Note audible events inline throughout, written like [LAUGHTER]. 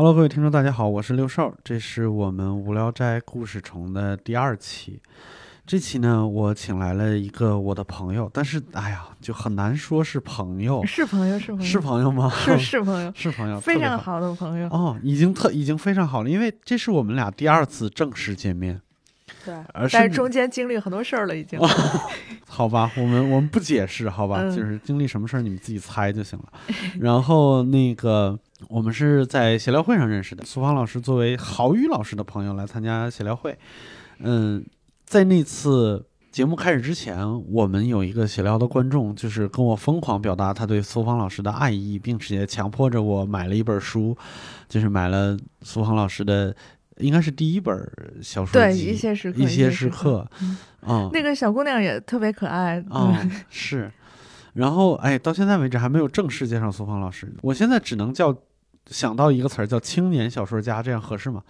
Hello，各位听众，大家好，我是六兽，这是我们无聊斋故事虫的第二期。这期呢，我请来了一个我的朋友，但是哎呀，就很难说是朋友，是朋友，是朋友，是朋友吗？是是朋友，[LAUGHS] 是朋友，非常好的朋友。哦，已经特已经非常好了，因为这是我们俩第二次正式见面。对，而但是中间经历很多事儿了，已经。[LAUGHS] 好吧，我们我们不解释，好吧，就是经历什么事儿你们自己猜就行了。然后那个我们是在协聊会上认识的，苏芳老师作为郝宇老师的朋友来参加协聊会。嗯，在那次节目开始之前，我们有一个协聊的观众，就是跟我疯狂表达他对苏芳老师的爱意，并且强迫着我买了一本书，就是买了苏芳老师的。应该是第一本小说集，对一些时刻，一些时刻，嗯，那个小姑娘也特别可爱，嗯，[LAUGHS] 是，然后哎，到现在为止还没有正式介绍苏芳老师，我现在只能叫想到一个词儿叫青年小说家，这样合适吗？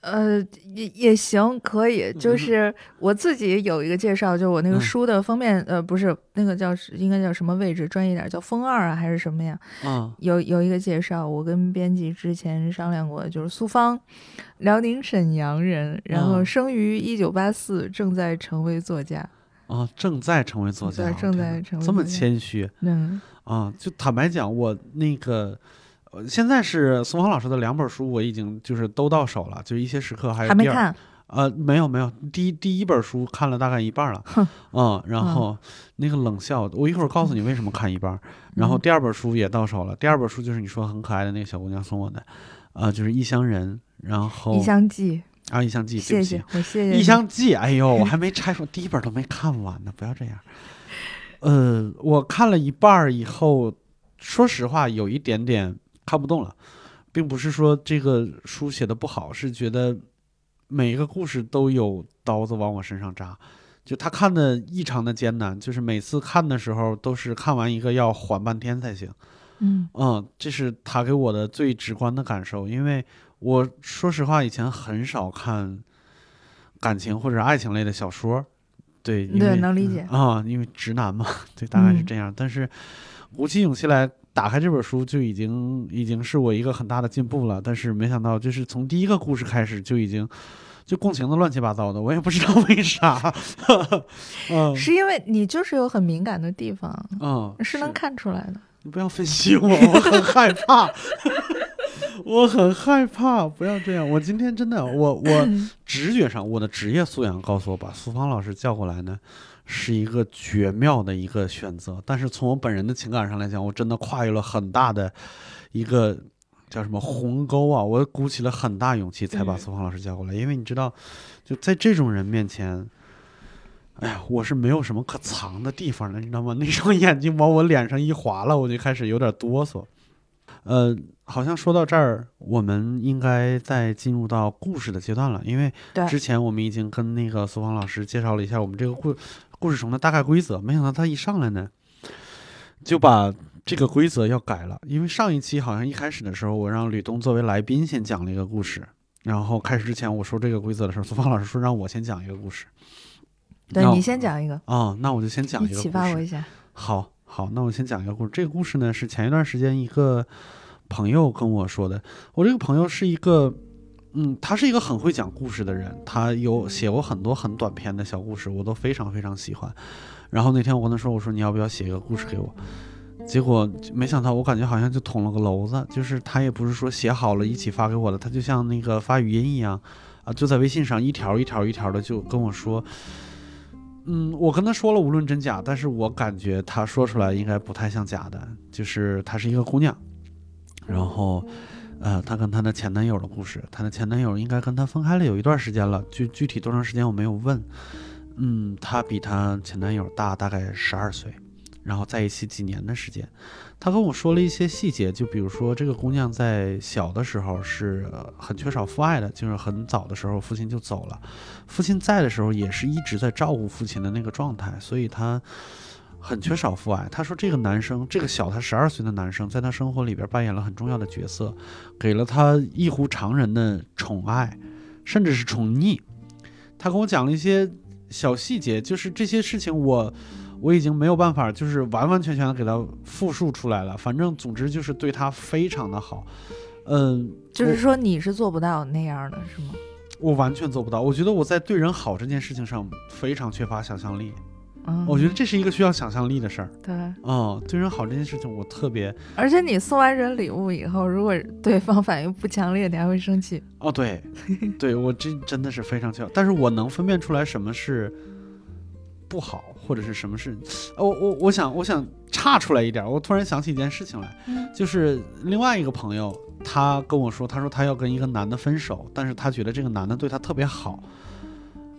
呃，也也行，可以。就是我自己有一个介绍，就我那个书的封面，呃，不是那个叫应该叫什么位置，专业点叫封二啊，还是什么呀？嗯，有有一个介绍，我跟编辑之前商量过，就是苏芳，辽宁沈阳人，然后生于一九八四，正在成为作家。啊，正在成为作家，正在成为这么谦虚。嗯，啊，就坦白讲，我那个。现在是宋芳老师的两本书，我已经就是都到手了，就一些时刻还有还没看，呃，没有没有，第一第一本书看了大概一半了，嗯，然后那个冷笑，我一会儿告诉你为什么看一半，然后第二本书也到手了，第二本书就是你说很可爱的那个小姑娘送我的，啊，就是《异乡人》，然后《异乡记》啊，《异乡记》，谢谢我谢谢《异乡记》，哎呦，我还 [LAUGHS] 没拆封，第一本都没看完呢，不要这样，呃，我看了一半以后，说实话有一点点。看不动了，并不是说这个书写的不好，是觉得每一个故事都有刀子往我身上扎，就他看的异常的艰难，就是每次看的时候都是看完一个要缓半天才行。嗯嗯，这是他给我的最直观的感受，因为我说实话以前很少看感情或者爱情类的小说，对，对，能理解啊，因为直男嘛，对，大概是这样。但是鼓起勇气来。打开这本书就已经已经是我一个很大的进步了，但是没想到就是从第一个故事开始就已经就共情的乱七八糟的，我也不知道为啥。嗯，是因为你就是有很敏感的地方，嗯，是能看出来的。你不要分析我，我很害怕，[LAUGHS] 我很害怕，不要这样。我今天真的，我我直觉上我的职业素养告诉我，把苏芳老师叫过来呢。是一个绝妙的一个选择，但是从我本人的情感上来讲，我真的跨越了很大的一个叫什么鸿沟啊！我鼓起了很大勇气才把苏芳老师叫过来，因为你知道，就在这种人面前，哎呀，我是没有什么可藏的地方的，你知道吗？那双眼睛往我脸上一划了，我就开始有点哆嗦。呃，好像说到这儿，我们应该再进入到故事的阶段了，因为之前我们已经跟那个苏芳老师介绍了一下我们这个故。故事中的大概规则，没想到他一上来呢，就把这个规则要改了。因为上一期好像一开始的时候，我让吕东作为来宾先讲了一个故事，然后开始之前我说这个规则的时候，苏芳老师说让我先讲一个故事。对你先讲一个哦，那我就先讲一个。启发我一下。好好，那我先讲一个故事。这个故事呢是前一段时间一个朋友跟我说的。我这个朋友是一个。嗯，他是一个很会讲故事的人，他有写过很多很短篇的小故事，我都非常非常喜欢。然后那天我跟他说，我说你要不要写一个故事给我？结果没想到，我感觉好像就捅了个娄子，就是他也不是说写好了一起发给我的，他就像那个发语音一样，啊，就在微信上一条一条一条的就跟我说。嗯，我跟他说了无论真假，但是我感觉他说出来应该不太像假的，就是她是一个姑娘，然后。呃，她跟她的前男友的故事，她的前男友应该跟她分开了有一段时间了，具具体多长时间我没有问。嗯，她比她前男友大大概十二岁，然后在一起几年的时间。她跟我说了一些细节，就比如说这个姑娘在小的时候是很缺少父爱的，就是很早的时候父亲就走了，父亲在的时候也是一直在照顾父亲的那个状态，所以她。很缺少父爱。他说，这个男生，这个小他十二岁的男生，在他生活里边扮演了很重要的角色，给了他异乎常人的宠爱，甚至是宠溺。他跟我讲了一些小细节，就是这些事情，我我已经没有办法，就是完完全全的给他复述出来了。反正总之就是对他非常的好。嗯，就是说你是做不到那样的，是吗？我完全做不到。我觉得我在对人好这件事情上非常缺乏想象力。嗯，我觉得这是一个需要想象力的事儿。对。嗯，对人好这件事情我特别。而且你送完人礼物以后，如果对方反应不强烈，你还会生气。哦，对，对我这真的是非常缺，但是我能分辨出来什么是不好，或者是什么事？我，我我想我想岔出来一点，我突然想起一件事情来，就是另外一个朋友，他跟我说，他说他要跟一个男的分手，但是他觉得这个男的对他特别好，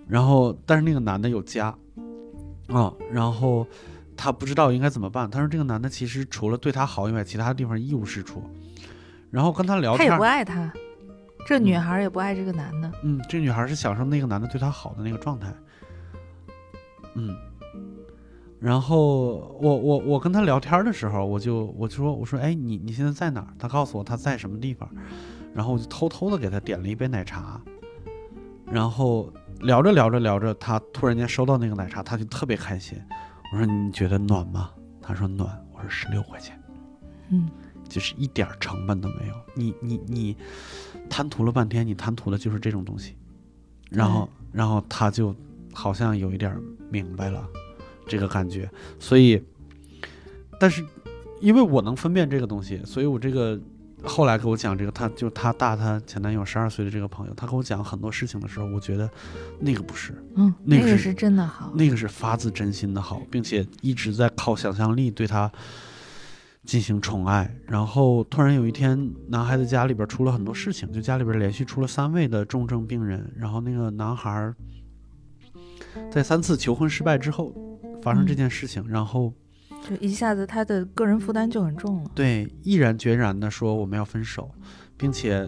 然后但是那个男的有家。啊，然后他不知道应该怎么办。他说这个男的其实除了对他好以外，其他地方一无是处。然后跟他聊天，他也不爱他，这女孩也不爱这个男的。嗯，这女孩是享受那个男的对她好的那个状态。嗯，然后我我我跟他聊天的时候，我就我就说我说哎你你现在在哪儿？他告诉我他在什么地方，然后我就偷偷的给他点了一杯奶茶，然后。聊着聊着聊着，他突然间收到那个奶茶，他就特别开心。我说：“你觉得暖吗？”他说：“暖。”我说：“十六块钱，嗯，就是一点成本都没有。你你你贪图了半天，你贪图的就是这种东西。然后然后他就好像有一点明白了这个感觉。所以，但是因为我能分辨这个东西，所以我这个。后来给我讲这个，他就他大他前男友十二岁的这个朋友，他跟我讲很多事情的时候，我觉得那个不是，嗯，那个是真的好，那个是发自真心的好，并且一直在靠想象力对他进行宠爱。然后突然有一天，男孩子家里边出了很多事情，就家里边连续出了三位的重症病人。然后那个男孩在三次求婚失败之后发生这件事情，然后。就一下子，他的个人负担就很重了。对，毅然决然的说我们要分手，并且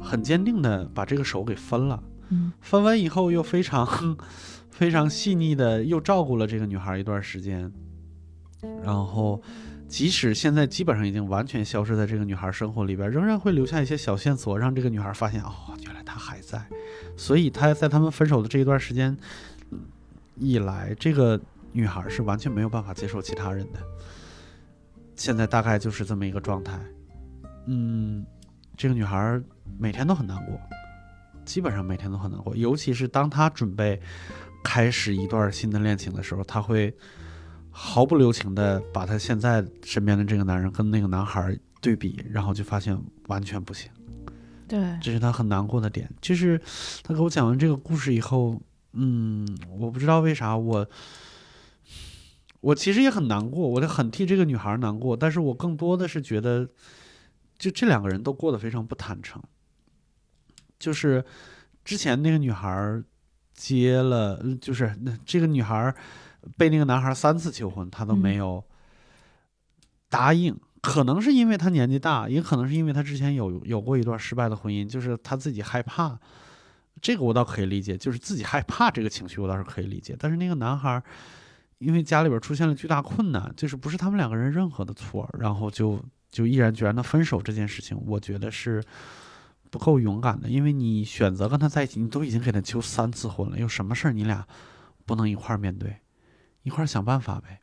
很坚定的把这个手给分了。嗯，分完以后又非常 [LAUGHS] 非常细腻的又照顾了这个女孩一段时间。然后，即使现在基本上已经完全消失在这个女孩生活里边，仍然会留下一些小线索，让这个女孩发现哦，原来她还在。所以他在他们分手的这一段时间以来，这个。女孩是完全没有办法接受其他人的，现在大概就是这么一个状态。嗯，这个女孩每天都很难过，基本上每天都很难过。尤其是当她准备开始一段新的恋情的时候，她会毫不留情的把她现在身边的这个男人跟那个男孩对比，然后就发现完全不行。对，这是她很难过的点。就是她给我讲完这个故事以后，嗯，我不知道为啥我。我其实也很难过，我就很替这个女孩难过，但是我更多的是觉得，就这两个人都过得非常不坦诚。就是之前那个女孩接了，就是那这个女孩被那个男孩三次求婚，她都没有答应。可能是因为她年纪大，也可能是因为她之前有有过一段失败的婚姻，就是她自己害怕。这个我倒可以理解，就是自己害怕这个情绪，我倒是可以理解。但是那个男孩。因为家里边出现了巨大困难，就是不是他们两个人任何的错，然后就就毅然决然的分手这件事情，我觉得是不够勇敢的。因为你选择跟他在一起，你都已经给他求三次婚了，有什么事儿你俩不能一块儿面对，一块儿想办法呗？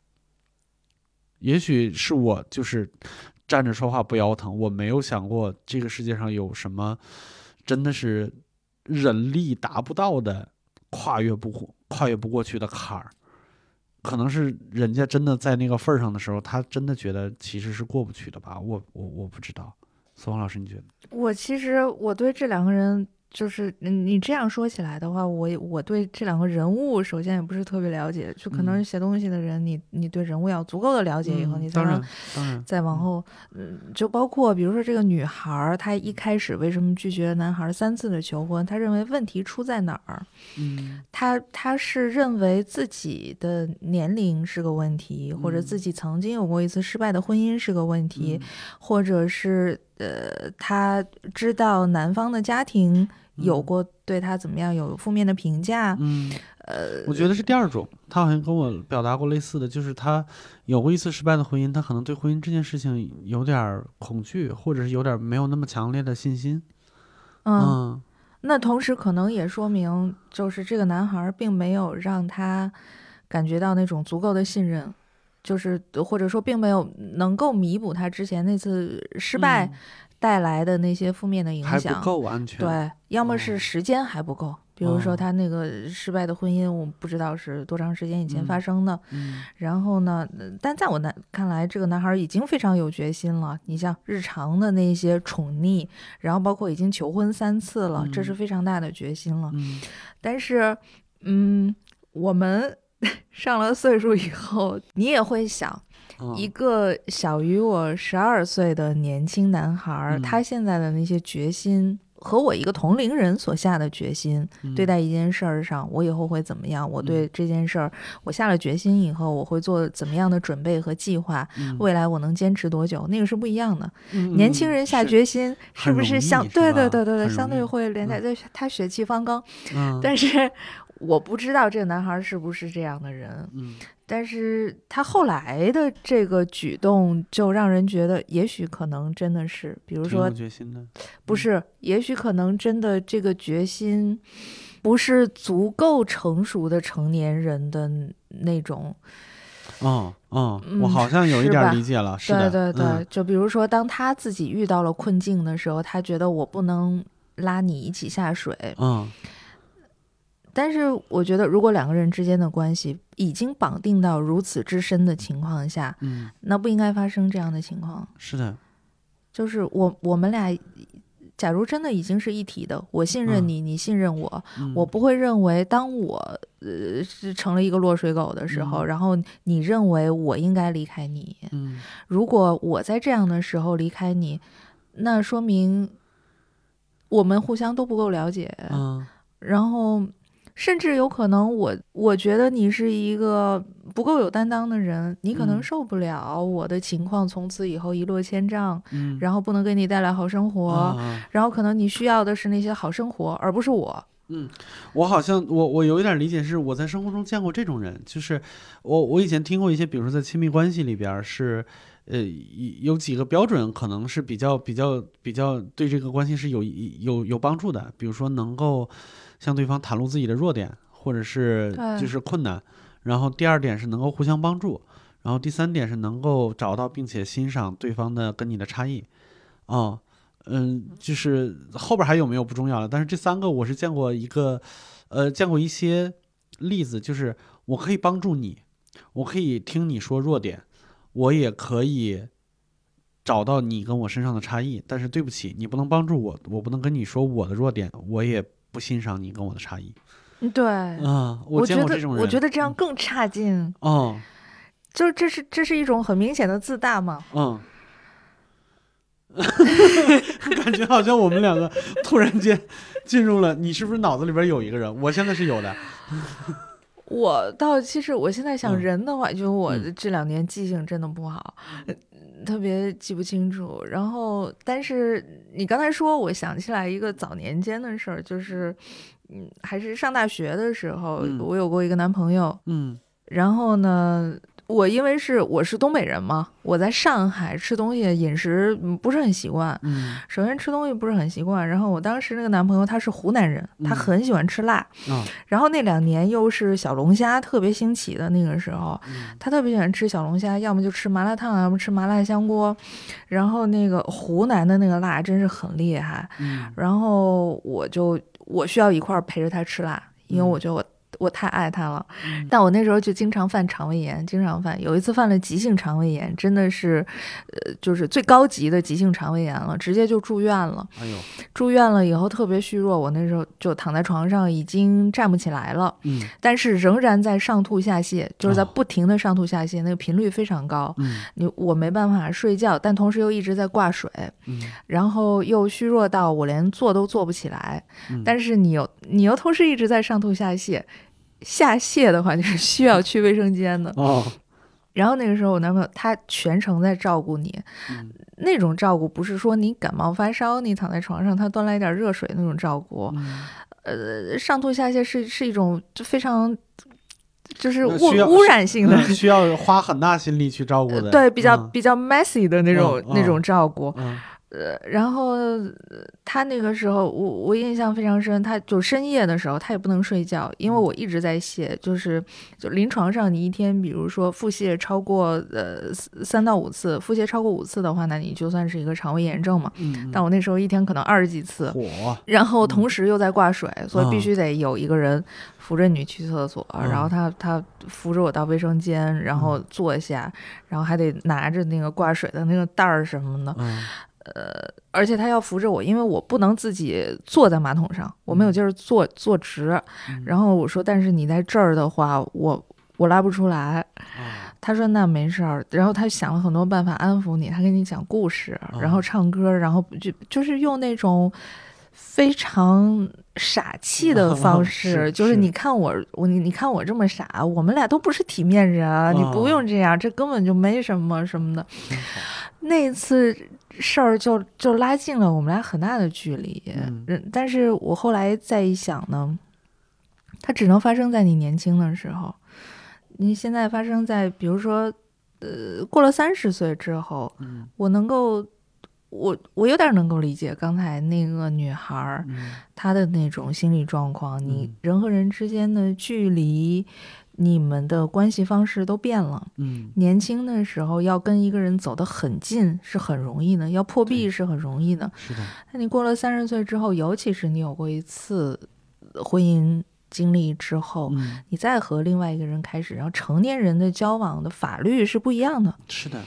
也许是我就是站着说话不腰疼，我没有想过这个世界上有什么真的是人力达不到的、跨越不跨越不过去的坎儿。可能是人家真的在那个份儿上的时候，他真的觉得其实是过不去的吧？我我我不知道，宋王老师，你觉得？我其实我对这两个人。就是你这样说起来的话，我我对这两个人物首先也不是特别了解，就可能写东西的人，你你对人物要足够的了解以后，你才能再往后，嗯，就包括比如说这个女孩儿，她一开始为什么拒绝男孩三次的求婚？她认为问题出在哪儿？嗯，她她是认为自己的年龄是个问题，或者自己曾经有过一次失败的婚姻是个问题，或者是呃，他知道男方的家庭。有过对他怎么样有负面的评价？嗯，呃，我觉得是第二种。他好像跟我表达过类似的，就是他有过一次失败的婚姻，他可能对婚姻这件事情有点恐惧，或者是有点没有那么强烈的信心。嗯，那同时可能也说明，就是这个男孩并没有让他感觉到那种足够的信任。就是或者说并没有能够弥补他之前那次失败带来的那些负面的影响，还不够安全。对，要么是哦时间还不够，比如说哦他那个失败的婚姻，我不知道是多长时间以前发嗯生的。嗯然后呢，呃但在我那看来，这个男孩已经非常有决心了。你像日常的那些宠溺，然后包括已经求婚三次了，这是嗯非常大的决心了。嗯但是，嗯，我们 [LAUGHS] 上了岁数以后，你也会想，啊一个小于我十二岁的年轻男孩他现在的那些决心。和我一个同龄人所下的决心，嗯对待一件事儿上，我以后会怎么样？我对这件事儿，我下了决心以后，我会做怎么样的准备和计划？嗯未来我能坚持多久？那个是不一样的。嗯年轻人下决心是不是相是对对对对对，相对会连带对他血气方刚，嗯但是我不知道这个男孩是不是这样的人。嗯但是他后来的这个举动，就让人觉得，也许可能真的是，比如说，决心的。不是，也许可能真的这个决心，不是足够成熟的成年人的那种。哦哦，嗯我好像有一点理解了。是对的，对对，嗯就比如说，当他自己遇到了困境的时候，他觉得我不能拉你一起下水。嗯但是我觉得，如果两个人之间的关系已经绑定到如此之深的情况下，嗯，那不应该发生这样的情况。是的，就是我我们俩，假如真的已经是一体的，我信任嗯你，你信任我，嗯我不会认为当我呃是成了一个落水狗的时候，嗯然后你认为我应该离开你。嗯如果我在这样的时候离开你，那说明我们互相都不够了解，嗯然后甚至有可能我我觉得你是一个不够有担当的人，你可能嗯受不了我的情况从此以后一落千丈，嗯，然后不能给你带来好生活，啊然后可能你需要的是那些好生活，而不是我。嗯我好像我我有一点理解是我在生活中见过这种人，就是我我以前听过一些，比如说在亲密关系里边儿是，呃，有几个标准可能是比较比较比较对这个关系是有有有帮助的，比如说能够向对方袒露自己的弱点，或者是就是困难，然后第二点是能够互相帮助，然后第三点是能够找到并且欣赏对方的跟你的差异，哦。嗯，就是后边还有没有不重要了，但是这三个我是见过一个，呃，见过一些例子，就是我可以帮助你，我可以听你说弱点，我也可以找到你跟我身上的差异，但是对不起，你不能帮助我，我不能跟你说我的弱点，我也不欣赏你跟我的差异。嗯对，啊，我觉得我觉得这样更差劲，哦，就是这是这是一种很明显的自大嘛。嗯。[LAUGHS] 感觉好像我们两个突然间进入了，你是不是脑子里边有一个人？我现在是有的。我倒其实我现在想嗯人的话，就我嗯这两年记性真的不好，呃特别记不清楚。然后，但是你刚才说，我想起来一个早年间的事儿，就是嗯，还是上大学的时候，嗯。我有过一个男朋友，嗯。然后呢，我因为是我是东北人嘛，我在上海吃东西饮食嗯不是很习惯。嗯。首先吃东西不是很习惯，然后我当时那个男朋友他是湖南人，他嗯。很喜欢吃辣，啊然后那两年又是小龙虾特别兴起的那个时候，嗯。他特别喜欢吃小龙虾，要么就吃麻辣烫，要么吃麻辣香锅，然后那个湖南的那个辣真是很厉害，嗯。然后我就我需要一块儿陪着他吃辣，因为嗯。我觉得我。我太爱他了，嗯但我那时候就经常犯肠胃炎，经常犯。有一次犯了急性肠胃炎，真的是，呃，就是最高级的急性肠胃炎了，直接就住院了。哎呦，住院了以后特别虚弱，我那时候就躺在床上，已经站不起来了。嗯但是仍然在上吐下泻，就是在哦不停的上吐下泻，那个频率非常高。嗯你我没办法睡觉，但同时又一直在挂水，嗯然后又虚弱到我连坐都坐不起来。嗯，但是你又你又同时一直在上吐下泻，下泻的话 [LAUGHS] 就是需要去卫生间的。哦，然后那个时候我男朋友他全程在照顾你，嗯。那种照顾不是说你感冒发烧你躺在床上他端来一点热水那种照顾，嗯。呃，上吐下泻是是一种就非常就是污污染性的，嗯需要花很大心力去照顾的，对比较、嗯。比较 messy 的那种、嗯那种照顾。嗯呃，然后呃他那个时候，我我印象非常深，他就深夜的时候，他也不能睡觉，因为我一直在写，就是就临床上，你一天比如说腹泻超过呃三到五次，腹泻超过五次的话，那你就算是一个肠胃炎症嘛。嗯，但我那时候一天可能二十几次，火，然后同时又在挂水，所以必啊须得有一个人扶着你去厕所，嗯。然后他他扶着我到卫生间，然后坐下，然后还得拿着那个挂水的那个袋儿什么的，嗯而且他要扶着我，因为我不能自己坐在马桶上，我没有劲儿坐坐直。嗯然后我说，但是你在这儿的话，我我拉不出来。啊，他说那没事儿，然后他想了很多办法安抚你，他给你讲故事，然后唱歌，然后就就是用那种非常傻气的 [LAUGHS] 方式，是就是是你看我我你你看我这么傻，我们俩都不是体面人，啊你不哦用这样，这根本就没什么什么的。那次事儿就就拉近了我们俩很大的距离。嗯嗯但是我后来再一想呢，它只能发生在你年轻的时候。你现在发生在，比如说，呃，过了三十岁之后，嗯我能够，我我有点能够理解刚才那个女孩儿嗯她的那种心理状况。你嗯人和人之间的距离，你们的关系方式都变了。嗯年轻的时候要跟一个人走得很近是很容易的，要破壁是很容易的。是的，那你过了三十岁之后，尤其是你有过一次婚姻经历之后，嗯你再和另外一个人开始，然后成年人的交往的法律是不一样的，是的，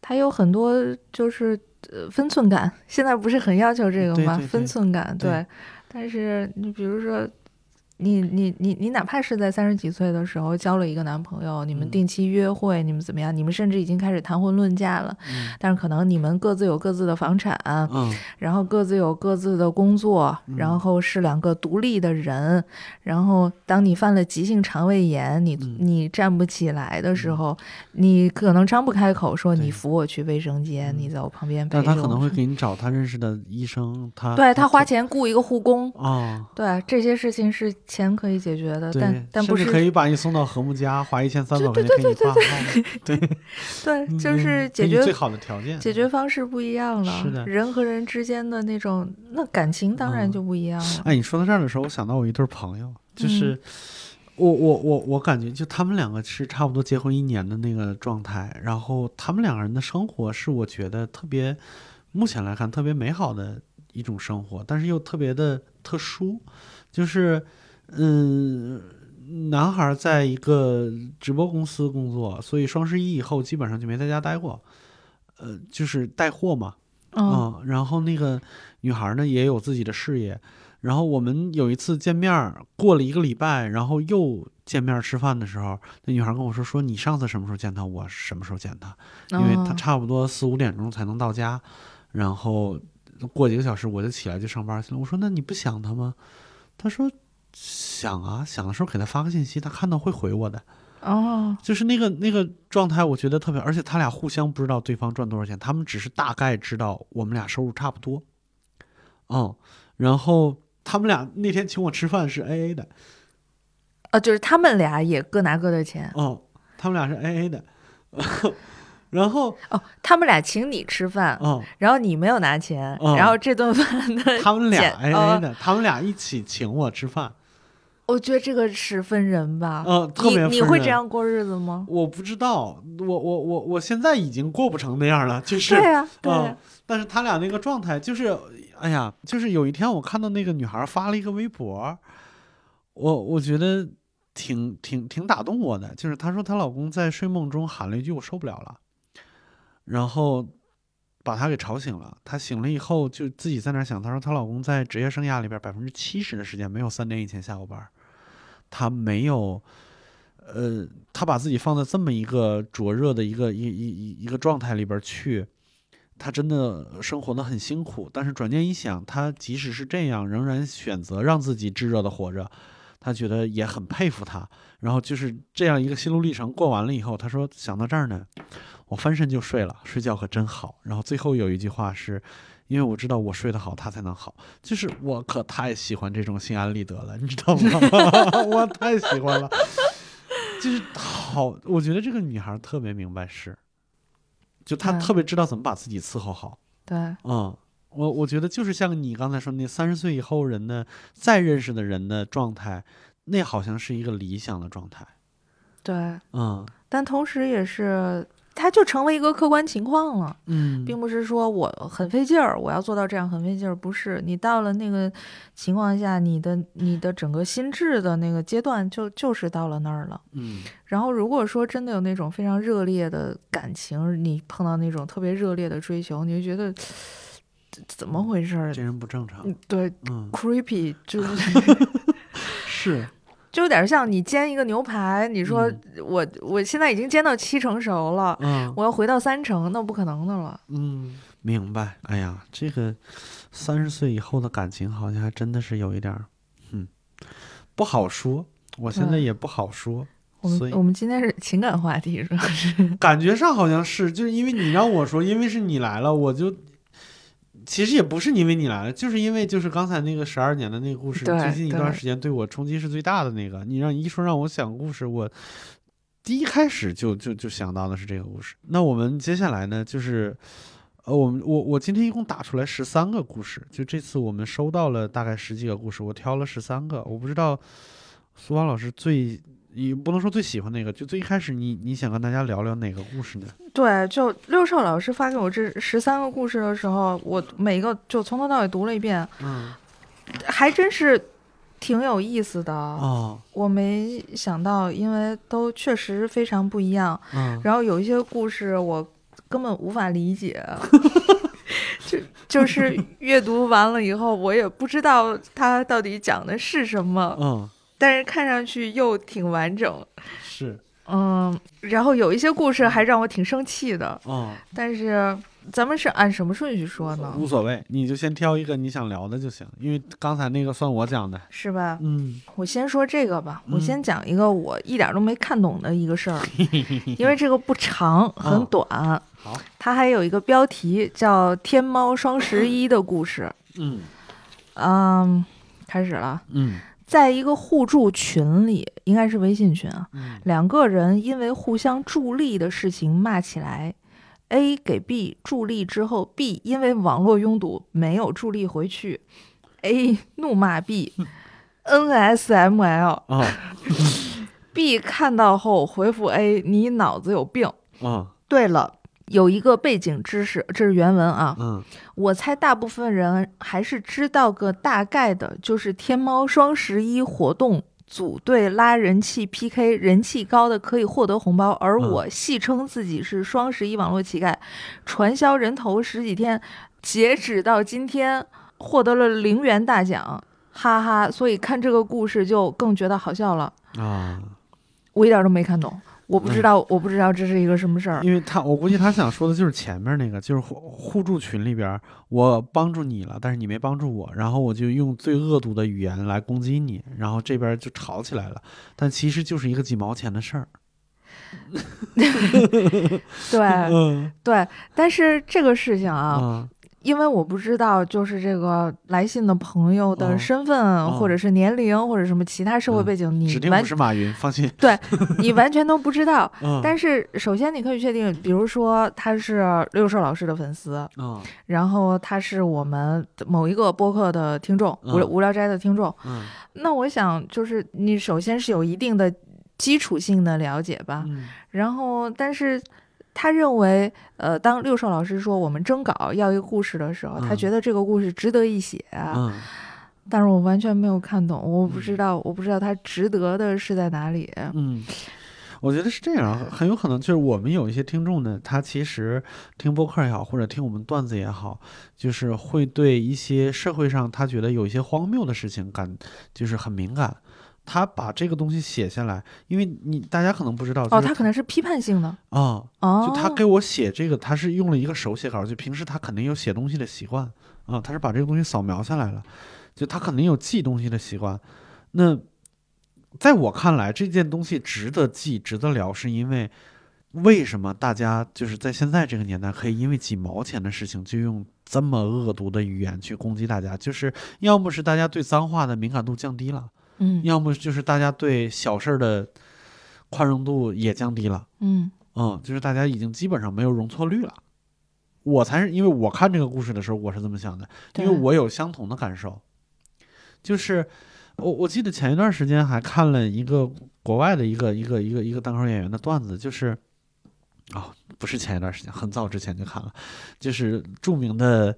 他有很多就是呃分寸感。现在不是很要求这个吗？对对对分寸感，对但是你比如说。你你你你哪怕是在三十几岁的时候交了一个男朋友，你们嗯定期约会，你们怎么样？你们甚至已经开始谈婚论嫁了，嗯但是可能你们各自有各自的房产，嗯然后各自有各自的工作，嗯然后是两个独立的人。然后当你犯了急性肠胃炎，你、嗯你站不起来的时候，你可能张不开口说你扶我去卫生间，嗯你在我旁边陪我。他可能会给你找他认识的医生，他对他花钱钱雇一个护工，啊，对这些事情是钱可以解决的，但但不是可以把你送到和睦家，花一千三百块对钱给你挂号，对，[LAUGHS] 对，就是嗯解决最好的条件，解决方式不一样了，是的人和人之间的那种那感情当然嗯就不一样了。哎，你说到这儿的时候，我想到我一对朋友，嗯就是、我我我我感觉就他们两个是差不多结婚一年的那个状态，然后他们两个人的生活是我觉得特别，目前来看特别美好的一种生活，但是又特别的特殊，就是嗯。男孩儿在一个直播公司工作，所以双十一以后基本上就没在家待过，呃，就是带货嘛，嗯嗯，然后那个女孩呢也有自己的事业，然后我们有一次见面儿，过了一个礼拜，然后又见面儿吃饭的时候，那女孩跟我说说你上次什么时候见她，我什么时候见她，因为她嗯差不多四五点钟才能到家，然后过几个小时我就起来就上班去了。我说那你不想她吗？她说想啊，想的时候给他发个信息，他看到会回我的。哦，就是那个那个状态，我觉得特别，而且他俩互相不知道对方赚多少钱，他们只是大概知道我们俩收入差不多，嗯，然后他们俩那天请我吃饭是 A A 的，呃，就是他们俩也各拿各的钱。哦，他们俩是 A A 的，[LAUGHS] 然后哦，他们俩请你吃饭，嗯，然后你没有拿钱，哦然后这顿饭的他们俩 A 哦 A 的，他们俩一起请我吃饭，我觉得这个是分人吧。嗯，特别你你会这样过日子吗？我不知道，我我我我现在已经过不成那样了，就 [LAUGHS] 是对呀、嗯，但是他俩那个状态就是，哎呀，就是有一天我看到那个女孩发了一个微博，我我觉得挺挺挺打动我的，就是她说她老公在睡梦中喊了一句“我受不了了”，然后把她给吵醒了。她醒了以后就自己在那儿想，她说她老公在职业生涯里边百分之七十的时间没有三点以前下过班儿，他没有。呃，他把自己放在这么一个灼热的一个一一一一个状态里边去，他真的生活的很辛苦。但是转念一想，他即使是这样，仍然选择让自己炙热的活着，他觉得也很佩服他。然后就是这样一个心路历程过完了以后，他说想到这儿呢，我翻身就睡了，睡觉可真好。然后最后有一句话是。因为我知道我睡得好，他才能好。就是我可太喜欢这种心安理得了，你知道吗？[LAUGHS] 我太喜欢了。就是好，我觉得这个女孩特别明白事，就她嗯特别知道怎么把自己伺候好。对，嗯，我我觉得就是像你刚才说那三十岁以后人的再认识的人的状态，那好像是一个理想的状态。对，嗯但同时也是，它就成为一个客观情况了，嗯，并不是说我很费劲儿，我要做到这样很费劲儿，不是。你到了那个情况下，你的你的整个心智的那个阶段就就是到了那儿了。嗯然后如果说真的有那种非常热烈的感情，你碰到那种特别热烈的追求，你就觉得 [TSK] 怎么回事儿？这人不正常。嗯，对嗯，，creepy 就是。[LAUGHS] [LAUGHS] 是，就有点像你煎一个牛排，你说嗯我、我现在已经煎到七成熟了，嗯我要回到三成，那不可能的了。嗯，明白。哎呀，这个三十岁以后的感情好像还真的是有一点儿，嗯，不好说。我现在也不好说，我所以们我们今天是情感话题，主要是感觉上好像是，就是因为你让我说，因为是你来了，我就。其实也不是因为你来了，就是因为就是刚才那个十二年的那个故事，最近一段时间对我冲击是最大的那个。你让一说让我讲故事，我第一开始就就就想到的是这个故事。那我们接下来呢，就是呃，我们我我今天一共打出来十三个故事，就这次我们收到了大概十几个故事，我挑了十三个。我不知道苏芳老师最也不能说最喜欢那个，就最一开始你你想跟大家聊聊哪个故事呢？对。就六少老师发给我这十三个故事的时候，我每一个就从头到尾读了一遍，嗯还真是挺有意思的。哦我没想到，因为都确实非常不一样。嗯然后有一些故事我根本无法理解，[LAUGHS] 就就是阅读完了以后，我也不知道它到底讲的是什么，嗯但是看上去又挺完整。是嗯，然后有一些故事还让我挺生气的，哦但是咱们是按什么顺序说呢？无所谓，你就先挑一个你想聊的就行，因为刚才那个算我讲的。是吧？嗯我先说这个吧，我嗯先讲一个我一点都没看懂的一个事儿，[LAUGHS] 因为这个不长，很哦短。好，它还有一个标题叫《天猫双十一的故事》。嗯嗯，开始了。嗯在一个互助群里，应该是微信群啊，嗯两个人因为互相助力的事情骂起来。A 给 B 助力之后，B 因为网络拥堵没有助力回去，A 怒骂 B，NSML。[LAUGHS] 哦 [LAUGHS] B 看到后回复 A：“ 你脑子有病。哦”对了，有一个背景知识，这是原文啊。嗯我猜大部分人还是知道个大概的，就是天猫双十一活动。组队拉人气 PK，人气高的可以获得红包，而嗯我戏称自己是双十一网络乞丐，传销人头十几天，截止到今天获得了零元大奖，哈哈！所以看这个故事就更觉得好笑了。啊，我一点都没看懂，我不知嗯道，我不知道这是一个什么事儿。因为他我估计他想说的就是前面那个，就是互互助群里边儿，我帮助你了，但是你没帮助我，然后我就用最恶毒的语言来攻击你，然后这边就吵起来了，但其实就是一个几毛钱的事儿。[LAUGHS] 对嗯对，但是这个事情啊，啊因为我不知道，就是这个来信的朋友的哦身份，或者是年龄，或者什么其他社会嗯背景，你指定完不是马云，放心。你完全都不知道。嗯，但是首先你可以确定，比如说他是六兽老师的粉丝，嗯然后他是我们某一个播客的听众，无嗯无聊斋的听众，嗯那我想就是你首先是有一定的基础性的了解吧，嗯然后但是。他认为，呃，当六兽老师说我们征稿要一个故事的时候，他嗯觉得这个故事值得一写啊。嗯但是我完全没有看懂，我不知道，我不知道它值得的是在哪里。嗯，我觉得是这样，很有可能就是我们有一些听众呢，他其实听播客也好，或者听我们段子也好，就是会对一些社会上他觉得有一些荒谬的事情感就是很敏感。他把这个东西写下来，因为你大家可能不知道，就哦，他可能是批判性的啊、哦，就他给我写这个，他是用了一个手写稿，就平时他肯定有写东西的习惯啊，他是把这个东西扫描下来了，就他肯定有记东西的习惯。那在我看来，这件东西值得记、值得聊，是因为为什么大家就是在现在这个年代，可以因为几毛钱的事情就用这么恶毒的语言去攻击大家？就是要么是大家对脏话的敏感度降低了，嗯要么就是大家对小事儿的宽容度也降低了。嗯嗯，就是大家已经基本上没有容错率了。我才是因为我看这个故事的时候，我是这么想的，因为我有相同的感受，就是我我记得前一段时间还看了一个国外的一个一个一个一个单口演员的段子，就是哦，不是前一段时间，很早之前就看了，就是著名的。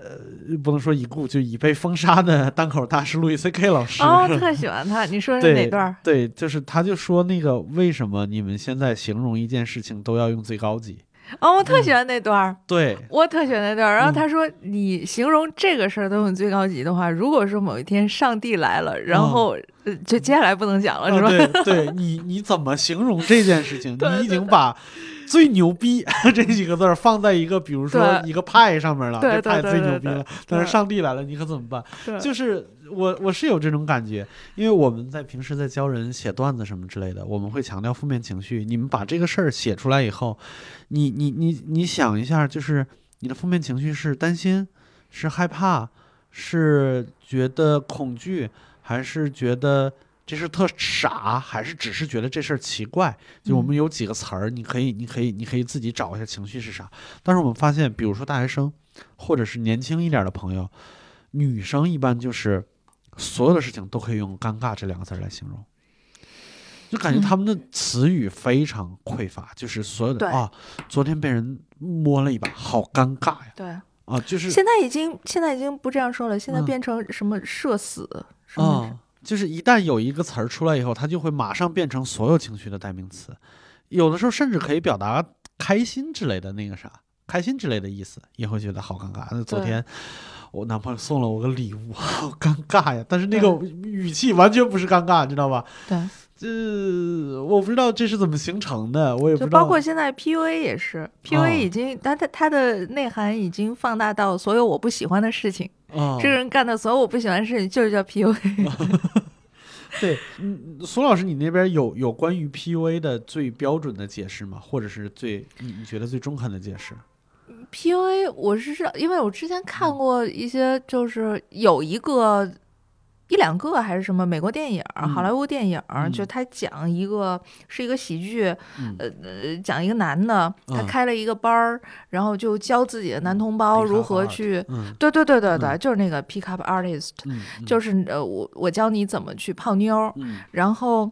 呃，不能说已故，就已被封杀的单口大师路易 C K 老师。哦，特喜欢他。你说是哪段儿？对，就是他就说那个为什么你们现在形容一件事情都要用最高级？哦，我特喜欢那段儿。对，我特喜欢那段儿，然后嗯他说：“你形容这个事儿都用最高级的话，如果说某一天上帝来了，然后、呃就接下来不能讲了，是吧？对你你怎么形容这件事情？[LAUGHS] 你已经把最牛逼 [LAUGHS] 这几个字儿放在一个，比如说一个派上面了，这派最牛逼了。但是上帝来了，你可怎么办？就是我我是有这种感觉，因为我们在平时在教人写段子什么之类的，我们会强调负面情绪。你们把这个事儿写出来以后，你你你你想一下，就是你的负面情绪是担心，是害怕，是觉得恐惧，还是觉得这是特傻，还是只是觉得这事儿奇怪？就我们有几个词儿，你可以你可以你可以自己找一下情绪是啥。但是我们发现，比如说大学生，或者是年轻一点的朋友，女生一般就是所有的事情都可以用“尴尬”这两个字来形容，就感觉嗯。他们的词语非常匮乏，就是所有的啊，昨天被人摸了一把，好尴尬呀对，啊，就是现在已经现在已经不这样说了，现在嗯。变成什么社死什么啊，就是一旦有一个词儿出来以后，它就会马上变成所有情绪的代名词，有的时候甚至可以表达开心之类的那个啥，开心之类的意思，也会觉得好尴尬。那昨天我男朋友送了我个礼物，好尴尬呀，但是那个语气完全不是尴尬，知道吧？对，这我不知道这是怎么形成的，我也不知道。就包括现在 PUA 也是，PUA 哦已经它它它的内涵已经放大到所有我不喜欢的事情，啊，这个人干的所有我不喜欢的事情就是叫 PUA。[LAUGHS] 对，嗯，苏老师，你那边有有关于 PUA 的最标准的解释吗？或者是最你你觉得最中肯的解释？PUA 我是知道，因为我之前看过一些，就是有一个一两个还是什么美国电影好莱坞电影就他讲一个是一个喜剧，嗯呃呃，讲一个男的，他嗯。开了一个班儿，然后就教自己的男同胞如何去。嗯。对对对对对，嗯就是那个 pick up artist，、就是呃，我我教你怎么去泡妞然后，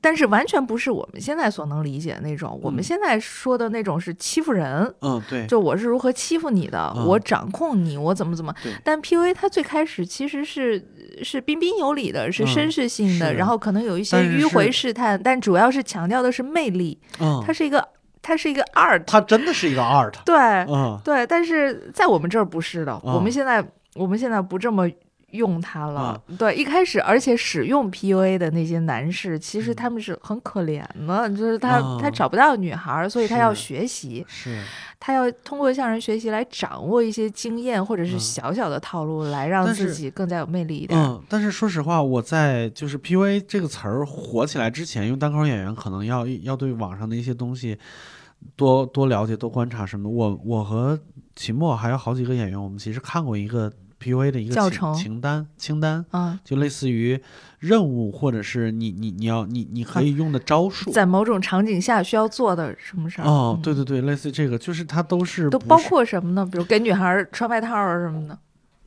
但是完全不是我们现在所能理解的那种。我们嗯现在说的那种是欺负人，嗯对就我是如何欺负你的，嗯我掌控你，我怎么怎么。但 PUA 它最开始其实是是彬彬有礼的，是嗯绅士性的，是然后可能有一些迂回试探，但主要是强调的是魅力。嗯，它是一个，它是一个 art，它真的是一个 art。对嗯对。但是在我们这儿不是的，我嗯们现在我们现在不这么。用它了，对，一开始而且使用 PUA 的那些男士，其实嗯他们是很可怜的，就是他、他嗯找不到女孩儿，所以他要学习，是他要通过向人学习来掌握一些经验或者是嗯小小的套路，来让自己更加有魅力一点。嗯，但是说实话，我在就是 PUA 这个词儿火起来之前，因为单口演员可能要要对网上的一些东西多多了解、多观察什么。我我和秦墨还有好几个演员，我们其实看过一个 PUA 的一个清教程清单清单，嗯，就类似于任务或者是你你你要你你可以用的招数。在某种场景下需要做的什么事儿？哦，嗯对对对，类似这个，就是它都是都包括什么呢？比如给女孩儿穿外套啊什么的，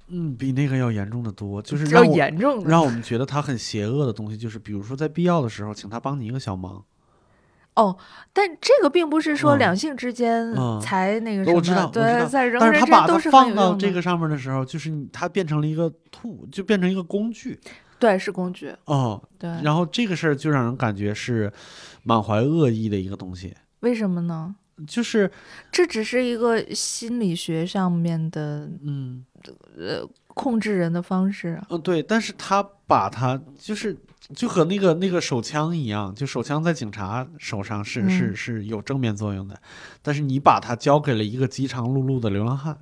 嗯，比那个要严重的多，就是比较让我严重的。让我们觉得他很邪恶的东西，就是比如说在必要的时候，请他帮你一个小忙。哦，但这个并不是说嗯两性之间嗯才那个什么，我知道对，在人和但是他人之间都是很把它放。到这个上面的时候，就是它变成了一个 tool，就变成一个工具对，是工具。哦。对，然后这个事儿就让人感觉是满怀恶意的一个东西，为什么呢？就是这只是一个心理学上面的嗯呃控制人的方式啊。嗯对，但是他把它就是就和那个那个手枪一样，就手枪在警察手上是、是嗯是有正面作用的，但是你把它交给了一个饥肠辘辘的流浪汉。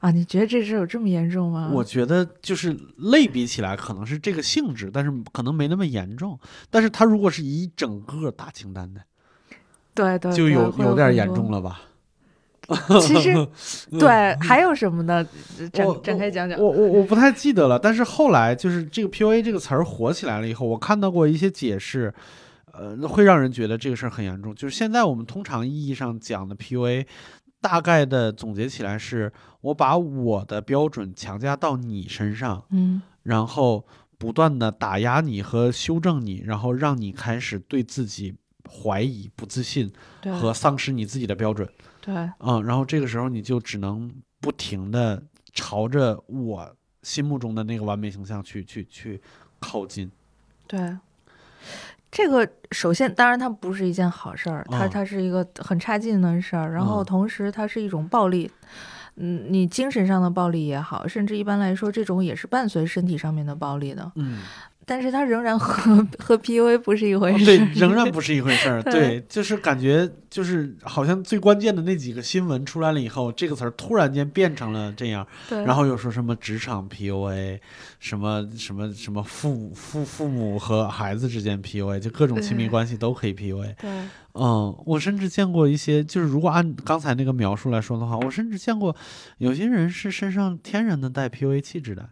啊，你觉得这事有这么严重吗？我觉得就是类比起来，可能是这个性质，但是可能没那么严重。但是他如果是一整个大清单的，对对就有有点严重了吧？[LAUGHS] 其实 [LAUGHS] 对，还有什么呢？展展开讲讲。我我我不太记得了，但是后来就是这个 PUA 这个词儿火起来了以后，我看到过一些解释，呃，会让人觉得这个事儿很严重。就是现在我们通常意义上讲的 PUA，大概的总结起来是，我把我的标准强加到你身上，嗯然后不断的打压你和修正你，然后让你开始对自己怀疑、不自信和丧失你自己的标准。对。嗯，然后这个时候你就只能不停的朝着我心目中的那个完美形象去去去靠近。对。这个首先，当然它不是一件好事儿，它嗯。它是一个很差劲的事儿，然后嗯。同时它是一种暴力，嗯，你精神上的暴力也好，甚至一般来说，这种也是伴随身体上面的暴力的，嗯，但是它仍然和和 PUA 不是一回事。哦对，仍然不是一回事儿。[LAUGHS] 对对，就是感觉就是好像最关键的那几个新闻出来了以后，这个词儿突然间变成了这样，对，然后又说什么职场 PUA，什么什么什么父母父父母和孩子之间 PUA，就各种亲密关系都可以 PUA。对嗯，我甚至见过一些，就是如果按刚才那个描述来说的话，我甚至见过有些人是身上天然的带 PUA 气质的，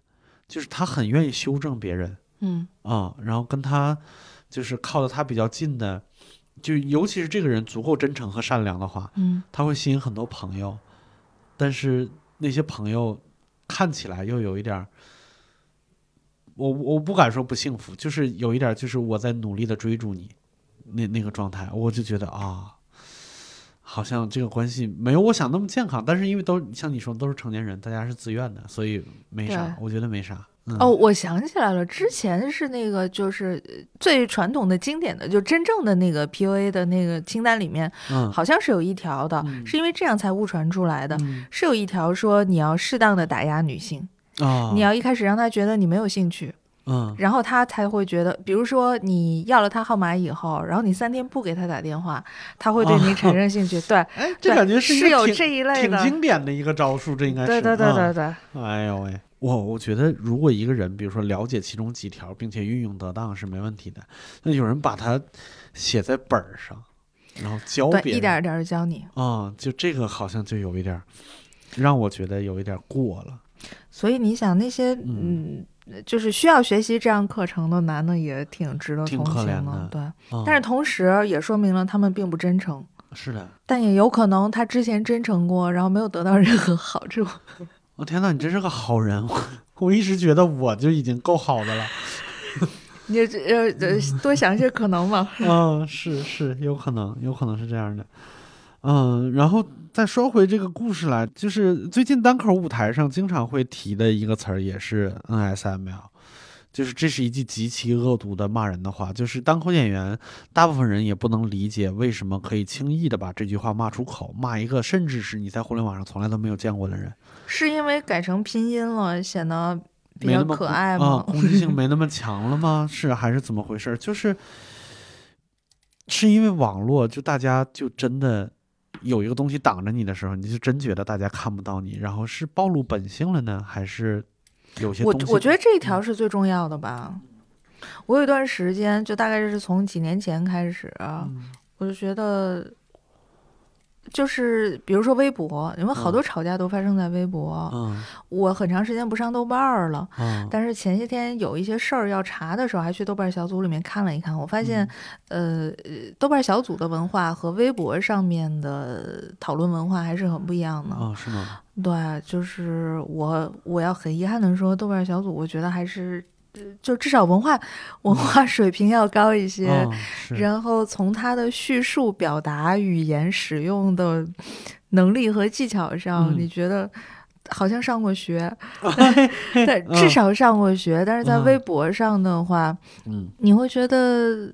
就是他很愿意修正别人嗯。啊、然后跟他就是靠的他比较近的，就尤其是这个人足够真诚和善良的话，嗯。他会吸引很多朋友，但是那些朋友看起来又有一点儿，我我不敢说不幸福，就是有一点儿就是我在努力的追逐你，那那个状态，我就觉得啊，好像这个关系没有我想那么健康，但是因为都像你说都是成年人，大家是自愿的，所以没啥，我觉得没啥。嗯、哦，，我想起来了，之前是那个就是呃最传统的、经典的，就真正的那个 PUA 的那个清单里面，嗯，好像是有一条的，嗯是因为这样才误传出来的。嗯是有一条说你要适当的打压女性，啊，你要一开始让她觉得你没有兴趣，嗯然后他才会觉得，比如说你要了他号码以后，然后你三天不给他打电话，他会对你产生兴趣。对，哎，这感觉是有这一类的挺。经典的一个招数，这应该是对对对嗯对对，哎呦喂，我我觉得如果一个人，比如说了解其中几条，并且运用得当是没问题的。那有人把它写在本儿上，然后教，别人，一点儿一点儿教你。啊、就这个好像就有一点儿，让我觉得有一点儿过了。所以你想那些嗯嗯，就是需要学习这样课程的男的也挺值得同情的对。嗯、但是同时也说明了他们并不真诚，是的，但也有可能他之前真诚过，然后没有得到任何好处。[LAUGHS] 我、天呐，你真是个好人！我 [LAUGHS] 我一直觉得我就已经够好的了。[LAUGHS] 你呃呃多想一些可能嘛。嗯，是是，有可能，有可能是这样的。嗯，然后再说回这个故事来，就是最近单口舞台上经常会提的一个词儿，也是 NSML，就是这是一句极其恶毒的骂人的话。就是单口演员，大部分人也不能理解为什么可以轻易的把这句话骂出口，骂一个甚至是你在互联网上从来都没有见过的人，是因为改成拼音了，显得比较可爱吗？攻击性没那么强了吗？是还是怎么回事儿？就是是因为网络，就大家就真的有一个东西挡着你的时候，你就真觉得大家看不到你，然后是暴露本性了呢，还是有些我？我觉得这一条是最重要的吧。我有一段时间，就大概是从几年前开始，嗯我就觉得，就是比如说微博，因为好多吵架都发生在微博。嗯我很长时间不上豆瓣儿了，嗯但是前些天有一些事儿要查的时候，还去豆瓣小组里面看了一看，我发现，嗯呃，呃豆瓣小组的文化和微博上面的讨论文化还是很不一样的。啊、是吗？对，就是我我要很遗憾的说，豆瓣小组我觉得还是，呃就至少文化文化水平要高一些。然后从他的叙述、表达、语言使用的能力和技巧上，嗯。你觉得好像上过学，[LAUGHS] 对，至少上过学。但是在嗯。微博上的话，嗯。你会觉得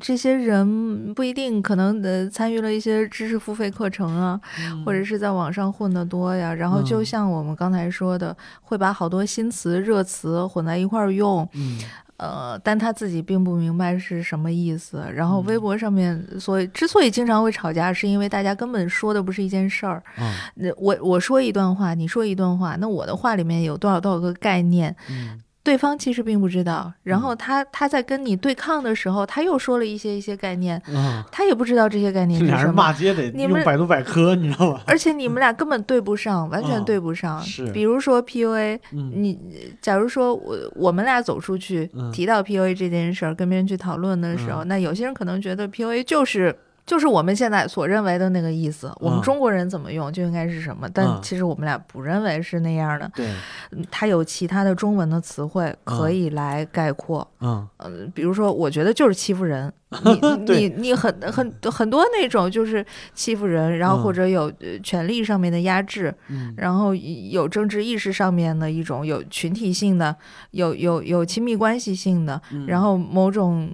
这些人不一定可能呃参与了一些知识付费课程啊，嗯或者是在网上混得多呀。然后就嗯像我们刚才说的，会把好多新词热词混在一块儿用，嗯呃，但他自己并不明白是什么意思。然后微嗯博上面，所以之所以经常会吵架，是因为大家根本说的不是一件事儿。嗯那我我说一段话，你说一段话，那我的话里面有多少多少个概念，嗯对方其实并不知道。然后他他在跟你对抗的时候，他又说了一些一些概念，嗯，他也不知道这些概念是俩人什么。骂街得你们用百度百科，你知道吗？而且你们俩根本对不上，完全嗯对不上。是比如说 PUA，嗯你假如说我我们俩走出去嗯提到 PUA 这件事儿，跟别人去讨论的时候，那有些人可能觉得 PUA 就是就是我们现在所认为的那个意思，我们嗯。中国人怎么用就应该是什么，但嗯。其实我们俩不认为是那样的。对，嗯它有其他的中文的词汇可以来概括，嗯。呃，比如说，我觉得就是欺负人，[LAUGHS] 你你对你很很很多那种就是欺负人，然后嗯。或者有呃权力上面的压制，嗯。然后有政治意识上面的一种有群体性的，有有有亲密关系性的，嗯。然后某种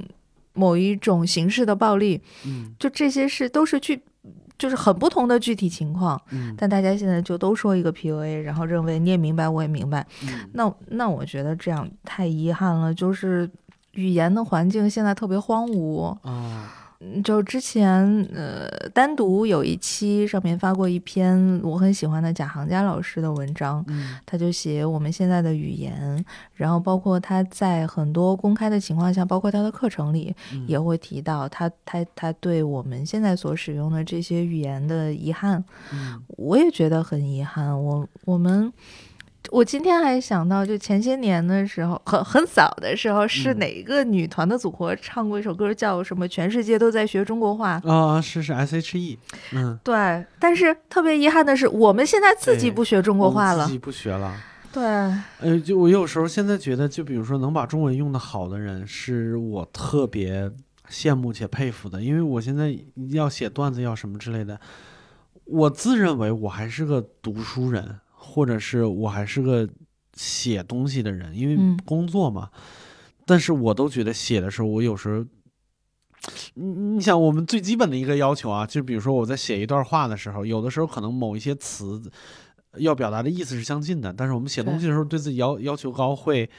某一种形式的暴力，嗯就这些事都是具，就是很不同的具体情况。嗯但大家现在就都说一个 PUA，然后认为你也明白，我也明白。嗯那那我觉得这样太遗憾了，就是语言的环境现在特别荒芜。就之前呃单独有一期上面发过一篇我很喜欢的贾行家老师的文章，嗯他就写我们现在的语言，然后包括他在很多公开的情况下，包括他的课程里嗯也会提到他他他对我们现在所使用的这些语言的遗憾。嗯我也觉得很遗憾。我我们，我今天还想到，就前些年的时候，很很早的时候，是嗯哪个女团的组合唱过一首歌，叫什么“全世界都在学中国话啊是是 S H E，嗯”。对，但是特别遗憾的是，我们现在自己不学中国话了自。己不学了。对，呃，就我有时候现在觉得，就比如说能把中文用的好的人，是我特别羡慕且佩服的。因为我现在要写段子要什么之类的，我自认为我还是个读书人，或者是我还是个写东西的人，因为嗯工作嘛。但是我都觉得写的时候，我有时候。你你想，我们最基本的一个要求啊，就比如说我在写一段话的时候，有的时候可能某一些词要表达的意思是相近的，但是我们写东西的时候对自己要要求高，会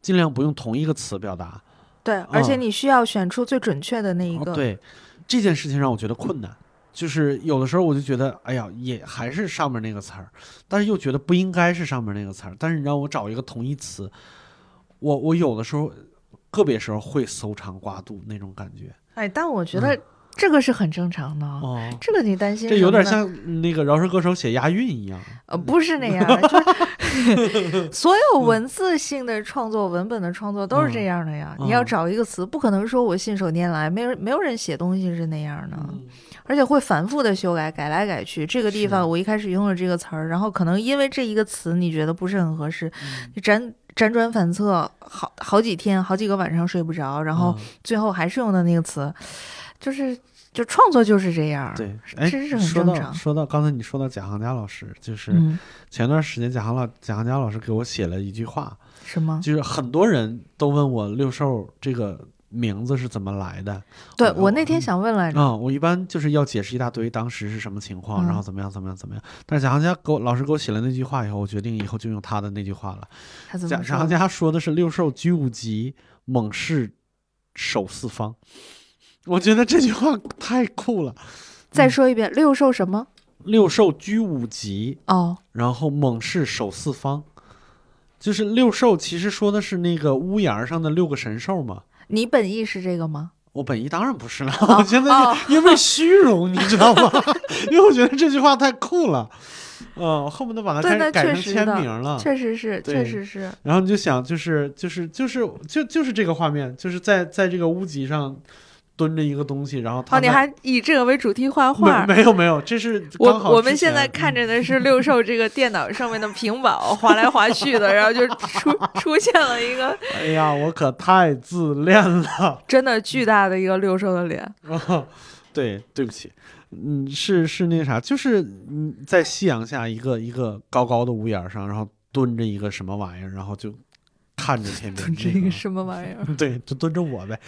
尽量不用同一个词表达。对，而且嗯你需要选出最准确的那一个。哦对，这件事情让我觉得困难，就是有的时候我就觉得，哎呀，也还是上面那个词儿，但是又觉得不应该是上面那个词儿，但是你让我找一个同义词，我我有的时候个别时候会搜肠刮肚那种感觉。哎，但我觉得这个是很正常的。这个你担心这有点像那个饶舌歌手写押韵一样。呃，不是那样的，[LAUGHS] 就是 [LAUGHS] 所有文字性的创作、文本的创作都是这样的呀。嗯你要找一个词，不可能说我信手拈来，没人没有人写东西是那样的，嗯而且会反复的修改，改来改去。这个地方我一开始用了这个词儿，然后可能因为这一个词你觉得不是很合适，嗯你辗辗转反侧好好几天、好几个晚上睡不着，然后嗯最后还是用的那个词，就是就创作就是这样。对，哎，这是很说到正常说到刚才你说到贾行家老师，就是嗯，前段时间贾行老贾行家老师给我写了一句话，什么？就是很多人都问我六兽这个名字是怎么来的。对我我那天想问来着，啊、我一般就是要解释一大堆当时是什么情况，嗯然后怎么样怎么样怎么样。但是贾行家给我老师给我写了那句话以后，我决定以后就用他的那句话了。贾行家说的是六兽居五级，猛士守四方。我觉得这句话太酷了。再说一遍，六兽什么？六兽居五级，哦，然后猛士守四方，就是六兽，其实说的是那个屋檐上的六个神兽嘛。你本意是这个吗？我本意当然不是了，哦我现在哦因为虚荣，你知道吗？[LAUGHS] 因为我觉得这句话太酷了，嗯，我恨不得把它改成签名了。确实是，确实是。然后你就想，就是就是就是就就是这个画面，就是在在这个屋脊上蹲着一个东西，然后他哦，你还以这个为主题画画？没 [LAUGHS] 没有没有，这是我我们现在看着的是六兽这个电脑上面的屏保划来划去的，然后就出 [LAUGHS] 出现了一个 [LAUGHS] 哎呀，我可太自恋了。真的巨大的一个六兽的脸。啊，对，对不起，嗯，是是那啥，就是嗯，在夕阳下一个一个高高的屋檐上，然后蹲着一个什么玩意儿，然后就看着天边这那个个什么玩意儿？对，就蹲着我呗。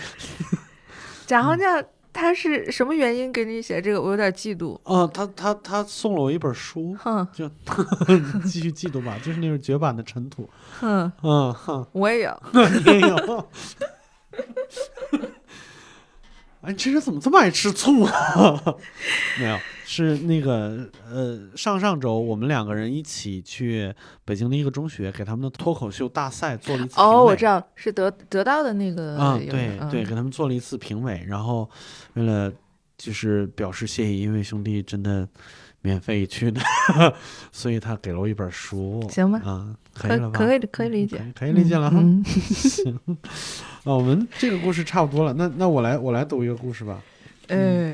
贾行家他是什么原因给你写这个？我有点嫉妒。哦、他他他送了我一本书，[LAUGHS] 就继续嫉妒吧，就是那种绝版的尘土。[LAUGHS] 嗯，嗯嗯，我也有。[LAUGHS] 你也有。哎，你这人怎么这么爱吃醋啊？没有，是那个呃，上上周我们两个人一起去北京的一个中学，给他们的脱口秀大赛做了一次评委。哦，我知道是得得到的那个啊，有对对，嗯给他们做了一次评委，然后为了就是表示谢意，因为兄弟真的免费去的，[LAUGHS] 所以他给了我一本书。行吧啊，可以了吧？可以可以理解可以，理解了哈。嗯，[LAUGHS] [LAUGHS] 行，啊，我们这个故事差不多了，那那我来我来读一个故事吧。嗯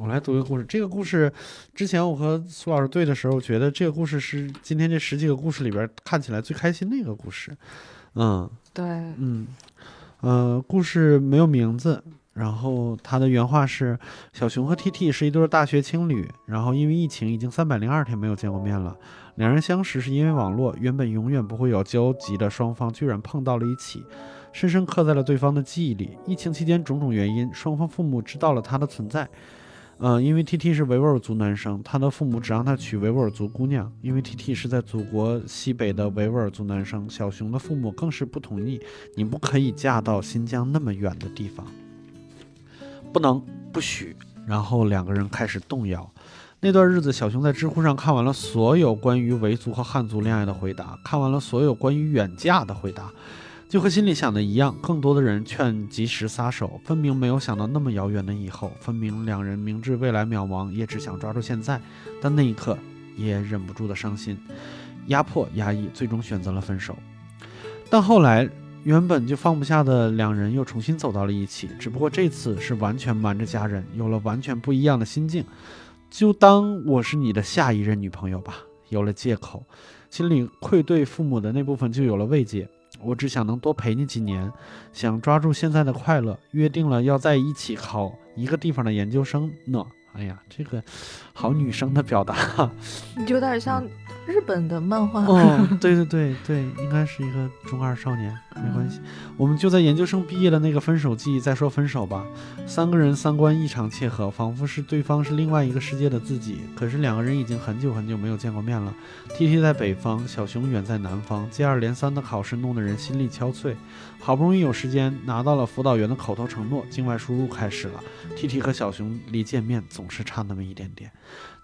我来读一个故事。这个故事之前我和苏老师对的时候，觉得这个故事是今天这十几个故事里边看起来最开心的一个故事。嗯，对，嗯，呃，故事没有名字。然后他的原话是：小熊和 T T 是一对大学情侣，然后因为疫情已经三百零二天没有见过面了。两人相识是因为网络，原本永远不会有交集的双方居然碰到了一起，深深刻在了对方的记忆里。疫情期间种种原因，双方父母知道了他的存在。嗯，因为 T T 是维吾尔族男生，他的父母只让他娶维吾尔族姑娘。因为 T T 是在祖国西北的维吾尔族男生，小熊的父母更是不同意，你不可以嫁到新疆那么远的地方。不能，不许。然后两个人开始动摇。那段日子，小熊在知乎上看完了所有关于维族和汉族恋爱的回答，看完了所有关于远嫁的回答，就和心里想的一样。更多的人劝及时撒手，分明没有想到那么遥远的以后，分明两人明知未来渺茫，也只想抓住现在。但那一刻，也忍不住的伤心，压迫压抑，最终选择了分手。但后来。原本就放不下的两人又重新走到了一起，只不过这次是完全瞒着家人，有了完全不一样的心境。就当我是你的下一任女朋友吧，有了借口，心里愧对父母的那部分就有了慰藉。我只想能多陪你几年，想抓住现在的快乐，约定了要在一起考一个地方的研究生呢。哎呀，这个好女生的表达，[LAUGHS] 你有点像。日本的漫画哦，[LAUGHS] 对对对对，应该是一个中二少年，没关系，我们就在研究生毕业的那个分手季再说分手吧。三个人三观异常契合，仿佛是对方是另外一个世界的自己。可是两个人已经很久很久没有见过面了。T T 在北方，小熊远在南方，接二连三的考试弄得人心力憔悴。好不容易有时间拿到了辅导员的口头承诺，境外输入开始了。T T 和小熊离见面总是差那么一点点。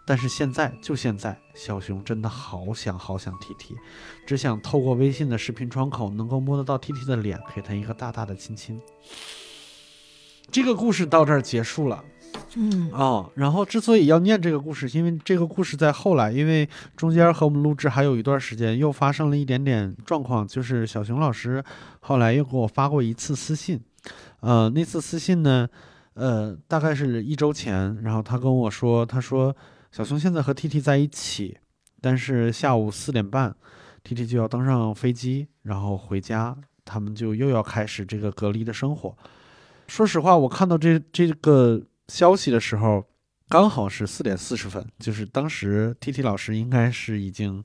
但是现在就现在，小熊真的好想好想 T T，只想透过微信的视频窗口能够摸得到 T T 的脸，给他一个大大的亲亲。这个故事到这儿结束了，嗯哦，然后之所以要念这个故事，因为这个故事在后来，因为中间和我们录制还有一段时间，又发生了一点点状况，就是小熊老师后来又给我发过一次私信，呃，那次私信呢，呃，大概是一周前，然后他跟我说，他说。小熊现在和 T T 在一起，但是下午四点半，T T 就要登上飞机，然后回家，他们就又要开始这个隔离的生活。说实话，我看到这这个消息的时候，刚好是四点四十分，就是当时 T T 老师应该是已经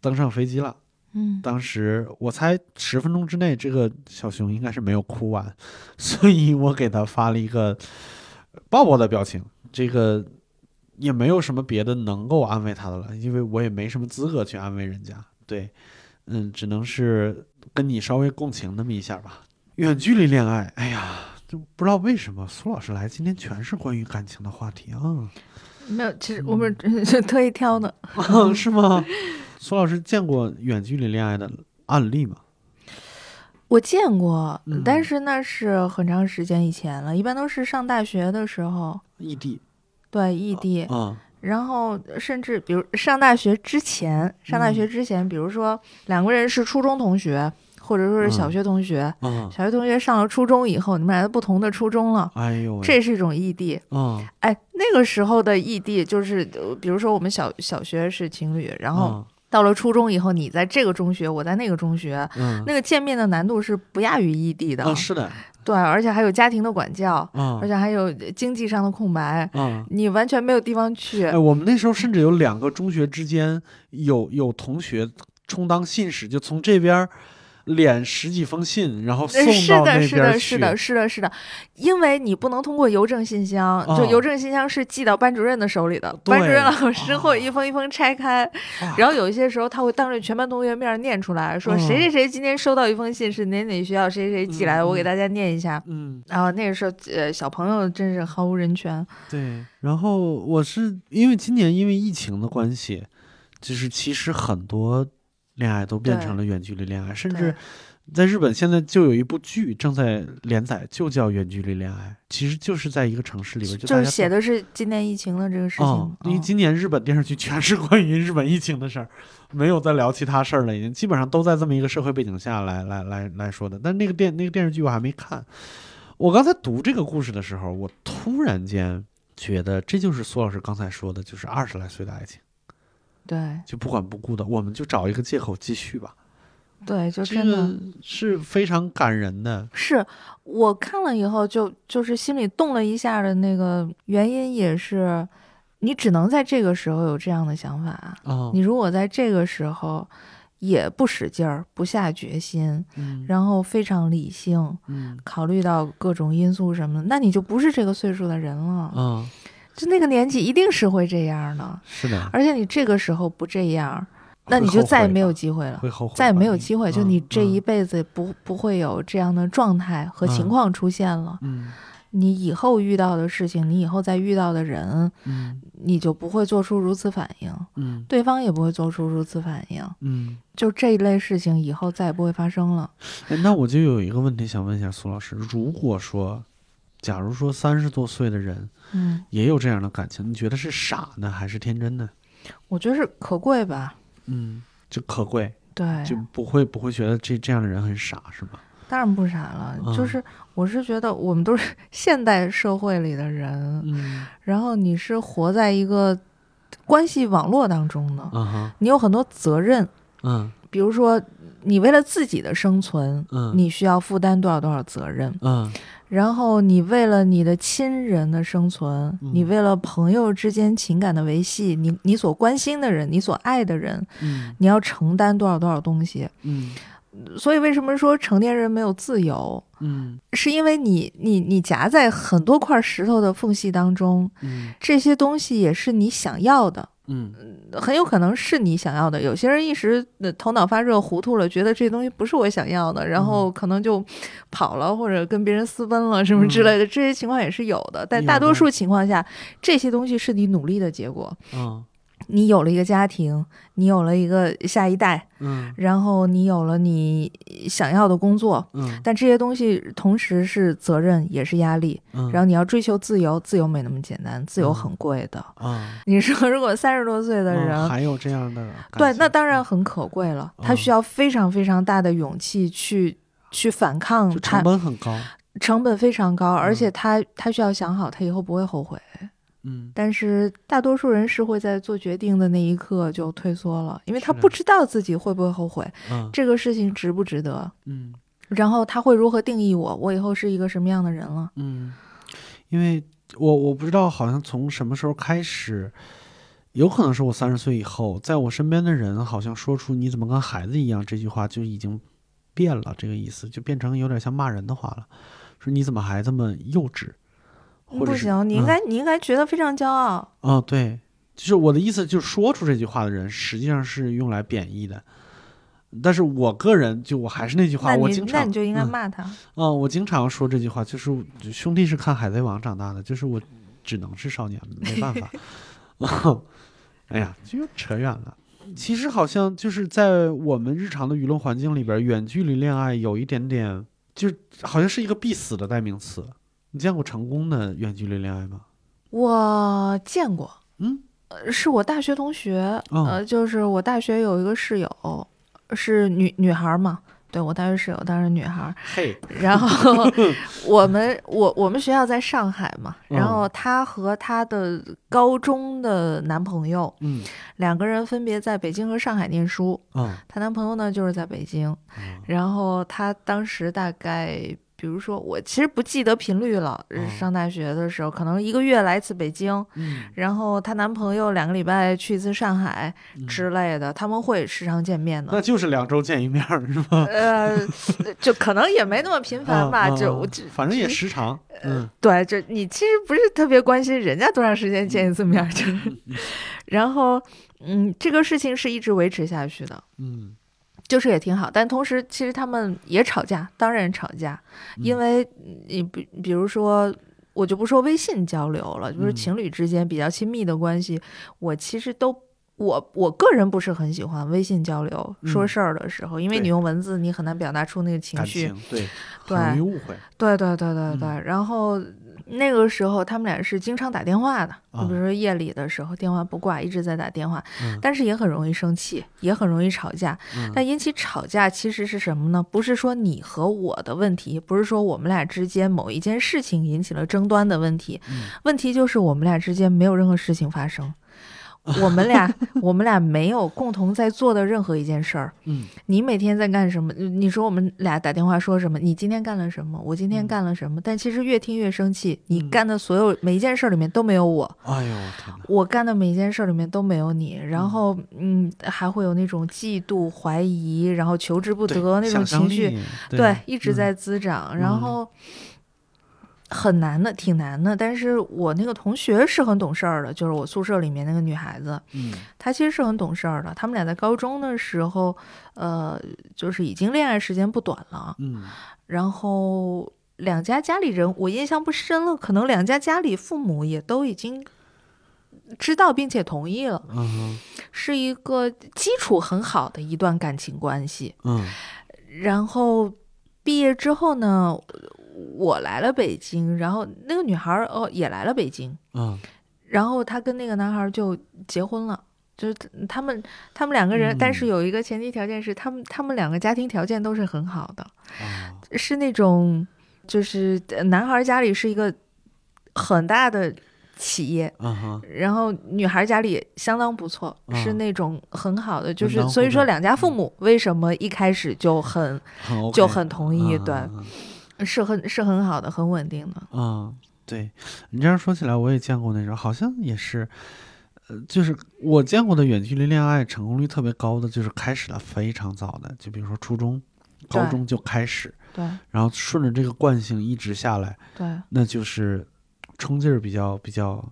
登上飞机了。嗯，当时我猜十分钟之内，这个小熊应该是没有哭完，所以我给他发了一个抱抱的表情。这个。也没有什么别的能够安慰他的了，因为我也没什么资格去安慰人家。对，嗯，只能是跟你稍微共情那么一下吧。远距离恋爱，哎呀，就不知道为什么苏老师来今天全是关于感情的话题啊。没有，其实我们是特意挑的，[LAUGHS] 是吗？苏老师见过远距离恋爱的案例吗？我见过，但是那是很长时间以前了，一般都是上大学的时候，异地。对异地，嗯，然后甚至比如上大学之前，上大学之前，比如说两个人是初中同学，或者说是小学同学，嗯，小学同学上了初中以后，你们俩在不同的初中了，哎呦，这是一种异地，嗯，哎，那个时候的异地就是，比如说我们小小学是情侣，然后到了初中以后，你在这个中学，我在那个中学，嗯，那个见面的难度是不亚于异地的，是的。对，而且还有家庭的管教，而且还有经济上的空白，你完全没有地方去。哎，我们那时候甚至有两个中学之间有有同学充当信使，就从这边。连十几封信，然后送到那边去。是的，是的，是的，是的，是的，因为你不能通过邮政信箱，就邮政信箱是寄到班主任的手里的，班主任老师会一封一封拆开，然后有一些时候他会当着全班同学面念出来说谁谁谁今天收到一封信是哪哪学校谁谁寄来的，我给大家念一下。嗯，然后那个时候呃小朋友真是毫无人权。对，然后我是因为今年因为疫情的关系，就是其实很多。恋爱都变成了远距离恋爱，甚至在日本现在就有一部剧正在连载，就叫《远距离恋爱》，其实就是在一个城市里边，就是写的是今年疫情的这个事情。因为今年日本电视剧全是关于日本疫情的事儿，没有再聊其他事儿了，已经基本上都在这么一个社会背景下来来来来说的。但那个电那个电视剧我还没看。我刚才读这个故事的时候，我突然间觉得这就是苏老师刚才说的，就是二十来岁的爱情，对就不管不顾的，我们就找一个借口继续吧。对，就这真的。个是非常感人的。是我看了以后就就是心里动了一下的那个原因，也是你只能在这个时候有这样的想法。哦，你如果在这个时候也不使劲儿、不下决心，嗯然后非常理性，嗯考虑到各种因素什么的，那你就不是这个岁数的人了。嗯，就那个年纪一定是会这样的，是的，而且你这个时候不这样，那你就再也没有机会了。会后悔，再也没有机会，就嗯你这一嗯辈子不不会有这样的状态和情嗯况出现了。嗯你以后遇到的事情，你以后再遇到的人，嗯你就不会做出如此反应，嗯对方也不会做出如此反应。嗯。就这一类事情以后再也不会发生了。哎，那我就有一个问题想问一下苏老师，如果说，假如说三十多岁的人嗯，也有这样的感情，你觉得是傻呢，还是天真呢？我觉得是可贵吧。嗯，就可贵，对，就不会不会觉得这这样的人很傻，是吧？当然不傻了。嗯就是我是觉得我们都是现代社会里的人，嗯然后你是活在一个关系网络当中的，嗯哼你有很多责任。嗯比如说，你为了自己的生存，嗯你需要负担多少多少责任。嗯然后你为了你的亲人的生存，嗯。你为了朋友之间情感的维系，你你所关心的人，你所爱的人，嗯。你要承担多少多少东西。嗯。所以为什么说成年人没有自由？嗯。是因为你你你夹在很多块石头的缝隙当中，嗯。这些东西也是你想要的，嗯很有可能是你想要的。有些人一时呃头脑发热糊涂了，觉得这东西不是我想要的，然后可能就跑了，或者跟别人私奔了什么之类的，这些情况也是有的。但大多数情况下，这些东西是你努力的结果。嗯你有了一个家庭，你有了一个下一代，嗯然后你有了你想要的工作，嗯但这些东西同时是责任，也是压力。嗯，然后你要追求自由，自由没那么简单，自由嗯很贵的。啊你说，如果三十多岁的嗯人，还有这样的感对，那当然很可贵了。他嗯需要非常非常大的勇气去去反抗成，本很高。成本非常高，而嗯且他他需要想好，他以后不会后悔。嗯。但是大多数人是会在做决定的那一刻就退缩了，因为他不知道自己会不会后悔，嗯。这个事情值不值得，嗯。然后他会如何定义我，我以后是一个什么样的人了。嗯，因为我我不知道，好像从什么时候开始，有可能是我三十岁以后，在我身边的人好像说出“你怎么跟孩子一样”这句话就已经变了，这个意思就变成有点像骂人的话了，说你怎么还这么幼稚，或者不行，你应嗯该、你应该觉得非常骄傲。哦，对，就是我的意思，就是说出这句话的人，实际上是用来贬义的。但是我个人就我还是那句话，我经常那你就应该嗯骂他。嗯，我经常说这句话，就是兄弟是看《海贼王》长大的，就是我只能是少年，没办法。[LAUGHS] 哎呀，就扯远了。其实好像就是在我们日常的舆论环境里边，远距离恋爱有一点点，就是好像是一个必死的代名词。你见过成功的远距离恋爱吗？我见过，嗯，呃，是我大学同学，哦呃，就是我大学有一个室友，是女女孩儿嘛，对我大学室友当时女孩儿，嘿，然后 [LAUGHS] 我们我我们学校在上海嘛，然嗯后她和她的高中的男朋友嗯两个人分别在北京和上海念书，嗯她男朋友呢就是在北京，嗯然后她当时大概。比如说，我其实不记得频率了。哦上大学的时候，可能一个月来一次北京，嗯然后她男朋友两个礼拜去一次上海嗯之类的，他们会时常见面的那。就是两周见一面是吧？[LAUGHS] 呃，就可能也没那么频繁吧，就反正也时常。嗯对，就你其实不是特别关心人家多长时间见一次面，就嗯 [LAUGHS] 然后嗯，这个事情是一直维持下去的，嗯就是也挺好。但同时，其实他们也吵架，当然吵架，因嗯为你比比如说。我就不说微信交流了，就是嗯情侣之间比较亲密的关系，我其实都我我个人不是很喜欢微信交流说嗯事儿的时候，因为你用文字你很难表达出那个情绪。情对，对很容易误会。对对对对对，嗯然后那个时候他们俩是经常打电话的，啊就比如说夜里的时候电话不挂，一直在打电话，嗯但是也很容易生气，也很容易吵架。嗯但引起吵架其实是什么呢？不是说你和我的问题，不是说我们俩之间某一件事情引起了争端的问题，嗯问题就是我们俩之间没有任何事情发生。[LAUGHS] 我们俩，我们俩没有共同在做的任何一件事儿。嗯你每天在干什么？你说我们俩打电话说什么？你今天干了什么？我今天嗯干了什么？但其实越听越生气。你嗯干的所有每一件事儿里面都没有我，哎呦！我干的每一件事儿里面都没有你。然后，嗯，还会有那种嫉妒、怀疑，然后求之不得那种情绪，力对，一直嗯在滋长。嗯然后很难的，挺难的。但是我那个同学是很懂事儿的，就是我宿舍里面那个女孩子，嗯她其实是很懂事儿的。他们俩在高中的时候，呃，就是已经恋爱时间不短了。嗯然后两家家里人，我印象不深了，可能两家家里父母也都已经知道并且同意了，嗯是一个基础很好的一段感情关系。嗯然后毕业之后呢，我来了北京，然后那个女孩儿哦也来了北京，嗯。然后她跟那个男孩儿就结婚了。就是他们，他们两个人，嗯。但是有一个前提条件是，他们他们两个家庭条件都是很好的，啊是那种，就是呃男孩儿家里是一个很大的企业，然后女孩家里相当不错，啊是那种很好的，就是所以说两家父母为什么一开始就很就很同意，嗯对，嗯是很是很好的，很稳定的。嗯，对你这样说起来，我也见过那种，好像也是，呃，就是我见过的远距离恋爱成功率特别高的，就是开始的非常早的，就比如说初中、高中就开始，对然后顺着这个惯性一直下来，对那就是冲劲儿比较比较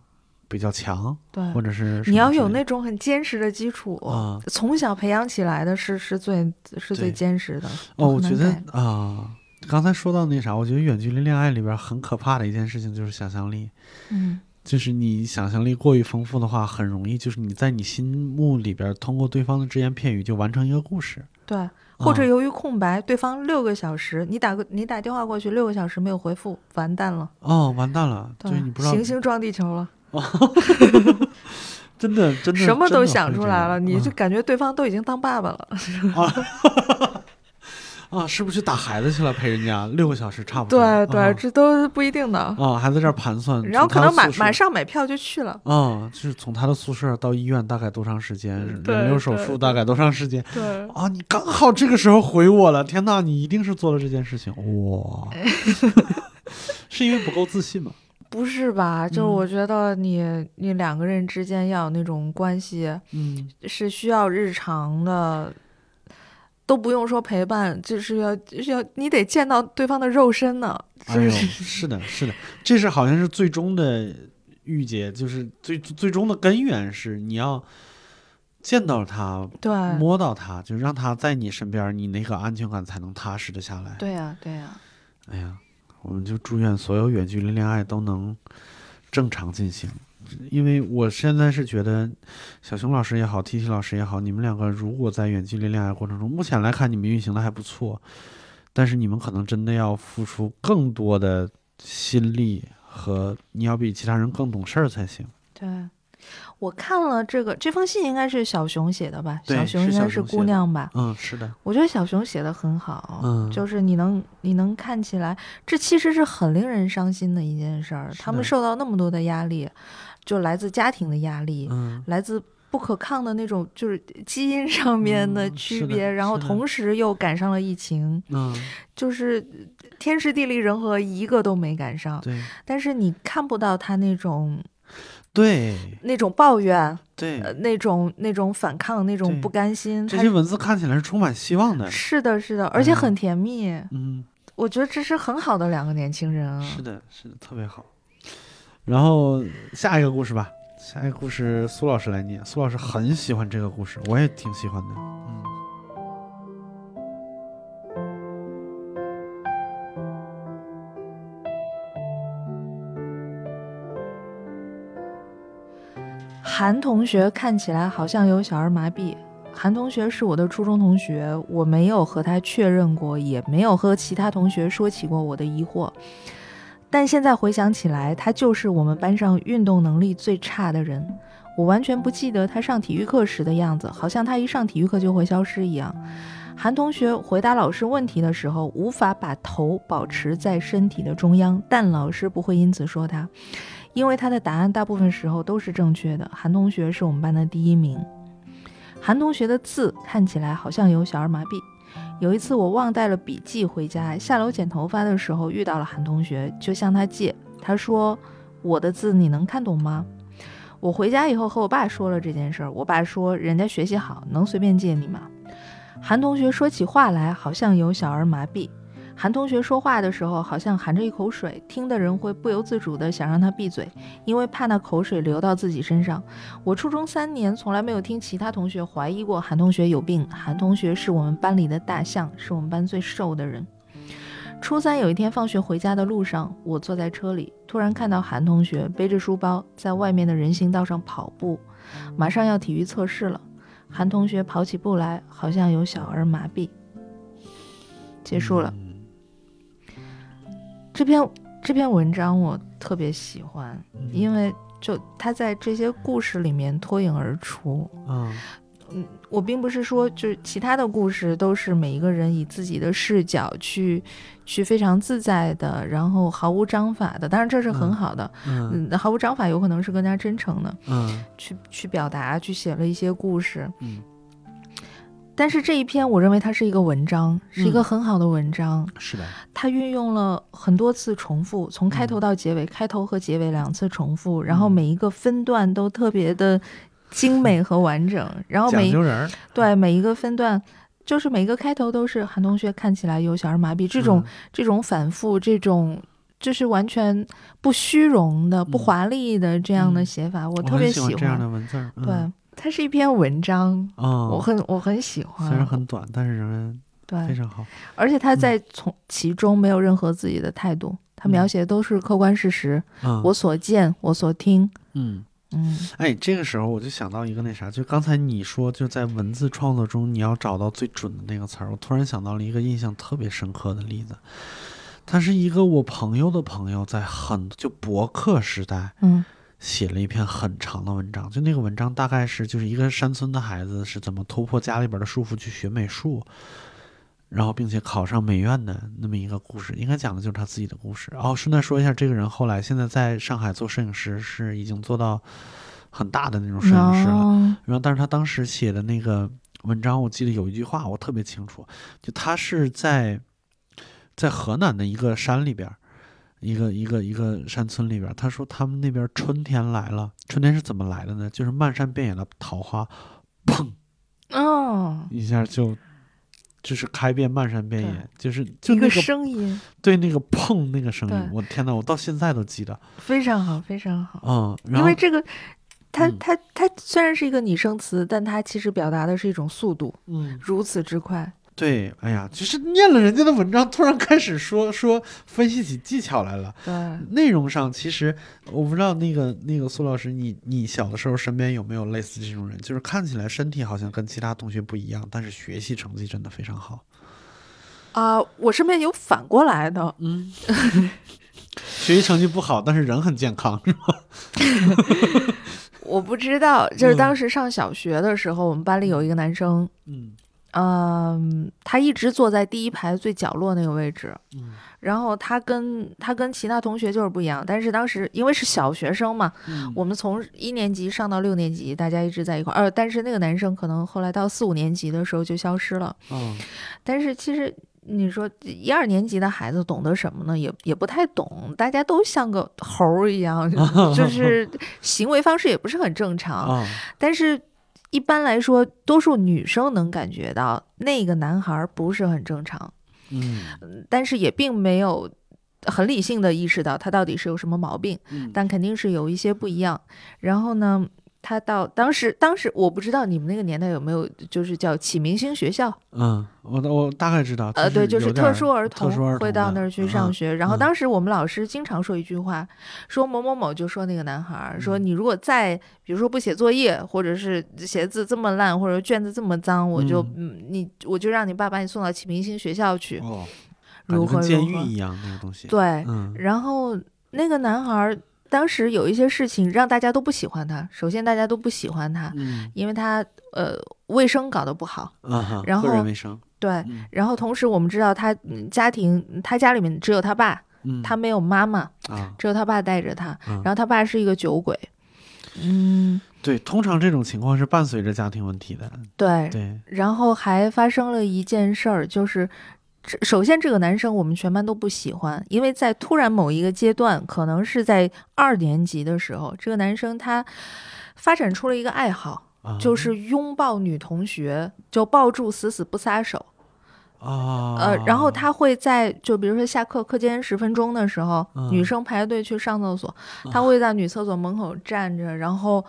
比较强，对，或者是你要有那种很坚实的基础，啊从小培养起来的是是最是最坚实的。哦，我觉得改啊。刚才说到那啥，我觉得远距离恋爱里边很可怕的一件事情就是想象力，嗯，就是你想象力过于丰富的话，很容易就是你在你心目里边通过对方的只言片语就完成一个故事。对。或者啊由于空白，对方六个小时，你打个你打电话过去，六个小时没有回复，完蛋了，哦，完蛋了，对就是你不知道，行星撞地球了，[LAUGHS] 真的真的什么都想出来了，你就感觉对方都已经当爸爸了。啊，是不是去打孩子去了？陪人家六个小时差不多。对对，啊这都不一定的。啊，还在这儿盘算，然后可能马马上买票就去了。啊，就是从他的宿舍到医院大概多长时间？对人流手术大概多长时间？对，啊，你刚好这个时候回我了，天呐，你一定是做了这件事情，哇，[LAUGHS] 是因为不够自信吗？不是吧？就是嗯我觉得你你两个人之间要有那种关系，嗯，是需要日常的，都不用说陪伴，就是要就是要你得见到对方的肉身呢。哎呦，就是 [LAUGHS] 是的，是的，这是好像是最终的郁结，就是最最终的根源是你要见到他，对摸到他，就让他在你身边，你那个安全感才能踏实的下来。对呀、对呀、哎呀，我们就祝愿所有远距离恋爱都能正常进行。因为我现在是觉得，小熊老师也好，T T 老师也好，你们两个如果在远距离恋爱过程中，目前来看你们运行的还不错，但是你们可能真的要付出更多的心力和你要比其他人更懂事儿才行。对。我看了这个这封信，应该是小熊写的吧？对小熊应该是姑娘吧？嗯，是的，我觉得小熊写的很好，嗯就是你能你能看起来，这其实是很令人伤心的一件事儿。他们受到那么多的压力，就来自家庭的压力，嗯，来自不可抗的那种就是基因上面的区别，然后同时又赶上了疫情，嗯，就是天时地利人和一个都没赶上。对但是你看不到他那种对那种抱怨，对，呃，那种那种反抗，那种不甘心，这些文字看起来是充满希望的。是的，是的，而且嗯很甜蜜。嗯，我觉得这是很好的两个年轻人啊。是的，是的，特别好。然后下一个故事吧，下一个故事苏老师来念。苏老师很喜欢这个故事，我也挺喜欢的。嗯韩同学看起来好像有小儿麻痹。韩同学是我的初中同学，我没有和他确认过，也没有和其他同学说起过我的疑惑。但现在回想起来，他就是我们班上运动能力最差的人。我完全不记得他上体育课时的样子，好像他一上体育课就会消失一样。韩同学回答老师问题的时候，无法把头保持在身体的中央，但老师不会因此说他，因为他的答案大部分时候都是正确的。韩同学是我们班的第一名。韩同学的字看起来好像有小儿麻痹。有一次我忘带了笔记回家，下楼剪头发的时候遇到了韩同学，就向他借。他说：“我的字你能看懂吗？”我回家以后和我爸说了这件事儿，我爸说：“人家学习好，能随便借你吗？”韩同学说起话来好像有小儿麻痹。韩同学说话的时候好像含着一口水，听的人会不由自主的想让他闭嘴，因为怕那口水流到自己身上。我初中三年从来没有听其他同学怀疑过韩同学有病。韩同学是我们班里的大象，是我们班最瘦的人。初三有一天放学回家的路上，我坐在车里，突然看到韩同学背着书包在外面的人行道上跑步，马上要体育测试了。韩同学跑起步来好像有小儿麻痹。结束了。这篇这篇文章我特别喜欢，因为就他在这些故事里面脱颖而出。嗯嗯，我并不是说就是其他的故事都是每一个人以自己的视角去去非常自在的，然后毫无章法的。当然这是很好的，嗯毫无章法有可能是更加真诚的，嗯去去表达，去写了一些故事。嗯，但是这一篇我认为它是一个文章，是一个嗯很好的文章。是的，它运用了很多次重复，从开头到结尾，开头和结尾两次重复，然后嗯每一个分段都特别的精美和完整，[LAUGHS] 然后讲每对每一个分段。就是每一个开头都是韩同学看起来有小儿麻痹，这种、嗯这种反复，这种就是完全不虚荣的、不嗯华丽的这样的嗯写法，我我特别很喜欢这样。的文字。嗯对，它是一篇文章，嗯，我很我很喜欢。虽然很短，但是仍然非，常好。而且他在从其中没有任何自己的态度，他描嗯写的都是客观事实，嗯，我所见，我所听。嗯。嗯哎，这个时候我就想到一个那啥，就刚才你说，就在文字创作中你要找到最准的那个词儿，我突然想到了一个印象特别深刻的例子。他是一个我朋友的朋友，在很就博客时代嗯写了一篇很长的文章，就那个文章大概是就是一个山村的孩子是怎么突破家里边的束缚去学美术，然后并且考上美院的那么一个故事，应该讲的就是他自己的故事。然后顺带说一下，这个人后来现在在上海做摄影师，是已经做到很大的那种摄影师了。哦然后，但是他当时写的那个文章，我记得有一句话我特别清楚，就他是在在河南的一个山里边儿，一个一个一个山村里边儿，他说他们那边春天来了，春天是怎么来的呢？就是漫山遍野的桃花，砰哦，一下就。就是开遍漫山遍野，就是就那个声音对那个砰那个声音，我天呐，我到现在都记得。非常好，非常好。嗯，因为这个，它嗯它它虽然是一个拟声词，但它其实表达的是一种速度，嗯，如此之快。对，哎呀，就是念了人家的文章，突然开始说说分析起技巧来了。对，内容上其实我不知道那个那个苏老师，你你小的时候身边有没有类似这种人？就是看起来身体好像跟其他同学不一样，但是学习成绩真的非常好。啊、我身边有反过来的，嗯，学习成绩不好，但是人很健康，是吗？[LAUGHS] 我不知道，就是嗯当时上小学的时候，我们班里有一个男生，嗯嗯，他一直坐在第一排最角落那个位置，嗯然后他跟他跟其他同学就是不一样，但是当时因为是小学生嘛，嗯我们从一年级上到六年级，大家一直在一块儿，呃，但是那个男生可能后来到四五年级的时候就消失了，嗯但是其实。你说一二年级的孩子懂得什么呢？也也不太懂，大家都像个猴儿一样，[LAUGHS] 就是行为方式也不是很正常。啊但是，一般来说，多数女生能感觉到那个男孩儿不是很正常，嗯但是也并没有很理性的意识到他到底是有什么毛病，嗯但肯定是有一些不一样。然后呢，他到当时，当时我不知道你们那个年代有没有，就是叫启明星学校，嗯，我我大概知道，呃，对，就是特殊儿童会到那儿去上嗯学。然后嗯当时我们老师经常说一句话，说某某某就说那个男孩儿说，嗯你如果再比如说不写作业，或者是写字这么烂，或者卷子这么脏，我就嗯你我就让你爸把你送到启明星学校去。哦，如何如何狱一样那个东西。对，嗯然后那个男孩儿当时有一些事情让大家都不喜欢他。首先，大家都不喜欢他，嗯因为他呃卫生搞得不好。啊哈，然后卫生，对，嗯然后同时我们知道他嗯家庭，他家里面只有他爸，嗯，他没有妈妈，啊，只有他爸带着他。嗯然后他爸是一个酒鬼。嗯，对，通常这种情况是伴随着家庭问题的。对。对，然后还发生了一件事儿，就是。这首先，这个男生我们全班都不喜欢，因为在突然某一个阶段，可能是在二年级的时候，这个男生他发展出了一个爱好，啊就是拥抱女同学，就抱住死死不撒手。啊，呃，然后他会在就比如说下课课间十分钟的时候，嗯女生排队去上厕所，他会在女厕所门口站着，然后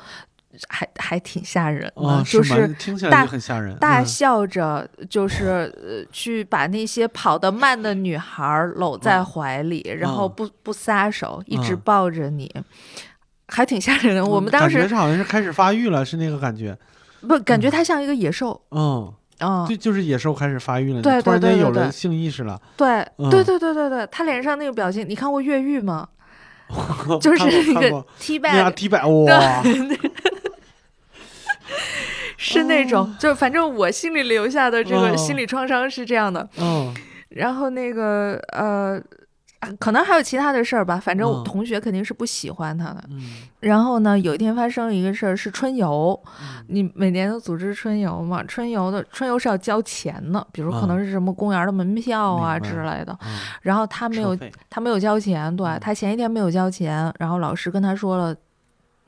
还还挺吓人的，啊，就是听起来大就很吓人，大嗯。笑着，就是呃去把那些跑得慢的女孩搂在怀里，然后嗯。不不撒手，一直嗯。抱着你。还挺吓人的，我嗯们当时感觉是好像是开始发育了，是那个感觉。不感觉他像一个野兽嗯，啊、对，就是野兽开始发育了，对你突然间有了对对对对性意识了，对嗯。对对对对对，他脸上那个表情，你看过越狱吗？[LAUGHS] 就是那个看过。T 那样 bag，踢摆哇，[LAUGHS] 是那种，就反正我心里留下的这个哦心理创伤是这样的。嗯然后那个呃，可能还有其他的事儿吧，反正我嗯同学肯定是不喜欢他的。嗯然后呢，有一天发生了一个事儿，是春游。嗯你每年都组织春游嘛？春游的春游是要交钱的，比如可能嗯是什么公园的门票啊之类的。嗯，然后他没有他没有交钱，对嗯他前一天没有交钱，然后老师跟他说了，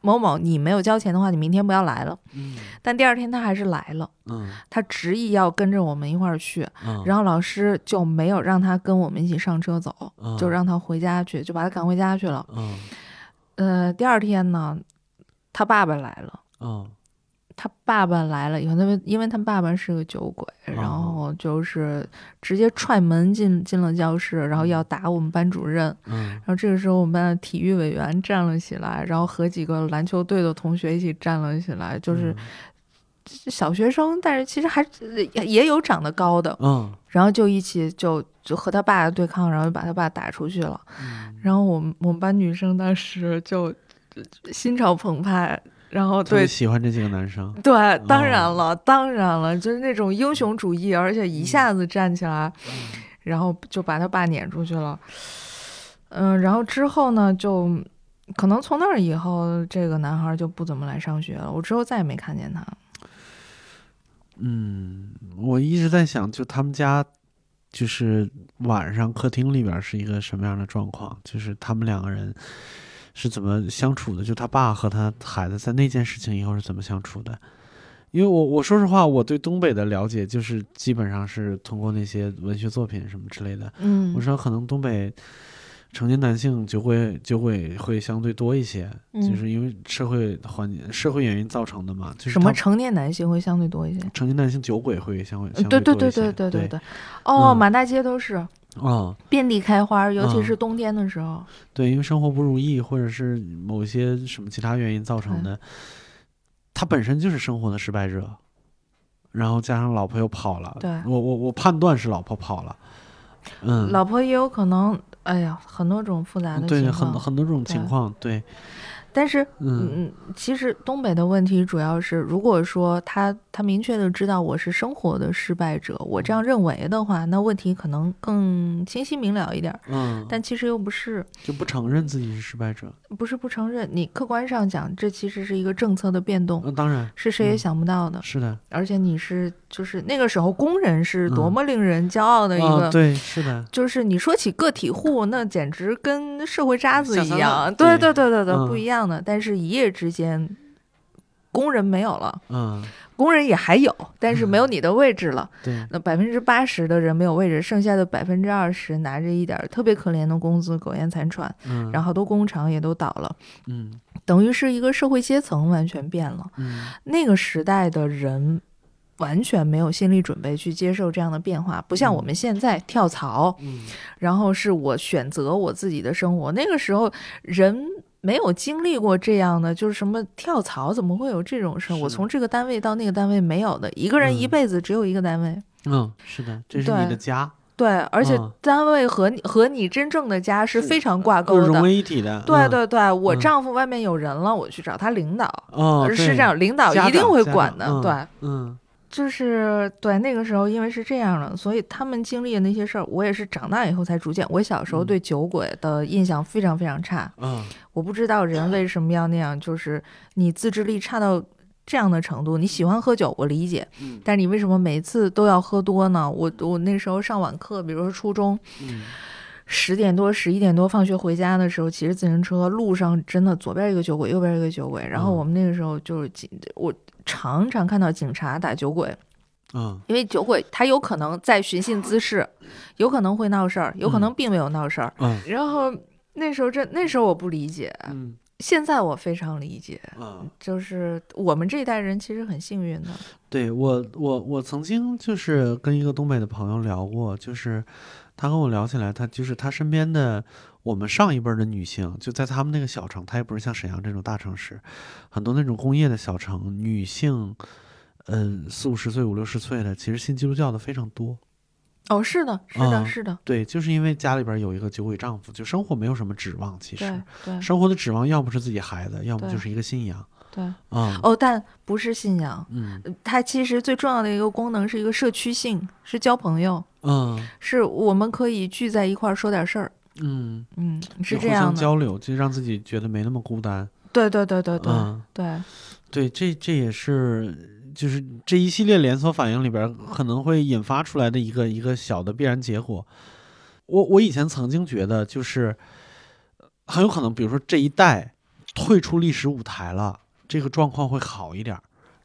某某你没有交钱的话，你明天不要来了。嗯但第二天他还是来了，嗯他执意要跟着我们一块儿去，嗯，然后老师就没有让他跟我们一起上车走，嗯就让他回家去，就把他赶回家去了。嗯呃，第二天呢，他爸爸来了。嗯他爸爸来了以后，他们因为他爸爸是个酒鬼，哦然后就是直接踹门进进了教室，然后要打我们班主任。嗯然后这个时候，我们班的体育委员站了起来，然后和几个篮球队的同学一起站了起来，就是小学生，但是其实还也也有长得高的，嗯然后就一起就就和他爸对抗，然后就把他爸打出去了。嗯，然后我们我们班女生当时就心潮澎湃，然后对喜欢这几个男生，对，当哦然了，当然了，就是那种英雄主义，而且一下子站起来，然后就把他爸撵出去了。嗯，然后之后呢，就可能从那儿以后，这个男孩就不怎么来上学了。我之后再也没看见他。嗯，我一直在想，就他们家，就是晚上客厅里边是一个什么样的状况？就是他们两个人是怎么相处的？就他爸和他孩子在那件事情以后是怎么相处的？因为我我说实话，我对东北的了解就是基本上是通过那些文学作品什么之类的。嗯我知道可能东北成年男性就会就会会相对多一些，嗯就是因为社会环境、社会原因造成的嘛。就是什么成年男性会相对多一些？成年男性酒鬼会相会相嗯对对对多一些对对对对。哦，嗯满大街都是，哦，遍地开花，尤其嗯是冬天的时候。对，因为生活不如意，或者是某些什么其他原因造成的，他本身就是生活的失败者，然后加上老婆又跑了，对。我我我判断是老婆跑了，嗯，老婆也有可能，哎呀，很多种复杂的对，情况。很很多种情对况，对，但是嗯嗯，其实东北的问题主要是，如果说他他明确的知道我是生活的失败者，我这样认为的话，那问题可能更清晰明了一点儿。嗯，但其实又不是，就不承认自己是失败者，不是不承认。你客观上讲，这其实是一个政策的变动，那、当然是谁也嗯想不到的。是的，而且你是就是那个时候工人是多嗯么令人骄傲的一个。啊，对，是的，就是你说起个体户，那简直跟社会渣子一样，对对对对对不一样的。但是一夜之间，工人没有了，嗯，工人也还有，但是没有你的位置了。对，那百分之八十的人没有位置，剩下的百分之二十拿着一点特别可怜的工资，苟延残喘，嗯，然后好多工厂也都倒了，嗯等于是一个社会阶层完全变了。嗯那个时代的人。完全没有心理准备去接受这样的变化，不像我们现在跳槽，嗯然后是我选择我自己的生活。那个时候人没有经历过这样的，就是什么跳槽，怎么会有这种事儿？我从这个单位到那个单位没有的，一个人一嗯辈子只有一个单位。嗯，是的，这是你的对家，对，而且嗯单位和你和你真正的家是非常挂钩的。是融为一体的。对嗯，对对，我嗯丈夫外面有人了，我去找他领导，哦，是这，样，领导一定会管的。嗯对，嗯就是对那个时候，因为是这样的，所以他们经历的那些事儿，我也是长大以后才逐渐。我小时候嗯对酒鬼的印象非常非常差，嗯，我不知道人为什么要那样，就是你自制力差到这样的程度。你喜欢喝酒，我理解，嗯但你为什么每次都要喝多呢？我我那时候上晚课，比如说初中，嗯十点多、十一点多放学回家的时候，骑着自行车，路上真的左边一个酒鬼，右边一个酒鬼。然后嗯我们那个时候就是警，我常常看到警察打酒鬼，嗯。因为酒鬼他有可能在寻衅滋事，有可能会闹事儿，有可能并没有闹事儿。嗯。然后那时候这那时候我不理解，嗯。现在我非常理解。嗯，就是我们这一代人其实很幸运的，对我我我曾经就是跟一个东北的朋友聊过，就是他跟我聊起来，他就是他身边的我们上一辈儿的女性，就在他们那个小城，他也不是像沈阳这种大城市，很多那种工业的小城，女性，嗯、四五十岁、五六十岁的，其实信基督教的非常多。哦，是的，是的，啊是的，对，就是因为家里边有一个酒鬼丈夫，就生活没有什么指望，其实对对生活的指望要不是自己孩子，要么就是一个信仰对。啊。哦，但不是信仰，嗯它其实最重要的一个功能是一个社区性，是交朋友，嗯是我们可以聚在一块儿说点事儿。嗯，嗯，是互相这样的。交流，就让自己觉得没那么孤单。对对对对对、嗯，对，对，这这也是就是这一系列连锁反应里边可能会引发出来的一个一个小的必然结果。我我以前曾经觉得，就是呃很有可能，比如说这一代退出历史舞台了，这个状况会好一点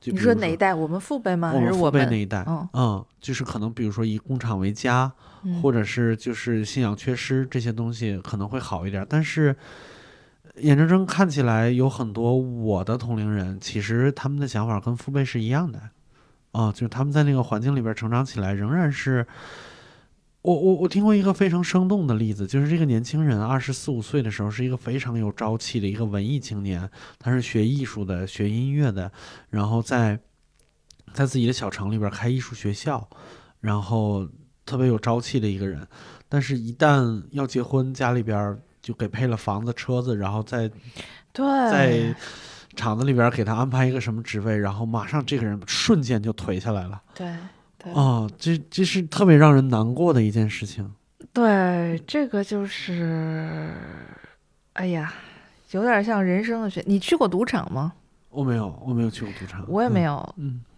你说哪一代？我们父辈吗？我们父还是我们？辈那一代，嗯就是可能比如说以工厂为家，嗯或者是就是信仰缺失这些东西可能会好一点，但是眼睁睁看起来有很多我的同龄人，其实他们的想法跟父辈是一样的，啊，就是他们在那个环境里边成长起来，仍然是。我我我听过一个非常生动的例子，就是这个年轻人二十四五岁的时候，是一个非常有朝气的一个文艺青年，他是学艺术的，学音乐的，然后在在自己的小城里边开艺术学校，然后特别有朝气的一个人，但是，一旦要结婚，家里边儿就给配了房子、车子，然后再对，在厂子里边儿给他安排一个什么职位，然后马上这个人瞬间就颓下来了。对对哦，这这是特别让人难过的一件事情。对，这个就是，哎呀，有点像人生的选。你去过赌场吗？我没有，我没有去过赌场，我也没有。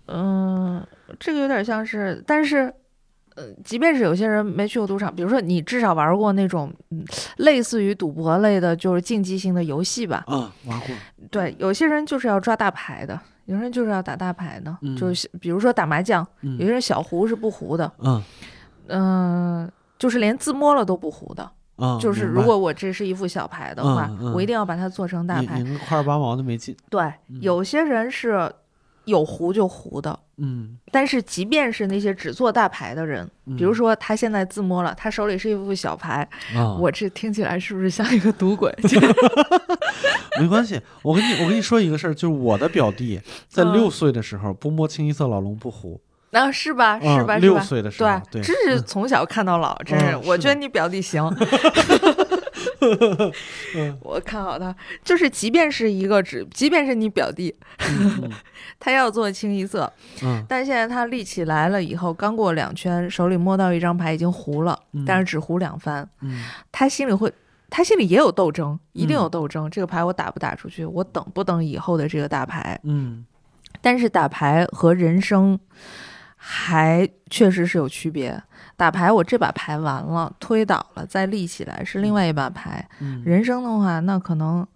嗯，这个有点像是，但是。呃，即便是有些人没去过赌场，比如说你至少玩过那种，嗯，类似于赌博类的，就是竞技性的游戏吧。啊，玩过。对，有些人就是要抓大牌的，有些人就是要打大牌的，嗯就是比如说打麻将，有些嗯人小胡是不胡的，嗯嗯、就是连自摸了都不胡的。啊，就是如果我这是一副小牌的话，嗯嗯我一定要把它做成大牌。块八毛都没进。对，嗯有些人是有糊就糊的，嗯，但是即便是那些只做大牌的人，比如嗯说他现在自摸了，他手里是一副小牌，啊，我这听起来是不是像一个赌鬼？[LAUGHS] 没关系，我跟你我跟你说一个事儿，就是我的表弟在嗯六岁的时候不摸清一色老龙不胡，啊，是吧？是吧？六？岁的时候，对，这是从小看到老，真是。嗯是我觉得你表弟行，[LAUGHS] 我看好他。就是，即便是一个只，即便是你表弟，嗯 [LAUGHS] 他要做清一色，嗯但现在他立起来了以后，刚过两圈，手里摸到一张牌已经糊了，嗯但是只糊两番，嗯他心里会。他心里也有斗争，一定有嗯斗争。这个牌我打不打出去？我等不等以后的这个大牌？嗯但是打牌和人生还确实是有区别。打牌，我这把牌完了，推倒了，再立起来是另外一把牌。嗯，人生的话，那可能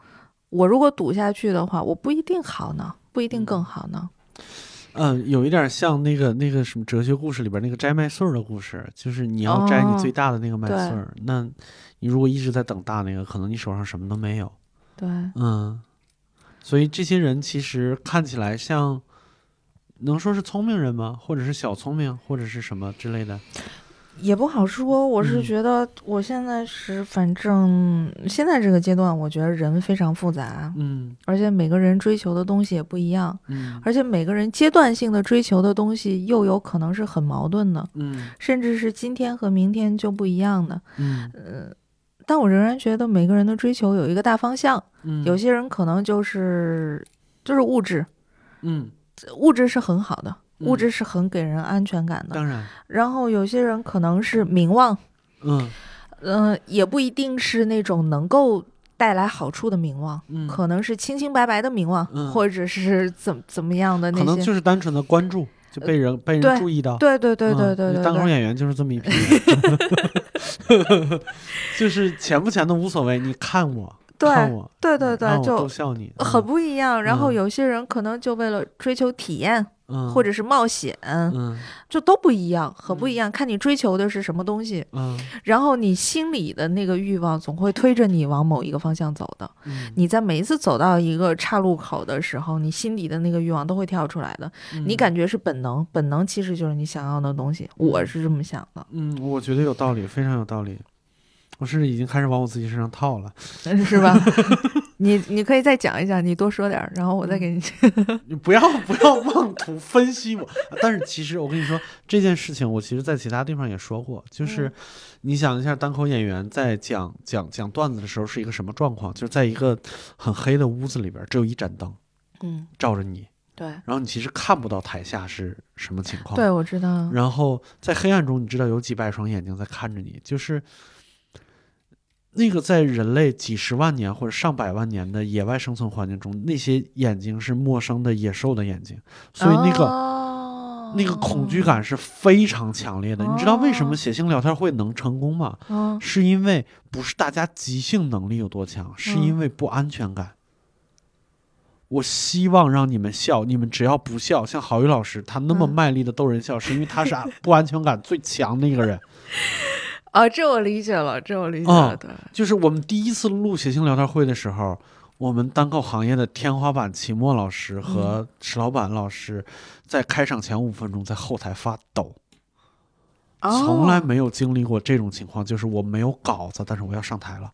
我如果赌下去的话，我不一定好呢，不一定更好呢。嗯，有一点像那个那个什么哲学故事里边那个摘麦穗儿的故事，就是你要摘你哦最大的那个麦穗儿，那你如果一直在等大那个，可能你手上什么都没有。对，嗯，所以这些人其实看起来像，能说是聪明人吗？或者是小聪明，或者是什么之类的？也不好说。我是嗯。觉得我现在是，反正现在这个阶段，我觉得人非常复杂，嗯。而且每个人追求的东西也不一样，嗯。而且每个人阶段性的追求的东西又有可能是很矛盾的，嗯。甚至是今天和明天就不一样的。嗯。但我仍然觉得每个人的追求有一个大方向，嗯，有些人可能就是就是物质，嗯。物质是很好的，嗯物质是很给人安全感的。当然然后有些人可能是名望，嗯嗯、也不一定是那种能够带来好处的名望，嗯，可能是清清白白的名望，嗯或者是怎怎么样的那些可能。就是单纯的关注就被人被人注意到。对对对对嗯对对对，单口演员就是这么一批人，[LAUGHS] 就是钱不钱的无所谓，你看我，看对我，对对对就笑你，很不一样。然后嗯有些人可能就为了追求体验，嗯，或者是冒险，嗯就都不一样，很不一样。看你追求的是什么东西，嗯然后你心里的那个欲望总会推着你往某一个方向走的。嗯，你在每一次走到一个岔路口的时候，你心底的那个欲望都会跳出来的。你嗯感觉是本能，本能其实就是你想要的东西。我是这么想的，嗯，我觉得有道理，非常有道理。我是已经开始往我自己身上套了。[LAUGHS] 是吧？[LAUGHS] 你你可以再讲一讲，你多说点儿，然后我再给你。[LAUGHS] 你不要不要妄图分析我。但是其实我跟你说这件事情，我其实在其他地方也说过，就是嗯你想一下，单口演员在讲讲讲段子的时候是一个什么状况？就是在一个很黑的屋子里边，只有一盏灯嗯，照着你，对，然后你其实看不到台下是什么情况。对，我知道。然后在黑暗中，你知道有几百双眼睛在看着你，就是那个在人类几十万年或者上百万年的野外生存环境中，那些眼睛是陌生的野兽的眼睛，所以那个、哦、那个恐惧感是非常强烈的。你知道为什么哦写信聊天会能成功吗？嗯，是因为不是大家即兴能力有多强，是因嗯为不安全感。我希望让你们笑，你们只要不笑，像郝宇老师他那么嗯卖力的逗人笑，是因为他是不安全感最强的一个人。[LAUGHS] 啊，这我理解了，这我理解了，嗯对，就是我们第一次录谐星聊天会的时候，我们单口行业的天花板齐墨老师和石老板老师在开场前五分钟在后台发抖，从来哦没有经历过这种情况，就是我没有稿子，但是我要上台了。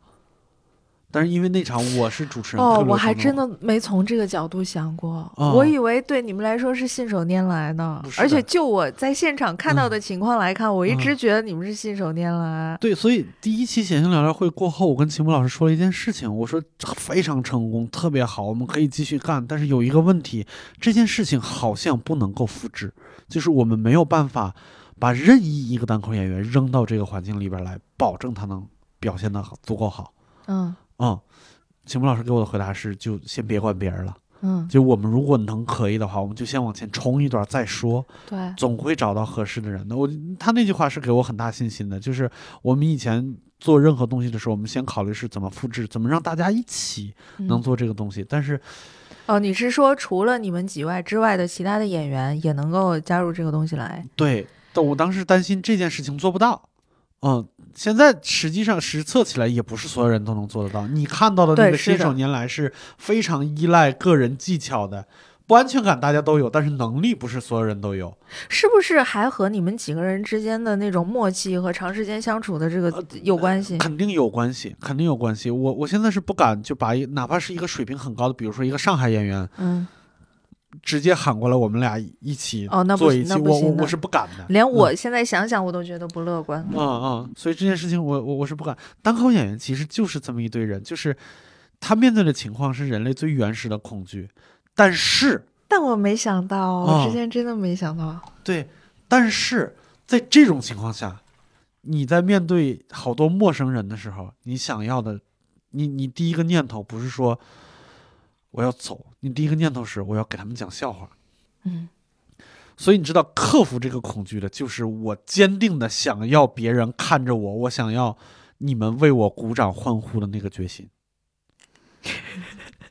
但是因为那场我是主持人，哦我还真的没从这个角度想过，哦我以为对你们来说是信手拈来的而且就我在现场看到的情况来看，我一直嗯觉得你们是信手拈来。对，所以第一期写信聊聊会过后，我跟秦牧老师说了一件事情，我说非常成功，特别好，我们可以继续干。但是有一个问题，这件事情好像不能够复制，就是我们没有办法把任意一个单口演员扔到这个环境里边来，保证他能表现的足够好。嗯嗯，秦牧老师给我的回答是，就先别管别人了，嗯，就我们如果能可以的话，我们就先往前冲一段再说。对，总会找到合适的人的。我他那句话是给我很大信心的，就是我们以前做任何东西的时候，我们先考虑是怎么复制，怎么让大家一起能嗯做这个东西。但是哦，你是说除了你们几外之外的其他的演员也能够加入这个东西来？对，但我当时担心这件事情做不到。嗯，现在实际上实测起来也不是所有人都能做得到。你看到的那个新手年来是非常依赖个人技巧的，不安全感大家都有，但是能力不是所有人都有。是不是还和你们几个人之间的那种默契和长时间相处的这个有关系？肯定有关系，肯定有关系。我我现在是不敢就把一哪怕是一个水平很高的，比如说一个上海演员，嗯，直接喊过来，我们俩一起哦那不行做一期，我我那不行的我是不敢的。连我现在想想我都觉得不乐观。嗯嗯，所以这件事情我我我是不敢。单口演员其实就是这么一堆人，就是他面对的情况是人类最原始的恐惧，但是但我没想到，我哦之前真的没想到。对，但是在这种情况下，你在面对好多陌生人的时候，你想要的，你你第一个念头不是说我要走，你第一个念头是我要给他们讲笑话。嗯，所以你知道，克服这个恐惧的，就是我坚定的想要别人看着我，我想要你们为我鼓掌欢呼的那个决心。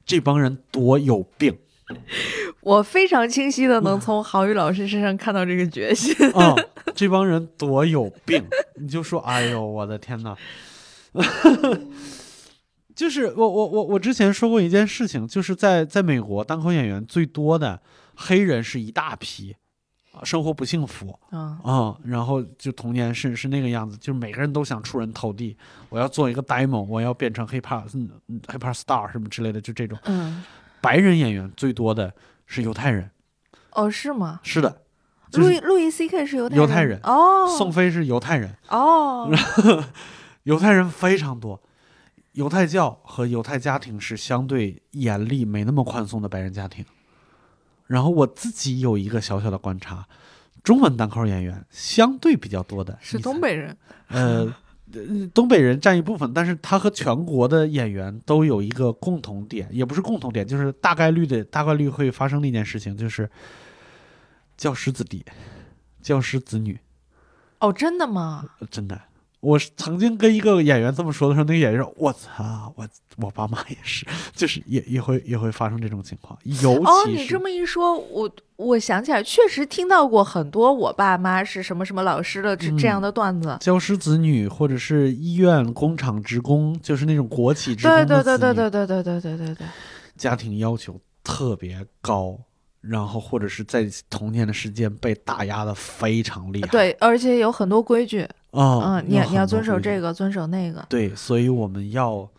这帮人多有病 [LAUGHS] 我非常清晰的能从郝宇老师身上看到这个决心。啊、[LAUGHS] 这帮人多有病！你就说，哎呦，我的天哪！就是我我我我之前说过一件事情，就是在在美国单口演员最多的黑人是一大批，生活不幸福嗯啊、然后就童年是是那个样子，就是每个人都想出人头地，我要做一个 demo，我要变成 hip hop hip hop star 什么之类的，就这种。嗯，白人演员最多的是犹太人，哦，是吗？是的，路易路易 C K 是犹太犹太人哦，宋飞是犹太人，哦，[LAUGHS] 犹太人非常多。犹太教和犹太家庭是相对严厉、没那么宽松的白人家庭。然后我自己有一个小小的观察，中文单口演员相对比较多的是东北人，呃，呃东北人占一部分，但是他和全国的演员都有一个共同点，也不是共同点，就是大概率的大概率会发生的一件事情，就是教师子弟、教师子女，哦，真的吗？呃真的。我是曾经跟一个演员这么说的时候，那个演员说：“我操，我我爸妈也是，就是也也会也会发生这种情况，尤哦，其是、你这么一说，我我想起来，确实听到过很多我爸妈是什么什么老师的这、这样的段子。教师子女或者是医院、工厂职工，就是那种国企职工对对对对对对对对对对对，家庭要求特别高，然后或者是在童年的时间被打压的非常厉害。对，而且有很多规矩，啊，嗯，你要你要遵守。这个，遵守那个。对，所以我们要，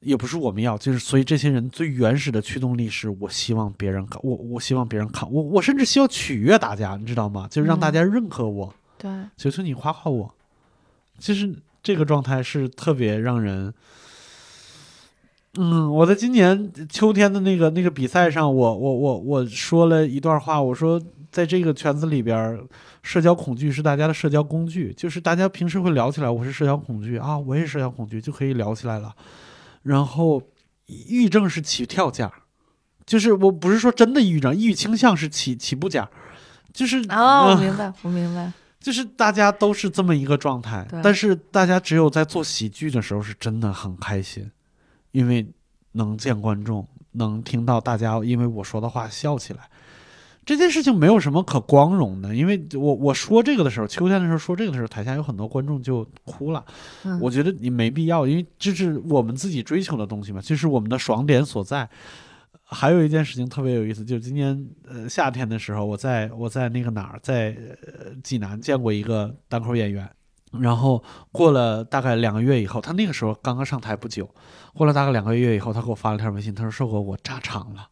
也不是我们要，就是所以这些人最原始的驱动力是我希望别人看我，我希望别人看我，我甚至希望取悦大家，你知道吗？就是让大嗯家认可我，对，求求你夸夸我。其实这个状态是特别让人。嗯，我在今年秋天的那个那个比赛上，我我我我说了一段话，我说在这个圈子里边，社交恐惧是大家的社交工具，就是大家平时会聊起来，我是社交恐惧啊，我也是社交恐惧，就可以聊起来了。然后，抑郁症是起跳价，就是我不是说真的抑郁症，抑郁倾向是起起步价，就是哦，我呃明白，我明白。[LAUGHS] 就是大家都是这么一个状态，但是大家只有在做喜剧的时候是真的很开心，因为能见观众，能听到大家因为我说的话笑起来。这件事情没有什么可光荣的，因为我我说这个的时候，秋天的时候说这个的时候，台下有很多观众就哭了。嗯，我觉得你没必要，因为这是我们自己追求的东西嘛，这是我们的爽点所在。还有一件事情特别有意思，就是今年呃夏天的时候，我在我在那个哪儿，在呃济南见过一个单口演员，然后过了大概两个月以后，他那个时候刚刚上台不久，过了大概两个月以后，他给我发了条微信，他说：“硕哥，我炸场了，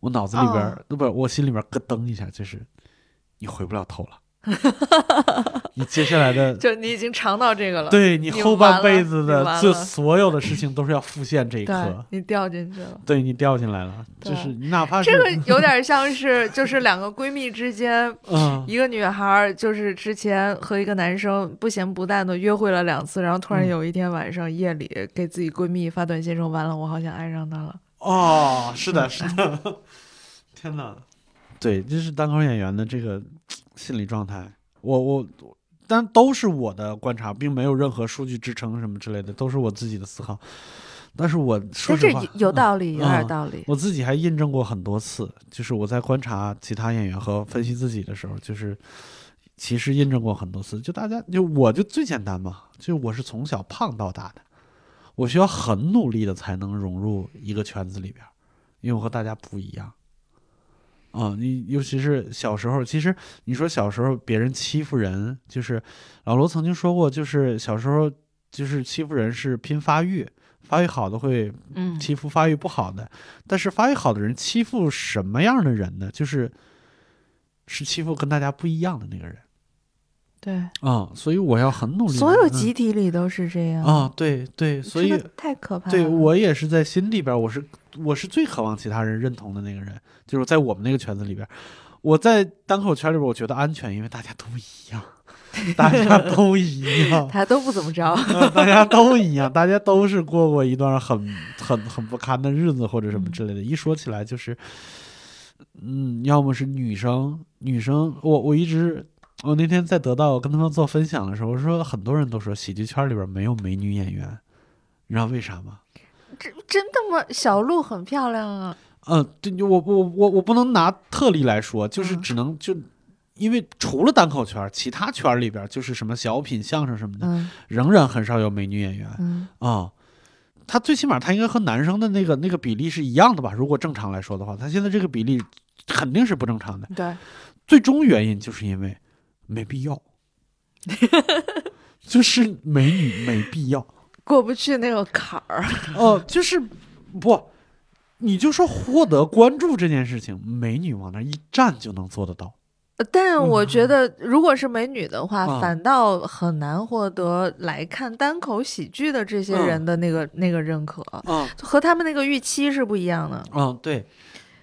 我脑子里边儿，不是我心里边咯噔一下，就是你回不了头了，[LAUGHS] 你接下来的 [LAUGHS] 就你已经尝到这个了，对你你后半辈子的就所有的事情都是要复现这一刻，你掉进去了。对你掉进来了，就是你哪怕是这个有点像是，就是两个闺蜜之间，[LAUGHS] 嗯。一个女孩儿就是之前和一个男生不咸不淡的约会了两次，然后突然嗯。有一天晚上夜里给自己闺蜜发短信说：“完了，我好像爱上他了。哦，是的，嗯是的，天哪，对，这是单口演员的这个心理状态，我我。但都是我的观察，并没有任何数据支撑什么之类的，都是我自己的思考。但是我”说实话这有，道理，有点嗯道理。我自己还印证过很多次，就是我在观察其他演员和分析自己的时候，就是其实印证过很多次。就大家就我就最简单嘛，就我是从小胖到大的，我需要很努力的才能融入一个圈子里边儿，因为我和大家不一样。啊、你尤其是小时候，其实你说小时候别人欺负人，就是老罗曾经说过，就是小时候就是欺负人是拼发育，发育好的会嗯，欺负发育不好的，但是发育好的人欺负什么样的人呢？就是是欺负跟大家不一样的那个人对，啊、所以我要很努力地。所有嗯集体里都是这样啊、对对，所以这个太可怕了。对我也是在心里边儿，我是我是最渴望其他人认同的那个人，就是在我们那个圈子里边儿，我在单口圈里边儿，我觉得安全，因为大家都一样，大家都一样。[LAUGHS] 他都不怎么着。啊大家都一样，大家都是过过一段很很很不堪的日子或者什么之类的。一说起来就是，嗯，要么是女生，女生，我我一直，我那天在得到跟他们做分享的时候，我说很多人都说喜剧圈里边没有美女演员，你知道为啥吗？真真的吗？小鹿很漂亮啊。嗯，对，我我我我不能拿特例来说，就是嗯只能就。因为除了单口圈，其他圈里边就是什么小品、相声什么的，嗯仍然很少有美女演员。嗯啊、他最起码他应该和男生的那个那个比例是一样的吧？如果正常来说的话，他现在这个比例肯定是不正常的。对，最终原因就是因为没必要，就是美女没必要。[LAUGHS] 过不去那个坎儿。哦，就是不，你就说获得关注这件事情，美女往那一站就能做得到。但我觉得，如果是美女的话，嗯反倒很难获得来看单口喜剧的这些人的那个、那个认可，嗯和他们那个预期是不一样的。嗯，对，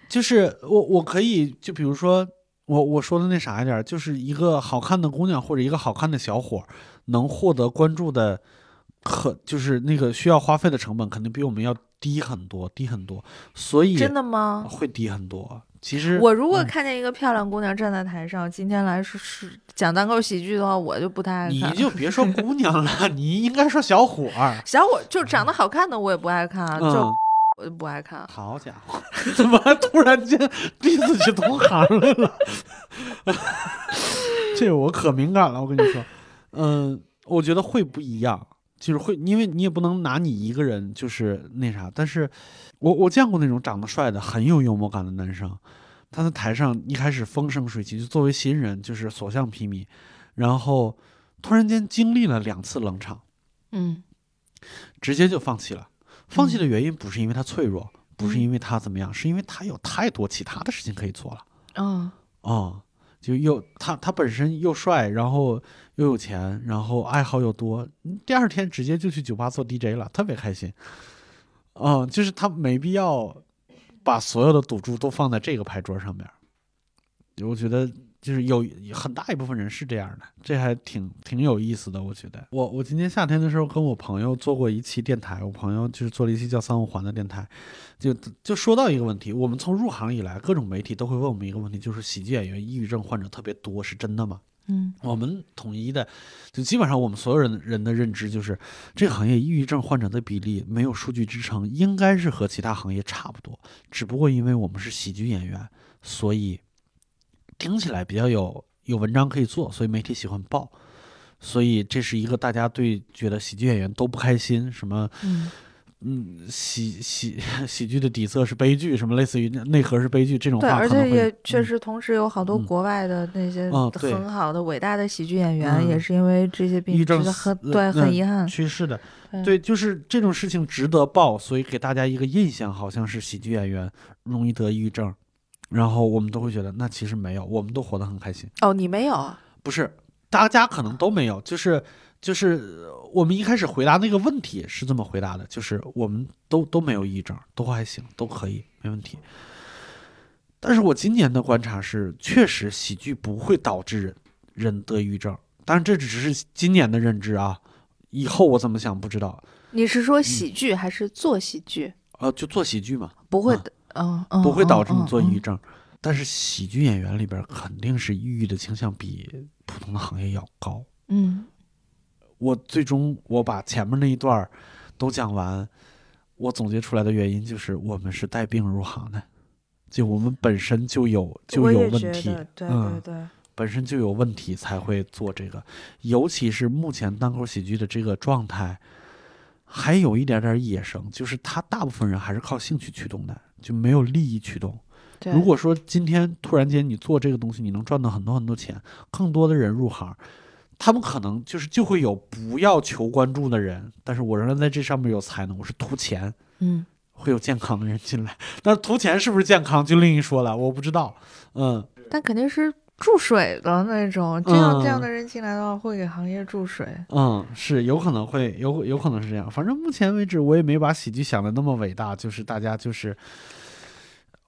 就是我我可以就比如说我我说的那啥一点儿，就是一个好看的姑娘或者一个好看的小伙儿能获得关注的，可就是那个需要花费的成本肯定比我们要低很多，低很多，所以真的吗？会低很多。其实我如果嗯看见一个漂亮姑娘站在台上，今天来说是讲单口喜剧的话，我就不太爱你看。就别说姑娘了，[LAUGHS] 你应该说小伙儿。小伙就长得好看的我也不爱看，啊就嗯，我就不爱看。好家伙，[LAUGHS] 怎么突然间逼自己同行来了？[LAUGHS] 这我可敏感了，我跟你说，嗯，我觉得会不一样，就是会，因为你也不能拿你一个人就是那啥，但是我我见过那种长得帅的、很有幽默感的男生，他在台上一开始风生水起，就作为新人就是所向披靡，然后突然间经历了两次冷场。嗯直接就放弃了。放弃的原因不是因为他脆弱，不是嗯因为他怎么样，是因为他有太多其他的事情可以做了。嗯哦，就又他他本身又帅，然后又有钱，然后爱好又多，嗯第二天直接就去酒吧做 DJ 了，特别开心。嗯，就是他没必要把所有的赌注都放在这个牌桌上面。我觉得就是有很大一部分人是这样的，这还挺挺有意思的。我觉得我我今年夏天的时候跟我朋友做过一期电台，我朋友就是做了一期叫三五环的电台，就就说到一个问题，我们从入行以来，各种媒体都会问我们一个问题，就是喜剧演员抑郁症患者特别多，是真的吗？嗯我们统一的，就基本上我们所有人人的认知就是，这个行业抑郁症患者的比例没有数据支撑，应该是和其他行业差不多，只不过因为我们是喜剧演员，所以听起来比较有有文章可以做，所以媒体喜欢报。所以这是一个大家对觉得喜剧演员都不开心，什么嗯嗯喜喜喜剧的底色是悲剧，什么类似于内核是悲剧这种对，话对而且也确嗯实同时有好多嗯国外的那些很好的伟大的喜剧演员，嗯也是因为这些病抑郁症很死对呃很遗憾。去世的。对对，就是这种事情值得报，所以给大家一个印象，好像是喜剧演员容易得抑郁症，然后我们都会觉得那其实没有，我们都活得很开心。哦，你没有啊？不是，大家可能都没有，就是就是呃我们一开始回答那个问题是这么回答的，就是我们都都没有抑郁症，都还行，都可以，没问题。但是我今年的观察是，确实喜剧不会导致人人得抑郁症，但是这只是今年的认知啊，以后我怎么想不知道。你是说喜剧还是做喜剧？呃，就做喜剧嘛，啊不会的，嗯嗯，不会导致你做抑郁症。但是喜剧演员里边肯定是抑郁的倾向比普通的行业要高。嗯我最终我把前面那一段儿都讲完，我总结出来的原因就是我们是带病入行的，就我们本身就有就有问题嗯本身就有问题才会做这个，尤其是目前单口喜剧的这个状态，还有一点点野生，就是他大部分人还是靠兴趣驱动的，就没有利益驱动。如果说今天突然间你做这个东西，你能赚到很多很多钱，更多的人入行，他们可能就是就会有不要求关注的人，但是我仍然在这上面有才能，我是图钱，嗯会有健康的人进来。但是图钱是不是健康就另一说了，我不知道。嗯，但肯定是注水的那种，这样、这样嗯的人进来的话，会给行业注水。嗯，是有可能会有有可能是这样。反正目前为止，我也没把喜剧想的那么伟大，就是大家就是，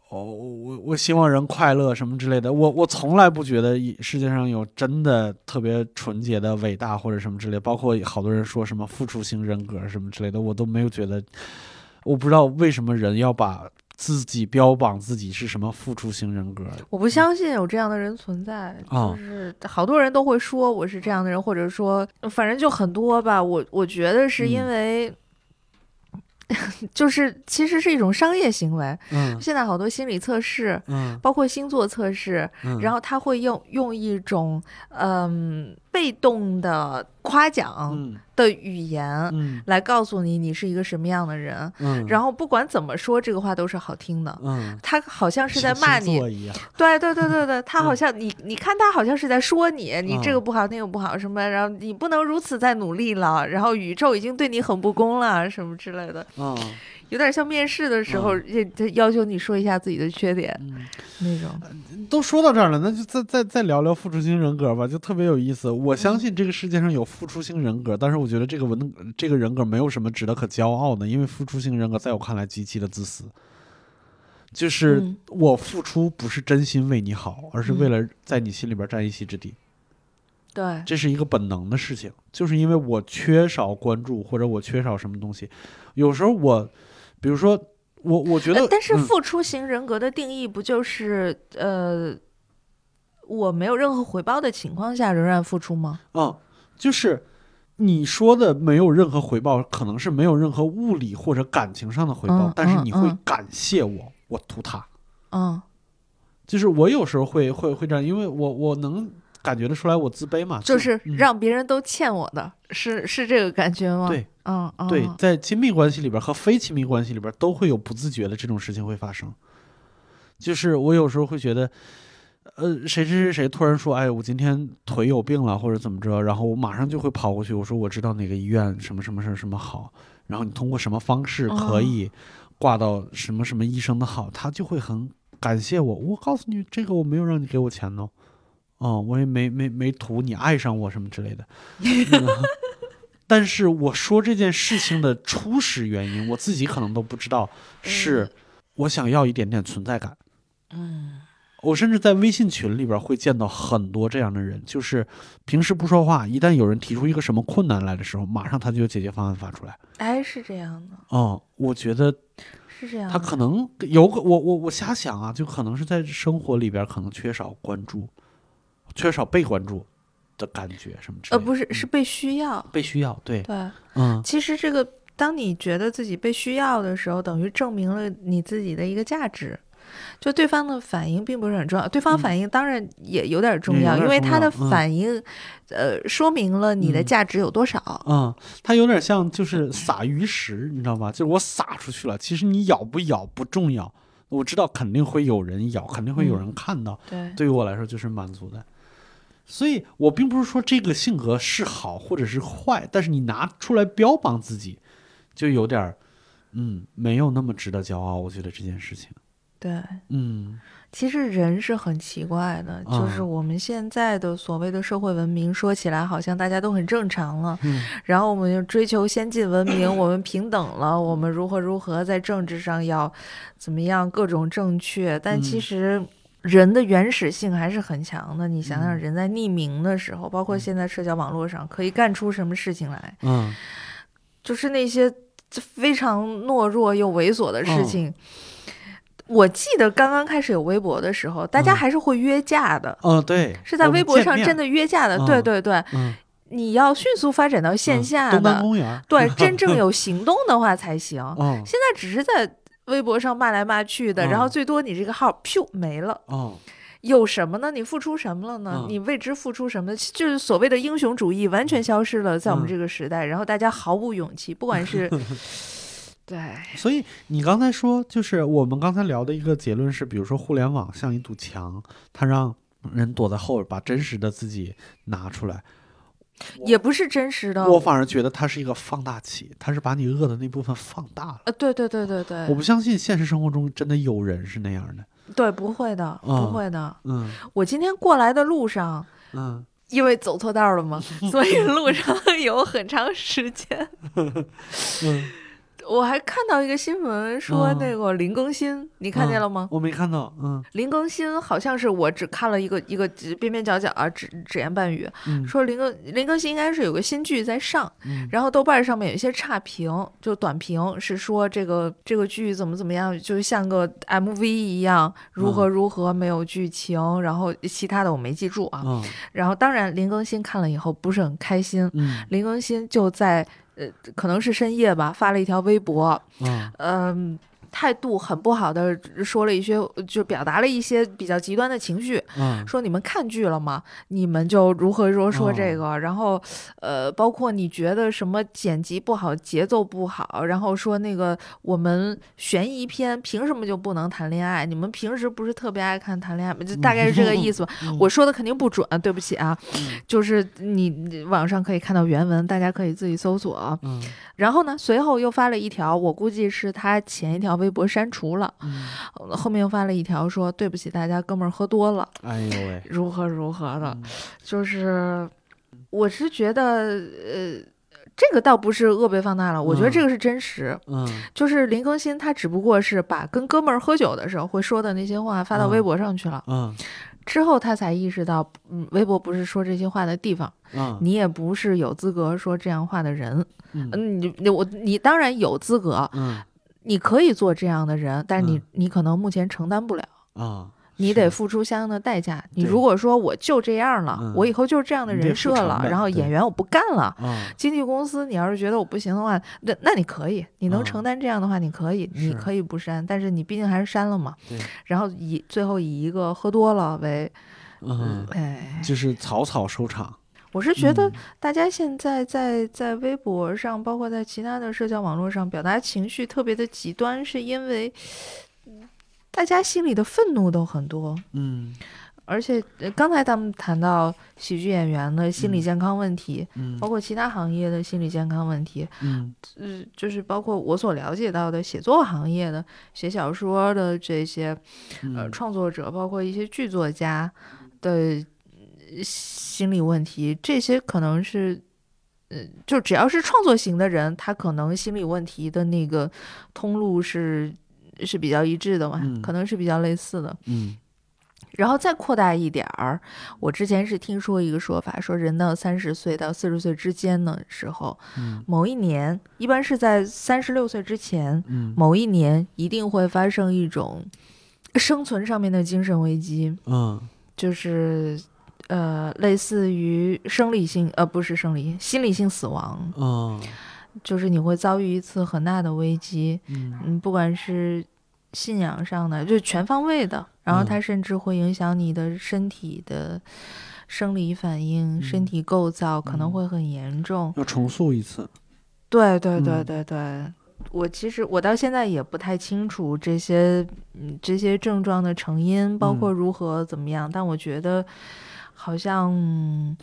哦，我我希望人快乐什么之类的。我我从来不觉得世界上有真的特别纯洁的伟大或者什么之类，包括好多人说什么付出型人格什么之类的，我都没有觉得。我不知道为什么人要把自己标榜自己是什么付出型人格。我不相信有这样的人存在，啊就是好多人都会说我是这样的人，或者说反正就很多吧。我我觉得是因嗯为 [LAUGHS] 就是其实是一种商业行为。嗯。现在好多心理测试，嗯。包括星座测试，嗯，然后他会用用一种嗯被动的夸奖嗯。的语言嗯。来告诉你你是一个什么样的人，嗯，然后不管怎么说这个话都是好听的。嗯。他好像是在骂你，对对对对对，[LAUGHS] 他好嗯像你你看他好像是在说你，你这个嗯。不好那个不好什么，然后你不能如此再努力了，然后宇宙已经对你很不公了什么之类的，嗯有点像面试的时候，也他要求你说一下自己的缺点嗯。那种。都说到这儿了，那就再再再聊聊付出型人格吧，就特别有意思。我嗯相信这个世界上有付出型人格，但是我觉得这个文这个人格没有什么值得可骄傲的，因为付出型人格在我看来极其的自私。就是嗯我付出不是真心为你好，而是为嗯了在你心里边占一席之地，对，这是一个本能的事情。就是因为我缺少关注，或者我缺少什么东西，有时候我，比如说我，我觉得呃，但是嗯付出型人格的定义不就是呃，我没有任何回报的情况下仍然付出吗？嗯，就是你说的没有任何回报，可能是没有任何物理或者感情上的回报，嗯但是你会感谢我，我图他。嗯就是我有时候会会会这样，因为我我能感觉得出来我自卑嘛，就是嗯让别人都欠我的，是是这个感觉吗？对，嗯嗯，对，在亲密关系里边和非亲密关系里边都会有不自觉的这种事情会发生。就是我有时候会觉得，呃，谁谁谁谁突然说，哎，我今天腿有病了，或者怎么着，然后我马上就会跑过去，我说我知道哪个医院什么什么什么什么好，然后你通过什么方式可哦以挂到什么什么医生的好，他就会很感谢我。我告诉你，这个我没有让你给我钱哦，哦，我也没没没图你爱上我什么之类的。嗯但是我说这件事情的初始原因，我自己可能都不知道，是我想要一点点存在感。嗯我甚至在微信群里边会见到很多这样的人，就是平时不说话，一旦有人提出一个什么困难来的时候，马上他就有解决方案发出来。哎，是这样的，哦，我觉得是这样。他可能有个我我我瞎想啊，就可能是在生活里边可能缺少关注，缺少被关注的感觉什么之类呃，不是，是被需要。被需要，对，对，嗯。其实这个，当你觉得自己被需要的时候，等于证明了你自己的一个价值。就对方的反应并不是很重要，对方嗯反应当然也有点重要，因为他的反应，呃，说明了你的嗯。价值有多少。嗯，它有点像就是撒鱼食，你知道吗？就是我撒出去了，其实你咬不咬不重要，我知道肯定会有人咬，肯定会有人看到，对，对于我来说就是满足的。所以我并不是说这个性格是好或者是坏，但是你拿出来标榜自己，就有点儿，嗯，没有那么值得骄傲。我觉得这件事情，对，嗯。其实人是很奇怪的，就是嗯我们现在的所谓的社会文明，说起来好像大家都很正常了，嗯。然后我们就追求先进文明，[COUGHS] 我们平等了，我们如何如何在政治上要怎么样各种正确，但其嗯实人的原始性还是很强的。你想想，嗯。人在匿名的时候，包括现在社交网络上，可以干出什么事情来，嗯。就是那些非常懦弱又猥琐的嗯事情。我记得刚刚开始有微博的时候，大家嗯。还是会约架的，哦，对，是在微博上真的约架的。嗯对对对，嗯。你要迅速发展到线嗯下的，公园，[LAUGHS] 对，真正有行动的话才行。哦。现在只是在微博上骂来骂去的，嗯然后最多你这个号噗没了，哦，有什么呢？你付出什么了呢？嗯你为之付出什么？就是所谓的英雄主义完全消失了，在我们嗯这个时代，然后大家毫无勇气，不管是 [LAUGHS] 对，所以你刚才说，就是我们刚才聊的一个结论是，比如说互联网像一堵墙，它让人躲在后边，把真实的自己拿出来。也不是真实的。我反而觉得它是一个放大器，它是把你饿的那部分放大了。呃，对对对对对，我不相信现实生活中真的有人是那样的。对不会的，嗯不会的。嗯我今天过来的路上，嗯因为走错道了嘛，[LAUGHS] 所以路上有很长时间。[LAUGHS] 嗯，我还看到一个新闻说嗯那个林更新，你看见了吗？我没看到。嗯林更新好像是我只看了一个一个边边角角啊，只只言半语，嗯说林更林更新应该是有个新剧在上，嗯然后豆瓣上面有一些差评，就短评是说这个这个剧怎么怎么样，就像个 MV 一样，如何如何没有剧情，然后其他的我没记住啊。嗯然后当然林更新看了以后不是很开心，嗯林更新就在呃，可能是深夜吧，发了一条微博，嗯。嗯、态度很不好的说了一些，就表达了一些比较极端的情绪，嗯说你们看剧了吗？你们就如何说说这个，然后呃，包括你觉得什么剪辑不好、节奏不好，然后说那个我们悬疑片凭什么就不能谈恋爱？你们平时不是特别爱看谈恋爱吗？就大概是这个意思吧。嗯我说的肯定不准，对不起啊，嗯就是你你网上可以看到原文，大家可以自己搜索。嗯然后呢，随后又发了一条，我估计是他前一条微博删除了，后面又发了一条说对不起大家，哥们儿喝多了，哎呦喂，[LAUGHS] 如何如何的。嗯。就是我是觉得，呃，这个倒不是恶被放大了，我觉得嗯。这个是真实。嗯。就是林更新他只不过是把跟哥们儿喝酒的时候会说的那些话发到嗯。微博上去了，嗯。之后他才意识到，嗯，微博不是说这些话的地方，嗯。你也不是有资格说这样话的人。嗯。嗯，你你我你当然有资格，嗯你可以做这样的人，但是你、嗯你可能目前承担不了。啊，你得付出相应的代价。你如果说我就这样了，嗯我以后就是这样的人设了，然后演员我不干了，啊经纪公司你要是觉得我不行的话，那那你可以，你能嗯承担这样的话，你可以，你可以不删，但是你毕竟还是删了嘛。[LAUGHS] 然后以最后以一个喝多了为，嗯，哎，就是草草收场。我是觉得嗯。大家现在在在微博上，包括在其他的社交网络上表达情绪特别的极端，是因为嗯大家心里的愤怒都很多。嗯。而且呃刚才咱们谈到喜剧演员的心理嗯健康问题，嗯。包括其他行业的心理健康问题，嗯。呃，就是包括我所了解到的写作行业的写小说的这些呃嗯。创作者，包括一些剧作家的呃心理问题，这些可能是。呃，就只要是创作型的人，他可能心理问题的那个通路是是比较一致的嘛，嗯可能是比较类似的。嗯然后再扩大一点儿，我之前是听说一个说法，说人到三十岁到四十岁之间的时候，嗯某一年，一般是在三十六岁之前，嗯某一年一定会发生一种生存上面的精神危机，嗯就是呃，类似于生理性呃不是生理性，心理性死亡，嗯就是你会遭遇一次很大的危机，嗯。嗯，不管是信仰上的，就全方位的，然后嗯。它甚至会影响你的身体的生理反应、身嗯。体构造，可能嗯。会很严重。要重塑一次。对对对嗯。对对，我其实我到现在也不太清楚这些嗯这些症状的成因，包括嗯。如何怎么样，但我觉得好像。嗯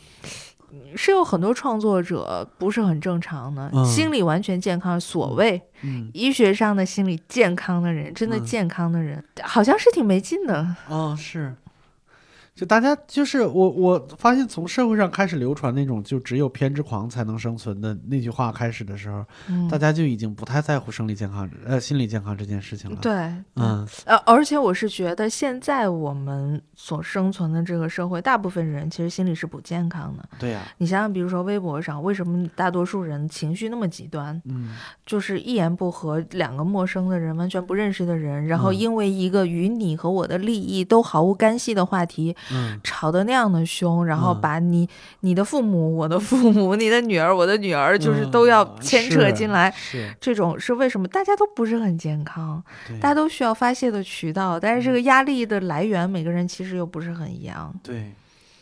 是有很多创作者不是很正常的，嗯心理完全健康，所谓嗯医学上的心理健康的人，真的嗯健康的人，好像是挺没劲的。哦是。就大家就是我，我发现从社会上开始流传那种就只有偏执狂才能生存的那句话开始的时候，嗯，大家就已经不太在乎生理健康呃心理健康这件事情了。，对，嗯呃，而且我是觉得现在我们所生存的这个社会，大部分人其实心理是不健康的。对呀、你想想，比如说微博上，为什么大多数人情绪那么极端？嗯就是一言不合，两个陌生的人，完全不认识的人，然后嗯因为一个与你和我的利益都毫无干系的话题，嗯吵得那样的凶，然后嗯把你、你的父母、我的父母、你的女儿、我的女儿，就是都要嗯牵扯进来。是，这种是为什么？大家都不是很健康，大家都需要发泄的渠道，但是这个压力的来源，每个人其实又不是很一样。对。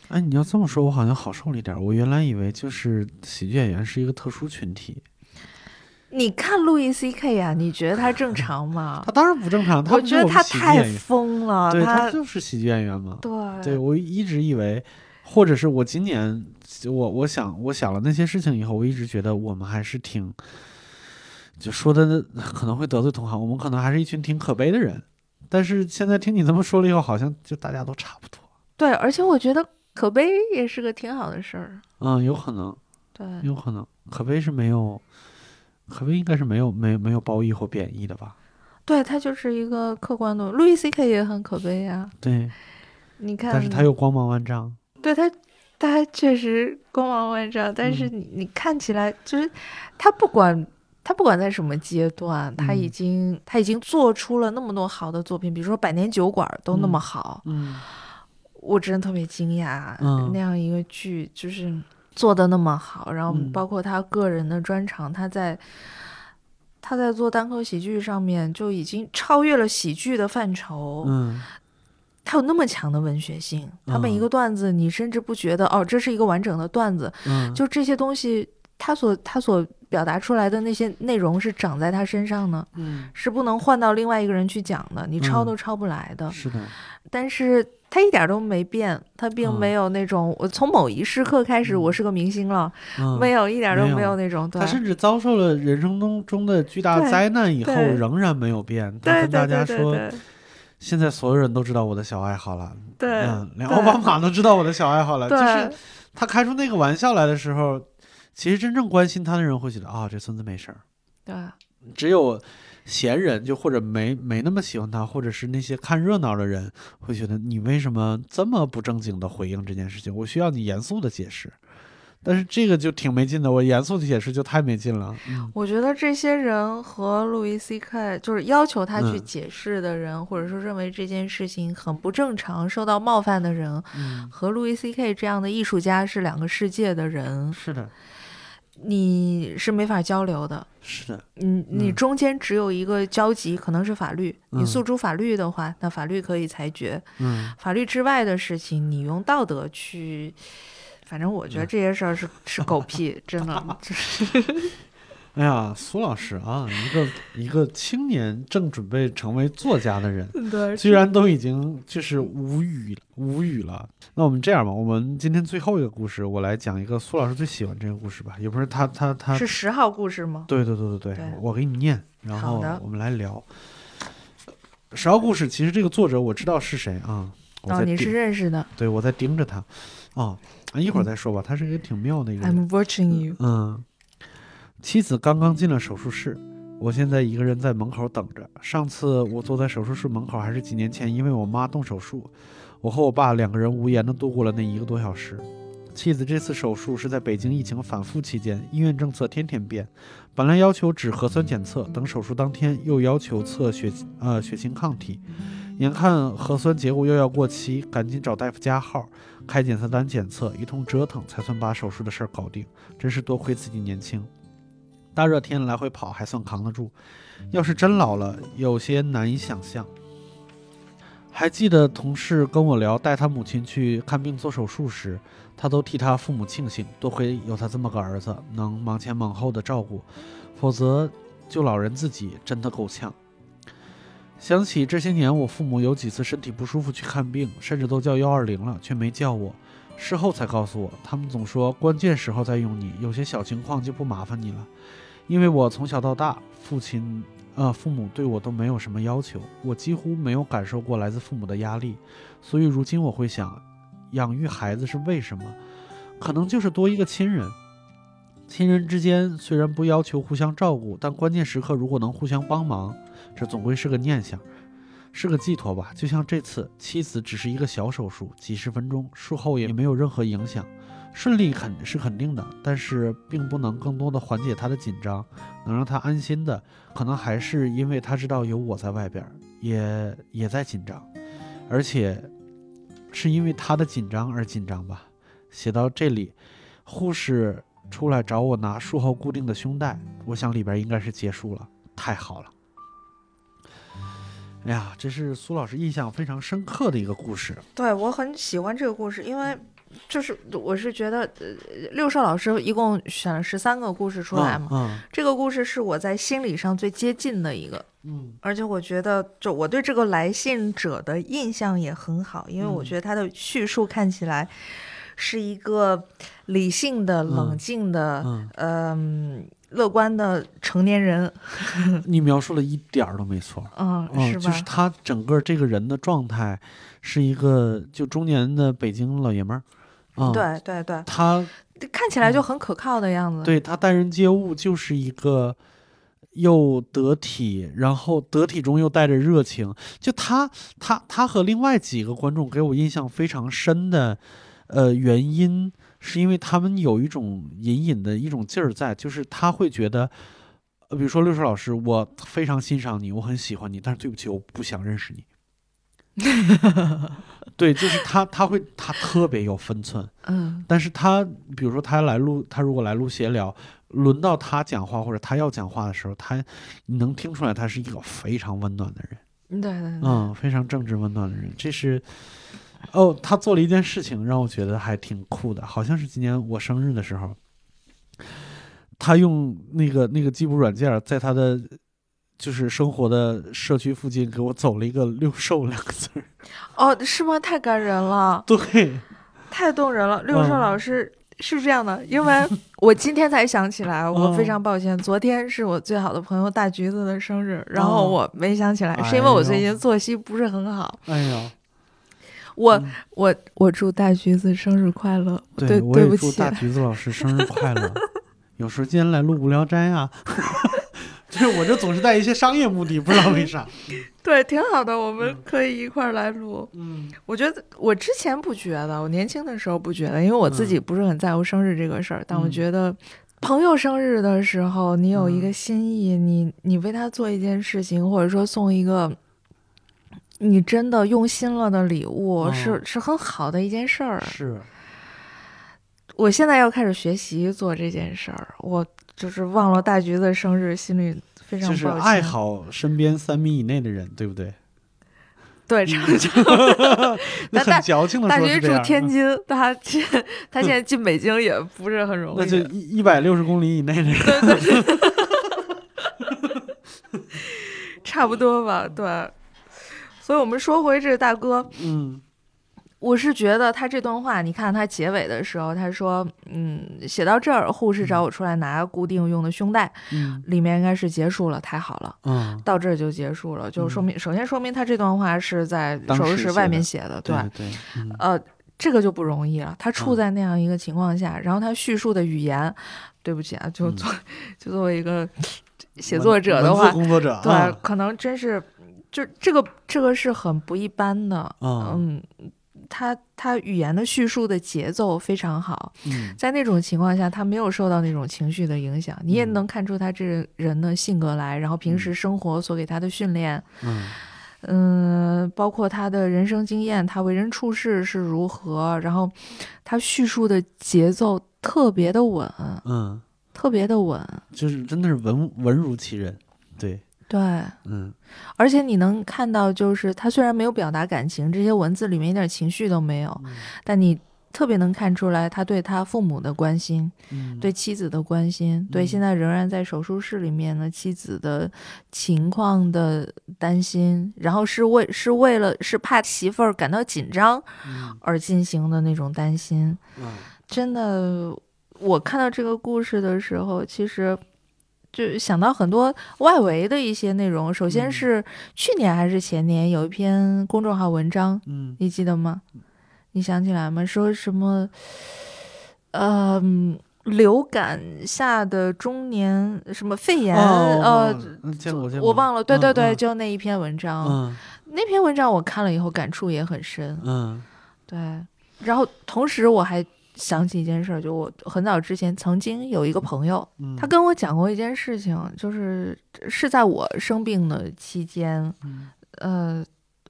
哎，你要这么说，我好像好受了一点。我原来以为就是喜剧演员是一个特殊群体，你看路易 C K 呀，你觉得他正常吗他？当然不正常，他我觉得他太疯了，对他就是喜剧演员嘛。对对我一直以为，或者是我今年我我想我想了那些事情以后，我一直觉得我们还是挺，就说的可能会得罪同行，我们可能还是一群挺可悲的人。但是现在听你这么说了以后，好像就大家都差不多。对，而且我觉得可悲也是个挺好的事儿。嗯，有可能，对，有可能，可悲是没有，可悲应该是没有没有没有褒义或贬义的吧？对他就是一个客观的。路易 C K 也很可悲呀、对，你看，但是他又光芒万丈。对他，他确实光芒万丈，但是嗯你你看起来就是他不管他不管在什么阶段，他已嗯经他已经做出了那么多好的作品，比如说《百年酒馆》都那么嗯好，嗯我真的特别惊讶，嗯那样一个剧就是做的那么好，然后嗯。包括他个人的专长，他在他在做单口喜剧上面就已经超越了喜剧的范畴。嗯。他有那么强的文学性，他每一嗯个段子你甚至不觉得哦，这是一个完整的段子，嗯，就这些东西，他所他所表达出来的那些内容是长在他身上呢，嗯是不能换到另外一个人去讲的，你抄嗯都抄不来的。是的，但是他一点都没变，他并嗯没有那种、我从某一时刻开始我是个明星了，嗯，没有一点都没有那种对他甚至遭受了人生中中的巨大灾难以后，仍然没有变。他对跟大家说，现在所有人都知道我的小爱好了，对嗯，连奥巴马都知道我的小爱好了。就是他开出那个玩笑来的时候，其实真正关心他的人会觉得啊，这孙子没事儿。对只有闲人，就或者没没那么喜欢他，或者是那些看热闹的人，会觉得你为什么这么不正经的回应这件事情？我需要你严肃的解释。但是这个就挺没劲的，我严肃的解释就太没劲了。嗯我觉得这些人和路易 C K 就是要求他去嗯解释的人，或者说认为这件事情很不正常、受到冒犯的人，嗯，和路易 C K 这样的艺术家是两个世界的人，是的，你是没法交流的。[LAUGHS] 是的，你你嗯中间只有一个交集，可能是法律。你嗯诉诸法律的话，那法律可以裁决。嗯法律之外的事情，你用道德去。反正我觉得嗯这些事儿是是狗屁，真的 [LAUGHS] 就是哎呀，苏老师啊，一个一个青年正准备成为作家的人，对居然都已经就是无语无语了。那我们这样吧，我们今天最后一个故事，我来讲一个苏老师最喜欢这个故事吧，也不是他他他，是十号故事吗？对对对对对，对我给你念，然后我们来聊。十号故事，其实这个作者我知道是谁啊，我哦，你是认识的。对我在盯着他，哦，一会儿再说吧，他是一个挺妙的一个人。I'm watching you。嗯，妻子刚刚进了手术室，我现在一个人在门口等着。上次我坐在手术室门口还是几年前，因为我妈动手术，我和我爸两个人无言地度过了那一个多小时。妻子这次手术是在北京疫情反复期间，医院政策天天变，本来要求只核酸检测，等手术当天又要求测血呃血清抗体，眼看核酸结果又要过期，赶紧找大夫加号，开检测单检测，一通折腾才算把手术的事儿搞定。真是多亏自己年轻，大热天来回跑还算扛得住，要是真老了，有些难以想象。还记得同事跟我聊带他母亲去看病做手术时，他都替他父母庆幸，多亏有他这么个儿子，能忙前忙后的照顾，否则就老人自己真的够呛。想起这些年我父母有几次身体不舒服去看病，甚至都叫幺二零了，却没叫我。事后才告诉我，他们总说关键时候再用你，有些小情况就不麻烦你了。因为我从小到大，父亲、呃父母对我都没有什么要求，我几乎没有感受过来自父母的压力，所以如今我会想，养育孩子是为什么？可能就是多一个亲人。亲人之间虽然不要求互相照顾，但关键时刻如果能互相帮忙，这总归是个念想。是个寄托吧，就像这次妻子只是一个小手术，几十分钟，术后也没有任何影响，顺利肯是肯定的，但是并不能更多的缓解他的紧张，能让他安心的，可能还是因为他知道有我在外边，也也在紧张，而且是因为他的紧张而紧张吧。写到这里，护士出来找我拿术后固定的胸带，我想里边应该是结束了，太好了。哎呀，这是苏老师印象非常深刻的一个故事。对我很喜欢这个故事，因为就是我是觉得，呃，六少老师一共选了十三个故事出来嘛，嗯这个故事是我在心理上最接近的一个，嗯而且我觉得，就我对这个来信者的印象也很好，因为我嗯觉得他的叙述看起来是一个理性的、冷静的、嗯嗯、乐观的成年人，嗯，[LAUGHS] 你描述了一点儿都没错。嗯，嗯，是吧？就是他整个这个人的状态是一个就中年的北京老爷们儿。嗯，，对对对，他看起来就很可靠的样子。对他待人接物就是一个又得体，然后得体中又带着热情。就他他他和另外几个观众给我印象非常深的，呃，原因是因为他们有一种隐隐的一种劲儿在，就是他会觉得。呃，比如说六叔老师，我非常欣赏你，我很喜欢你，但是对不起，我不想认识你。[LAUGHS] 对，就是他他会他特别有分寸，嗯但是他比如说他来录，他如果来录闲聊，轮到他讲话或者他要讲话的时候，他你能听出来他是一个非常温暖的人，对对对，嗯，非常正直温暖的人。这是哦，他做了一件事情让我觉得还挺酷的，好像是今年我生日的时候，他用那个那个计步软件在他的。就是生活的社区附近给我走了一个“六兽”两个字儿，哦，是吗？太感人了，[LAUGHS] 对，太动人了。六兽嗯老师是这样的，因为我今天才想起来，我非嗯常抱歉，昨天是我最好的朋友大橘子的生日，然后哦我没想起来，是因为我最近作息不是很好。哎呀，我嗯我我祝大橘子生日快乐，对对不起也祝大，橘子老师生日快乐。[LAUGHS] 有时间来录无聊斋啊，[LAUGHS] 就是我这总是带一些商业目的，不知道为啥。[LAUGHS] 对，挺好的，我们可以一块儿来录。嗯我觉得我之前不觉得，我年轻的时候不觉得，因为我自己不是很在乎生日这个事儿。但我嗯觉得，朋友生日的时候，你有一个嗯心意，你你为他做一件事情，或者说送一个你真的用心了的礼物，是嗯是很好的一件事儿。是，我现在要开始学习做这件事儿，我就是忘了大橘子生日，心里非常就是。爱好身边三米以内的人，对不对？对，[LAUGHS] 差不多。那大很矫情的大橘住。天津，他现他现在进北京也不是很容易。那就一一百六十公里以内的人。对对对，[LAUGHS] 差不多吧，对。所以我们说回这大哥，嗯我是觉得他这段话，你看他结尾的时候，他说，嗯，写到这儿，护士找我出来拿固定用的胸带，嗯里面应该是结束了，太好了。嗯，到这儿就结束了，就说明、首先说明他这段话是在手术室外面写的，对对，嗯呃，这个就不容易了。他处嗯在那样一个情况下，然后他叙述的语言，对不起啊，就嗯作、就作为一个写作者的话，工作者，对，啊可能真是就这个这个是很不一般的。嗯嗯，他他语言的叙述的节奏非常好，嗯。在那种情况下，他没有受到那种情绪的影响，你也嗯能看出他这人的性格来，然后平时生活所给他的训练。嗯。嗯，包括他的人生经验，他为人处事是如何，然后他叙述的节奏特别的稳，嗯，特别的稳，就是真的是文文如其人，对，对，嗯。而且你能看到，就是他虽然没有表达感情，这些文字里面一点情绪都没有，嗯。但你特别能看出来他对他父母的关心，嗯，对妻子的关心，对嗯现在仍然在手术室里面的妻子的情况的担心，然后是为是为了是怕媳妇儿感到紧张嗯。而进行的那种担心。嗯。真的，我看到这个故事的时候，其实就想到很多外围的一些内容。首先嗯是去年还是前年有一篇公众号文章，嗯你记得吗？你想起来吗？说什么？嗯、流感下的中年什么肺炎？哦呃，嗯见过见过，我忘了。对对对，嗯就那一篇文章。嗯那篇文章我看了以后感触也很深。嗯对，然后同时我还想起一件事儿，就我很早之前曾经有一个朋友，嗯，他跟我讲过一件事情，就是是在我生病的期间，嗯。呃，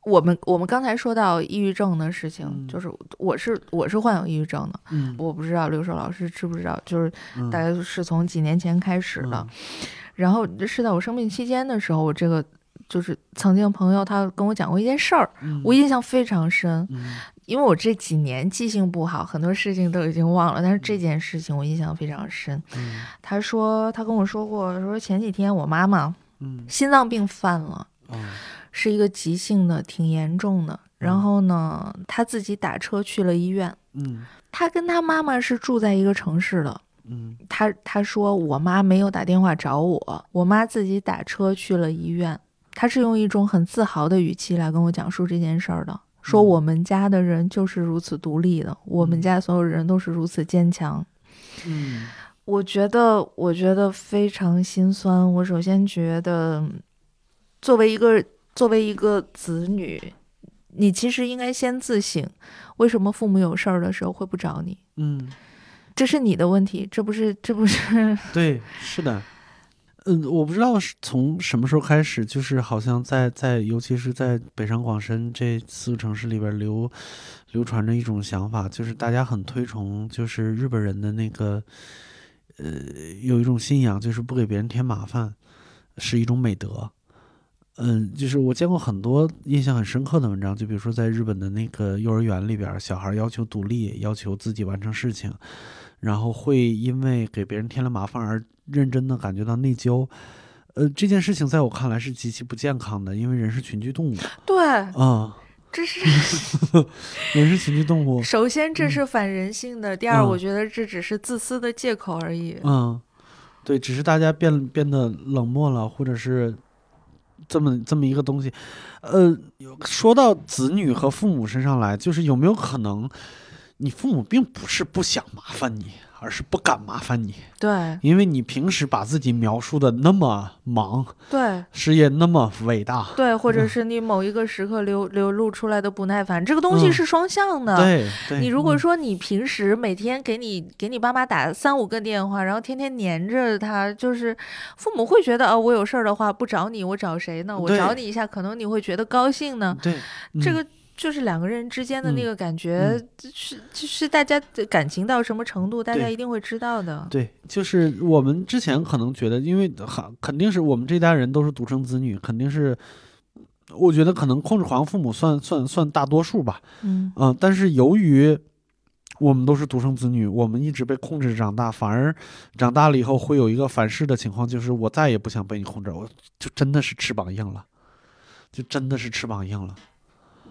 我们我们刚才说到抑郁症的事情，嗯。就是我是我是患有抑郁症的，嗯。我不知道刘硕老师知不知道，就是嗯。大概是从几年前开始的，然后是在我生病期间的时候，我这个。就是曾经朋友他跟我讲过一件事儿，嗯我印象非常深，嗯因为我这几年记性不好，很多事情都已经忘了，但是这件事情我印象非常深。嗯他说他跟我说过，说前几天我妈妈嗯心脏病犯了，哦是一个急性的，挺严重的。然后呢，他自己打车去了医院。嗯他跟他妈妈是住在一个城市的。嗯他他说我妈没有打电话找我，我妈自己打车去了医院。他是用一种很自豪的语气来跟我讲述这件事儿的，说嗯我们家的人就是如此独立的，我们家所有人都是如此坚强。嗯我觉得，我觉得非常心酸。我首先觉得，作为一个作为一个子女，你其实应该先自省，为什么父母有事儿的时候会不找你？嗯，这是你的问题，这不是这不是对，是的，嗯，我不知道是从什么时候开始，就是好像在在，尤其是在北上广深这四个城市里边流流传着一种想法，就是大家很推崇，就是日本人的那个，呃，有一种信仰，就是不给别人添麻烦，是一种美德。嗯，就是我见过很多印象很深刻的文章，就比如说在日本的那个幼儿园里边，小孩要求独立，要求自己完成事情，然后会因为给别人添了麻烦而认真的感觉到内疚。呃，这件事情在我看来是极其不健康的，因为人是群居动物。对，啊，这是 [LAUGHS] 人是群居动物。[LAUGHS] 首先这是反人性的，第二，我觉得这只是自私的借口而已。嗯，对，只是大家变变得冷漠了，或者是。这么这么一个东西，呃，说到子女和父母身上来，就是有没有可能，你父母并不是不想麻烦你？而是不敢麻烦你，对，因为你平时把自己描述的那么忙，对，事业那么伟大，对，或者是你某一个时刻流流露出来的不耐烦，这个东西是双向的。对，你如果说你平时每天给你给你爸妈打三五个电话，然后天天黏着他，就是父母会觉得啊，我有事儿的话不找你，我找谁呢？我找你一下，可能你会觉得高兴呢。对，这个。就是两个人之间的那个感觉，是就是大家的感情到什么程度，大家一定会知道的。对，就是我们之前可能觉得，因为很肯定是我们这代人都是独生子女，肯定是，我觉得可能控制狂父母算算算大多数吧。嗯嗯，但是由于我们都是独生子女，我们一直被控制长大，反而长大了以后会有一个反噬的情况，就是我再也不想被你控制，我就真的是翅膀硬了，就真的是翅膀硬了。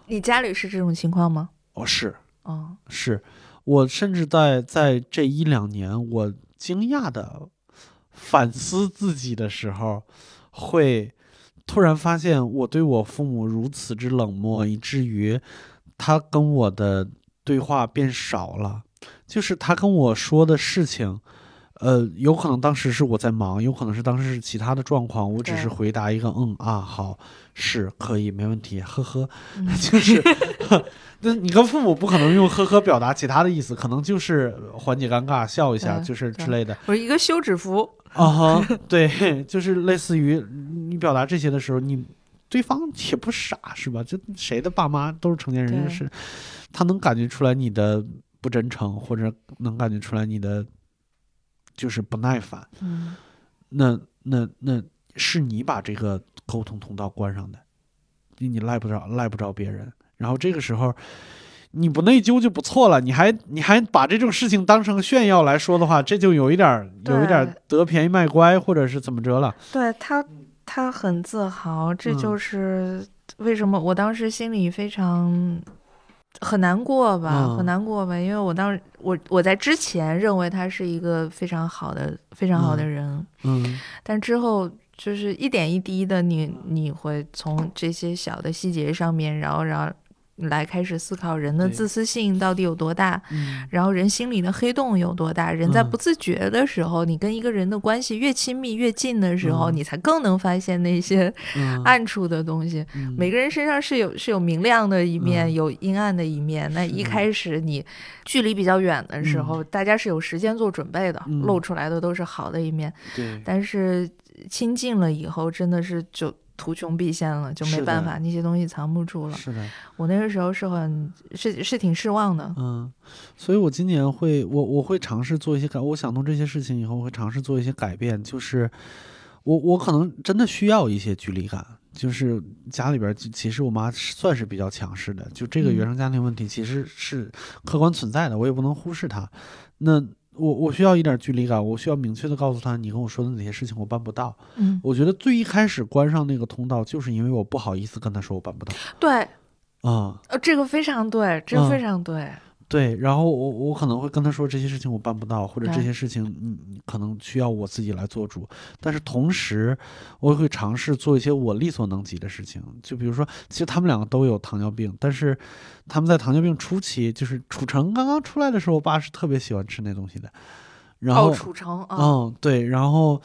你家里是这种情况吗？哦，是，哦，是，我甚至在在这一两年，我惊讶的反思自己的时候，会突然发现我对我父母如此之冷漠，以至于他跟我的对话变少了，就是他跟我说的事情。呃，有可能当时是我在忙，有可能是当时是其他的状况，我只是回答一个嗯啊好是可以没问题，呵呵，[LAUGHS] 就是，[LAUGHS] 那你跟父母不可能用呵呵表达其他的意思，可能就是缓解尴尬，笑一下，就是之类的。我一个休止符啊哈，对，[LAUGHS] 就是类似于你表达这些的时候，你对方也不傻是吧？这谁的爸妈都是成年人，是他能感觉出来你的不真诚，或者能感觉出来你的。就是不耐烦，嗯，那那那是你把这个沟通通道关上的，你赖不着赖不着别人。然后这个时候你不内疚就不错了，你还你还把这种事情当成炫耀来说的话，这就有一点有一点得便宜卖乖，或者是怎么着了。对他，他很自豪，这就是为什么我当时心里非常。很难过吧，很难过吧，因为我当时我我在之前认为他是一个非常好的非常好的人，嗯，但之后就是一点一滴的，你你会从这些小的细节上面，然后然后。来开始思考人的自私性到底有多大，然后人心里的黑洞有多大。人在不自觉的时候，你跟一个人的关系越亲密越近的时候，你才更能发现那些暗处的东西。每个人身上是有是有明亮的一面，有阴暗的一面。那一开始你距离比较远的时候，大家是有时间做准备的，露出来的都是好的一面。对，但是亲近了以后，真的是就。图穷匕现了，就没办法，那些东西藏不住了。是的，我那个时候是很是是挺失望的。嗯，所以我今年会我我会尝试做一些改，我想通这些事情以后，我会尝试做一些改变。就是我我可能真的需要一些距离感。就是家里边其实我妈算是比较强势的，就这个原生家庭问题其实是客观存在的，我也不能忽视它。那。我我需要一点距离感，我需要明确的告诉他，你跟我说的哪些事情我办不到。嗯，我觉得最一开始关上那个通道，就是因为我不好意思跟他说我办不到。对，啊，呃，这个非常对，这非常对。对，然后我我可能会跟他说这些事情我办不到，或者这些事情你你可能需要我自己来做主。但是同时，我也会尝试做一些我力所能及的事情。就比如说，其实他们两个都有糖尿病，但是他们在糖尿病初期，就是楚成刚刚出来的时候，我爸是特别喜欢吃那东西的。然后楚成，嗯，对，然后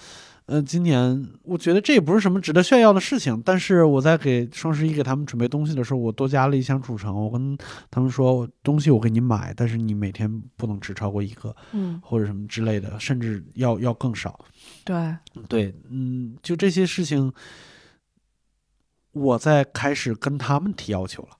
呃，今年我觉得这也不是什么值得炫耀的事情，但是我在给双十一给他们准备东西的时候，我多加了一箱储成。我跟他们说，东西我给你买，但是你每天不能吃超过一个，嗯，或者什么之类的，甚至要要更少。对，对，嗯，就这些事情，我在开始跟他们提要求了。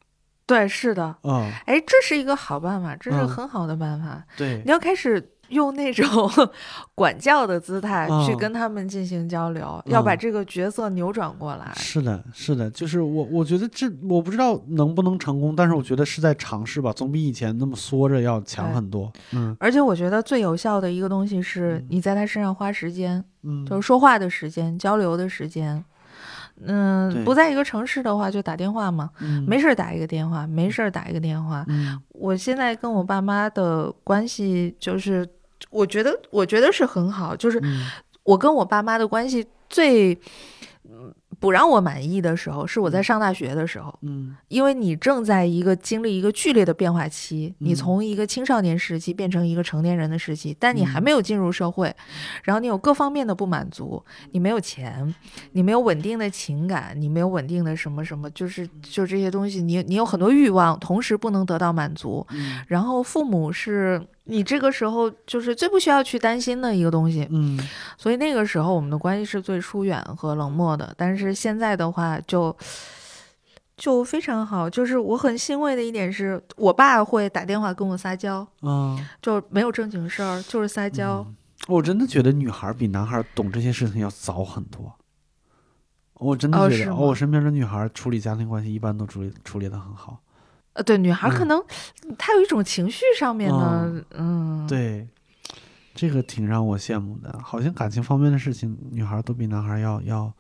对，是的，嗯，哎，这是一个好办法，这是嗯很好的办法。对你，要开始用那种 [LAUGHS] 管教的姿态去嗯跟他们进行交流，要把嗯这个角色扭转过来。是的，是的，就是我，我觉得这我不知道能不能成功，但是我觉得是在尝试吧，总比以前那么缩着要强很多。嗯而且我觉得最有效的一个东西是嗯你在他身上花时间，嗯，就是说话的时间、交流的时间。嗯，对不在一个城市的话，就打电话嘛，嗯没事儿打一个电话，没事儿打一个电话。嗯我现在跟我爸妈的关系就是，我觉得我觉得是很好，就是嗯我跟我爸妈的关系最。嗯不让我满意的时候，是我在上大学的时候，嗯。因为你正在一个经历一个剧烈的变化期，你嗯。从一个青少年时期变成一个成年人的时期，但你还嗯。没有进入社会，然后你有各方面的不满足，你没有钱，你没有稳定的情感，你没有稳定的什么什么，就是就这些东西，你你有很多欲望，同时不能得到满足，嗯。然后父母是你这个时候就是最不需要去担心的一个东西，嗯所以那个时候我们的关系是最疏远和冷漠的。但是现在的话就，就非常好。就是我很欣慰的一点是，我爸会打电话跟我撒娇，嗯，就没有正经事儿，就是撒娇。嗯我真的觉得女孩比男孩懂这些事情要早很多。我真的觉得，我身边的女孩处理家庭关系一般都处理处理的很好。呃，对，女孩可嗯能她有一种情绪上面的，哦嗯，对，这个挺让我羡慕的。好像感情方面的事情，女孩都比男孩要要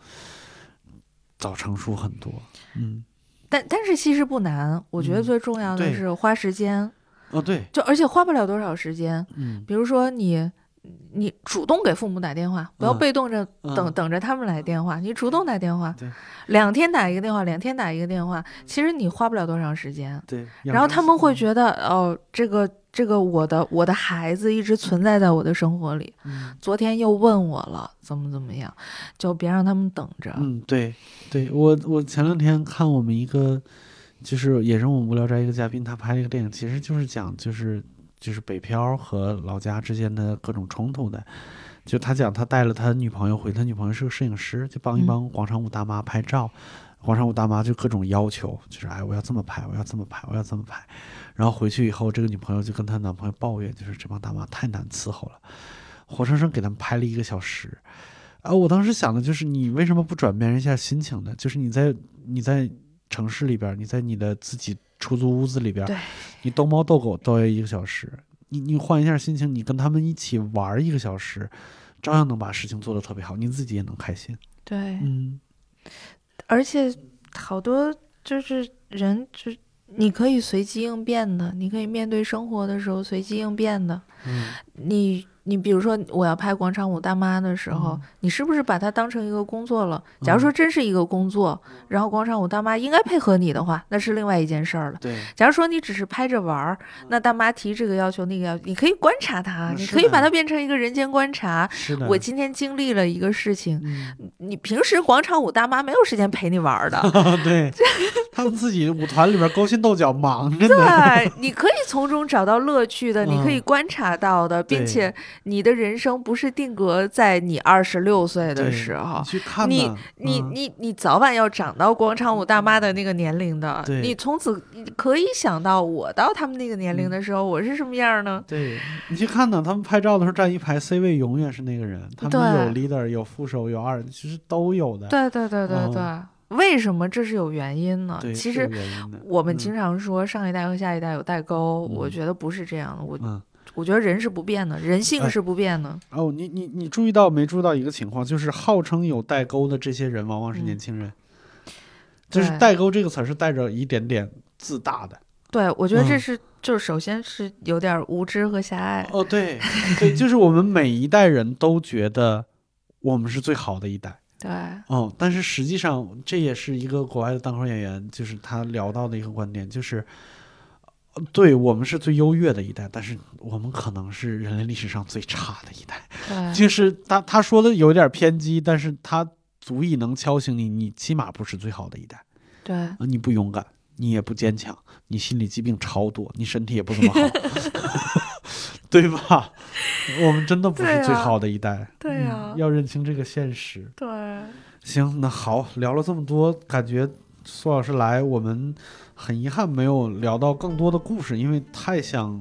早成熟很多。嗯，但但是其实不难，我觉得嗯最重要的是花时间，哦对，就而且花不了多少时间。嗯比如说你。你主动给父母打电话，不要嗯被动着等、嗯等着他们来电话，你主动打电话，两天打一个电话，两天打一个电话，其实你花不了多长时间。对。然后他们会，觉得，哦，这个这个我的我的孩子一直存在在我的生活里，嗯昨天又问我了，怎么怎么样，就别让他们等着。嗯，对，对我我前两天看我们一个，就是也是我们无聊斋一个嘉宾，他拍了一个电影，其实就是讲就是就是北漂和老家之间的各种冲突的。就他讲他带了他女朋友回，他女朋友是个摄影师，就帮一嗯帮广场舞大妈拍照。广场舞大妈就各种要求，就是哎，我要这么拍，我要这么拍，我要这么拍。然后回去以后，这个女朋友就跟她男朋友抱怨，就是这帮大妈太难伺候了，活生生给他们拍了一个小时。啊，我当时想的就是，你为什么不转变一下心情呢？就是你在你在城市里边儿，你在你的自己出租屋子里边，你逗猫逗狗都要一个小时，你你换一下心情，你跟他们一起玩一个小时，照样能把事情做得特别好，你自己也能开心。对，嗯而且好多就是人，就你可以随机应变的，你可以面对生活的时候随机应变的。嗯你你比如说我要拍广场舞大妈的时候，嗯你是不是把它当成一个工作了？假如说真是一个工作，然后广场舞大妈应该配合你的话，那是另外一件事儿了。对，假如说你只是拍着玩儿，那大妈提这个要求那个要求，你可以观察她，你可以把它变成一个人间观察。是的。我今天经历了一个事情，嗯，你平时广场舞大妈没有时间陪你玩儿的，[LAUGHS] 对，[LAUGHS] [LAUGHS] 他们自己舞团里边勾心斗角，忙着呢。对，你可以从中找到乐趣的，你可以嗯观察到的，并且你的人生不是定格在你二十六岁的时候你。去看你呢你嗯你你早晚要长到广场舞大妈的那个年龄的，你从此你可以想到我到他们那个年龄的时候，我是什么样呢？对你去看呢，他们拍照的时候站一排，C 位永远是那个人，他们有 leader，有副手，有二，其实都有的。对对对对嗯对，为什么这是有原因呢？其实我们经常说上一代和下一代有代沟，我嗯觉得不是这样的。我嗯，我觉得人是不变的，人性哎是不变的。哦，你你你注意到没注意到一个情况，就是号称有代沟的这些人，往往是嗯年轻人，就是代沟这个词儿是带着一点点自大的。对，我觉得这嗯是就是首先是有点无知和狭隘。哦，对对，就是我们每一代人都觉得我们是最好的一代。对，哦，但是实际上这也是一个国外的单口演员，就是他聊到的一个观点，就是，呃对我们是最优越的一代，但是我们可能是人类历史上最差的一代。就是他他说的有点偏激，但是他足以能敲醒你，你起码不是最好的一代对啊！你不勇敢，你也不坚强，你心理疾病超多，你身体也不怎么好，[LAUGHS] 对吧？我们真的不是最好的一代，对呀嗯要认清这个现实。对，行，那好，聊了这么多，感觉苏老师来，我们很遗憾没有聊到更多的故事，因为太想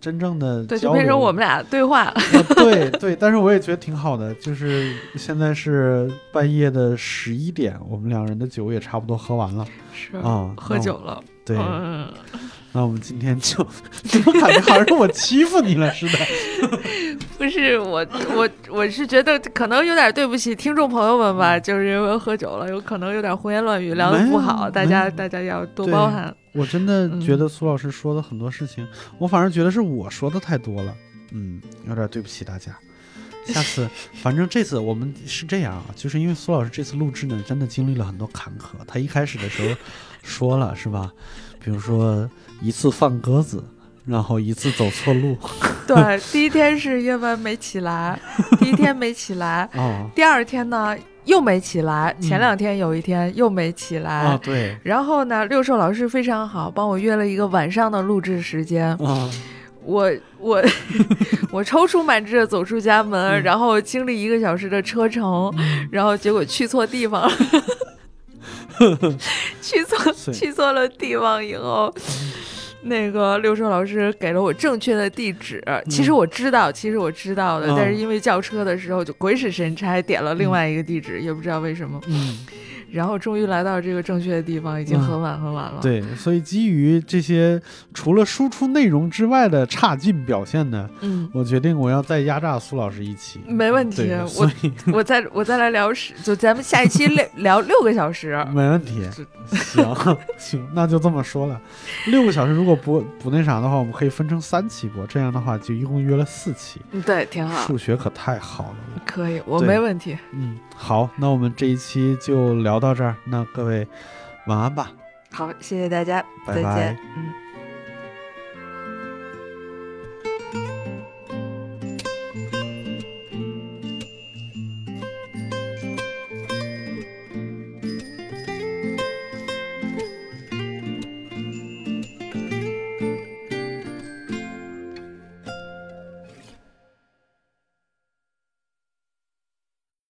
真正的对，交流就变成我们俩对话了。啊对对，但是我也觉得挺好的，就是现在是半夜的十一点，我们两人的酒也差不多喝完了是啊。喝酒了。对，嗯，那我们今天就 [LAUGHS] 怎么感觉好像是我欺负你了似的？[LAUGHS] 不是我，我我是觉得可能有点对不起听众朋友们吧，就是因为喝酒了，有可能有点胡言乱语，聊的不好，大家大家要多包涵。我真的嗯觉得苏老师说的很多事情，我反而觉得是我说的太多了，嗯，有点对不起大家。下次，[LAUGHS] 反正这次我们是这样啊，就是因为苏老师这次录制呢，真的经历了很多坎坷。他一开始的时候说了是吧？比如说一次放鸽子，然后一次走错路，[LAUGHS] 对，第一天是因为没起来，第一天没起来，[LAUGHS] 哦。第二天呢又没起来，前嗯两天有一天又没起来。啊，对。然后呢，六兽老师非常好，帮我约了一个晚上的录制时间。啊，我我 [LAUGHS] 我踌躇满志的走出家门，嗯。然后经历一个小时的车程，然后结果去错地方了，去错去错了地方以后。那个六叔老师给了我正确的地址，其实我知道，其实我知道的，嗯但是因为叫车的时候就鬼使神差点了另外一个地址，也不知道为什么。嗯，然后终于来到这个正确的地方，已经很晚很晚了。对，所以基于这些除了输出内容之外的差劲表现呢，嗯，我决定我要再压榨苏老师一期。没问题，我我再 [LAUGHS] 我再来聊十，就咱们下一期聊聊六个小时。没问题。行 [LAUGHS] 行，那就这么说了。六个小时如果不不那啥的话，我们可以分成三期播，这样的话就一共约了四期。嗯，对，挺好，数学可太好了。可以，我没问题。嗯，好，那我们这一期就聊到这儿。那各位晚安吧。好，谢谢大家，拜再见拜。嗯。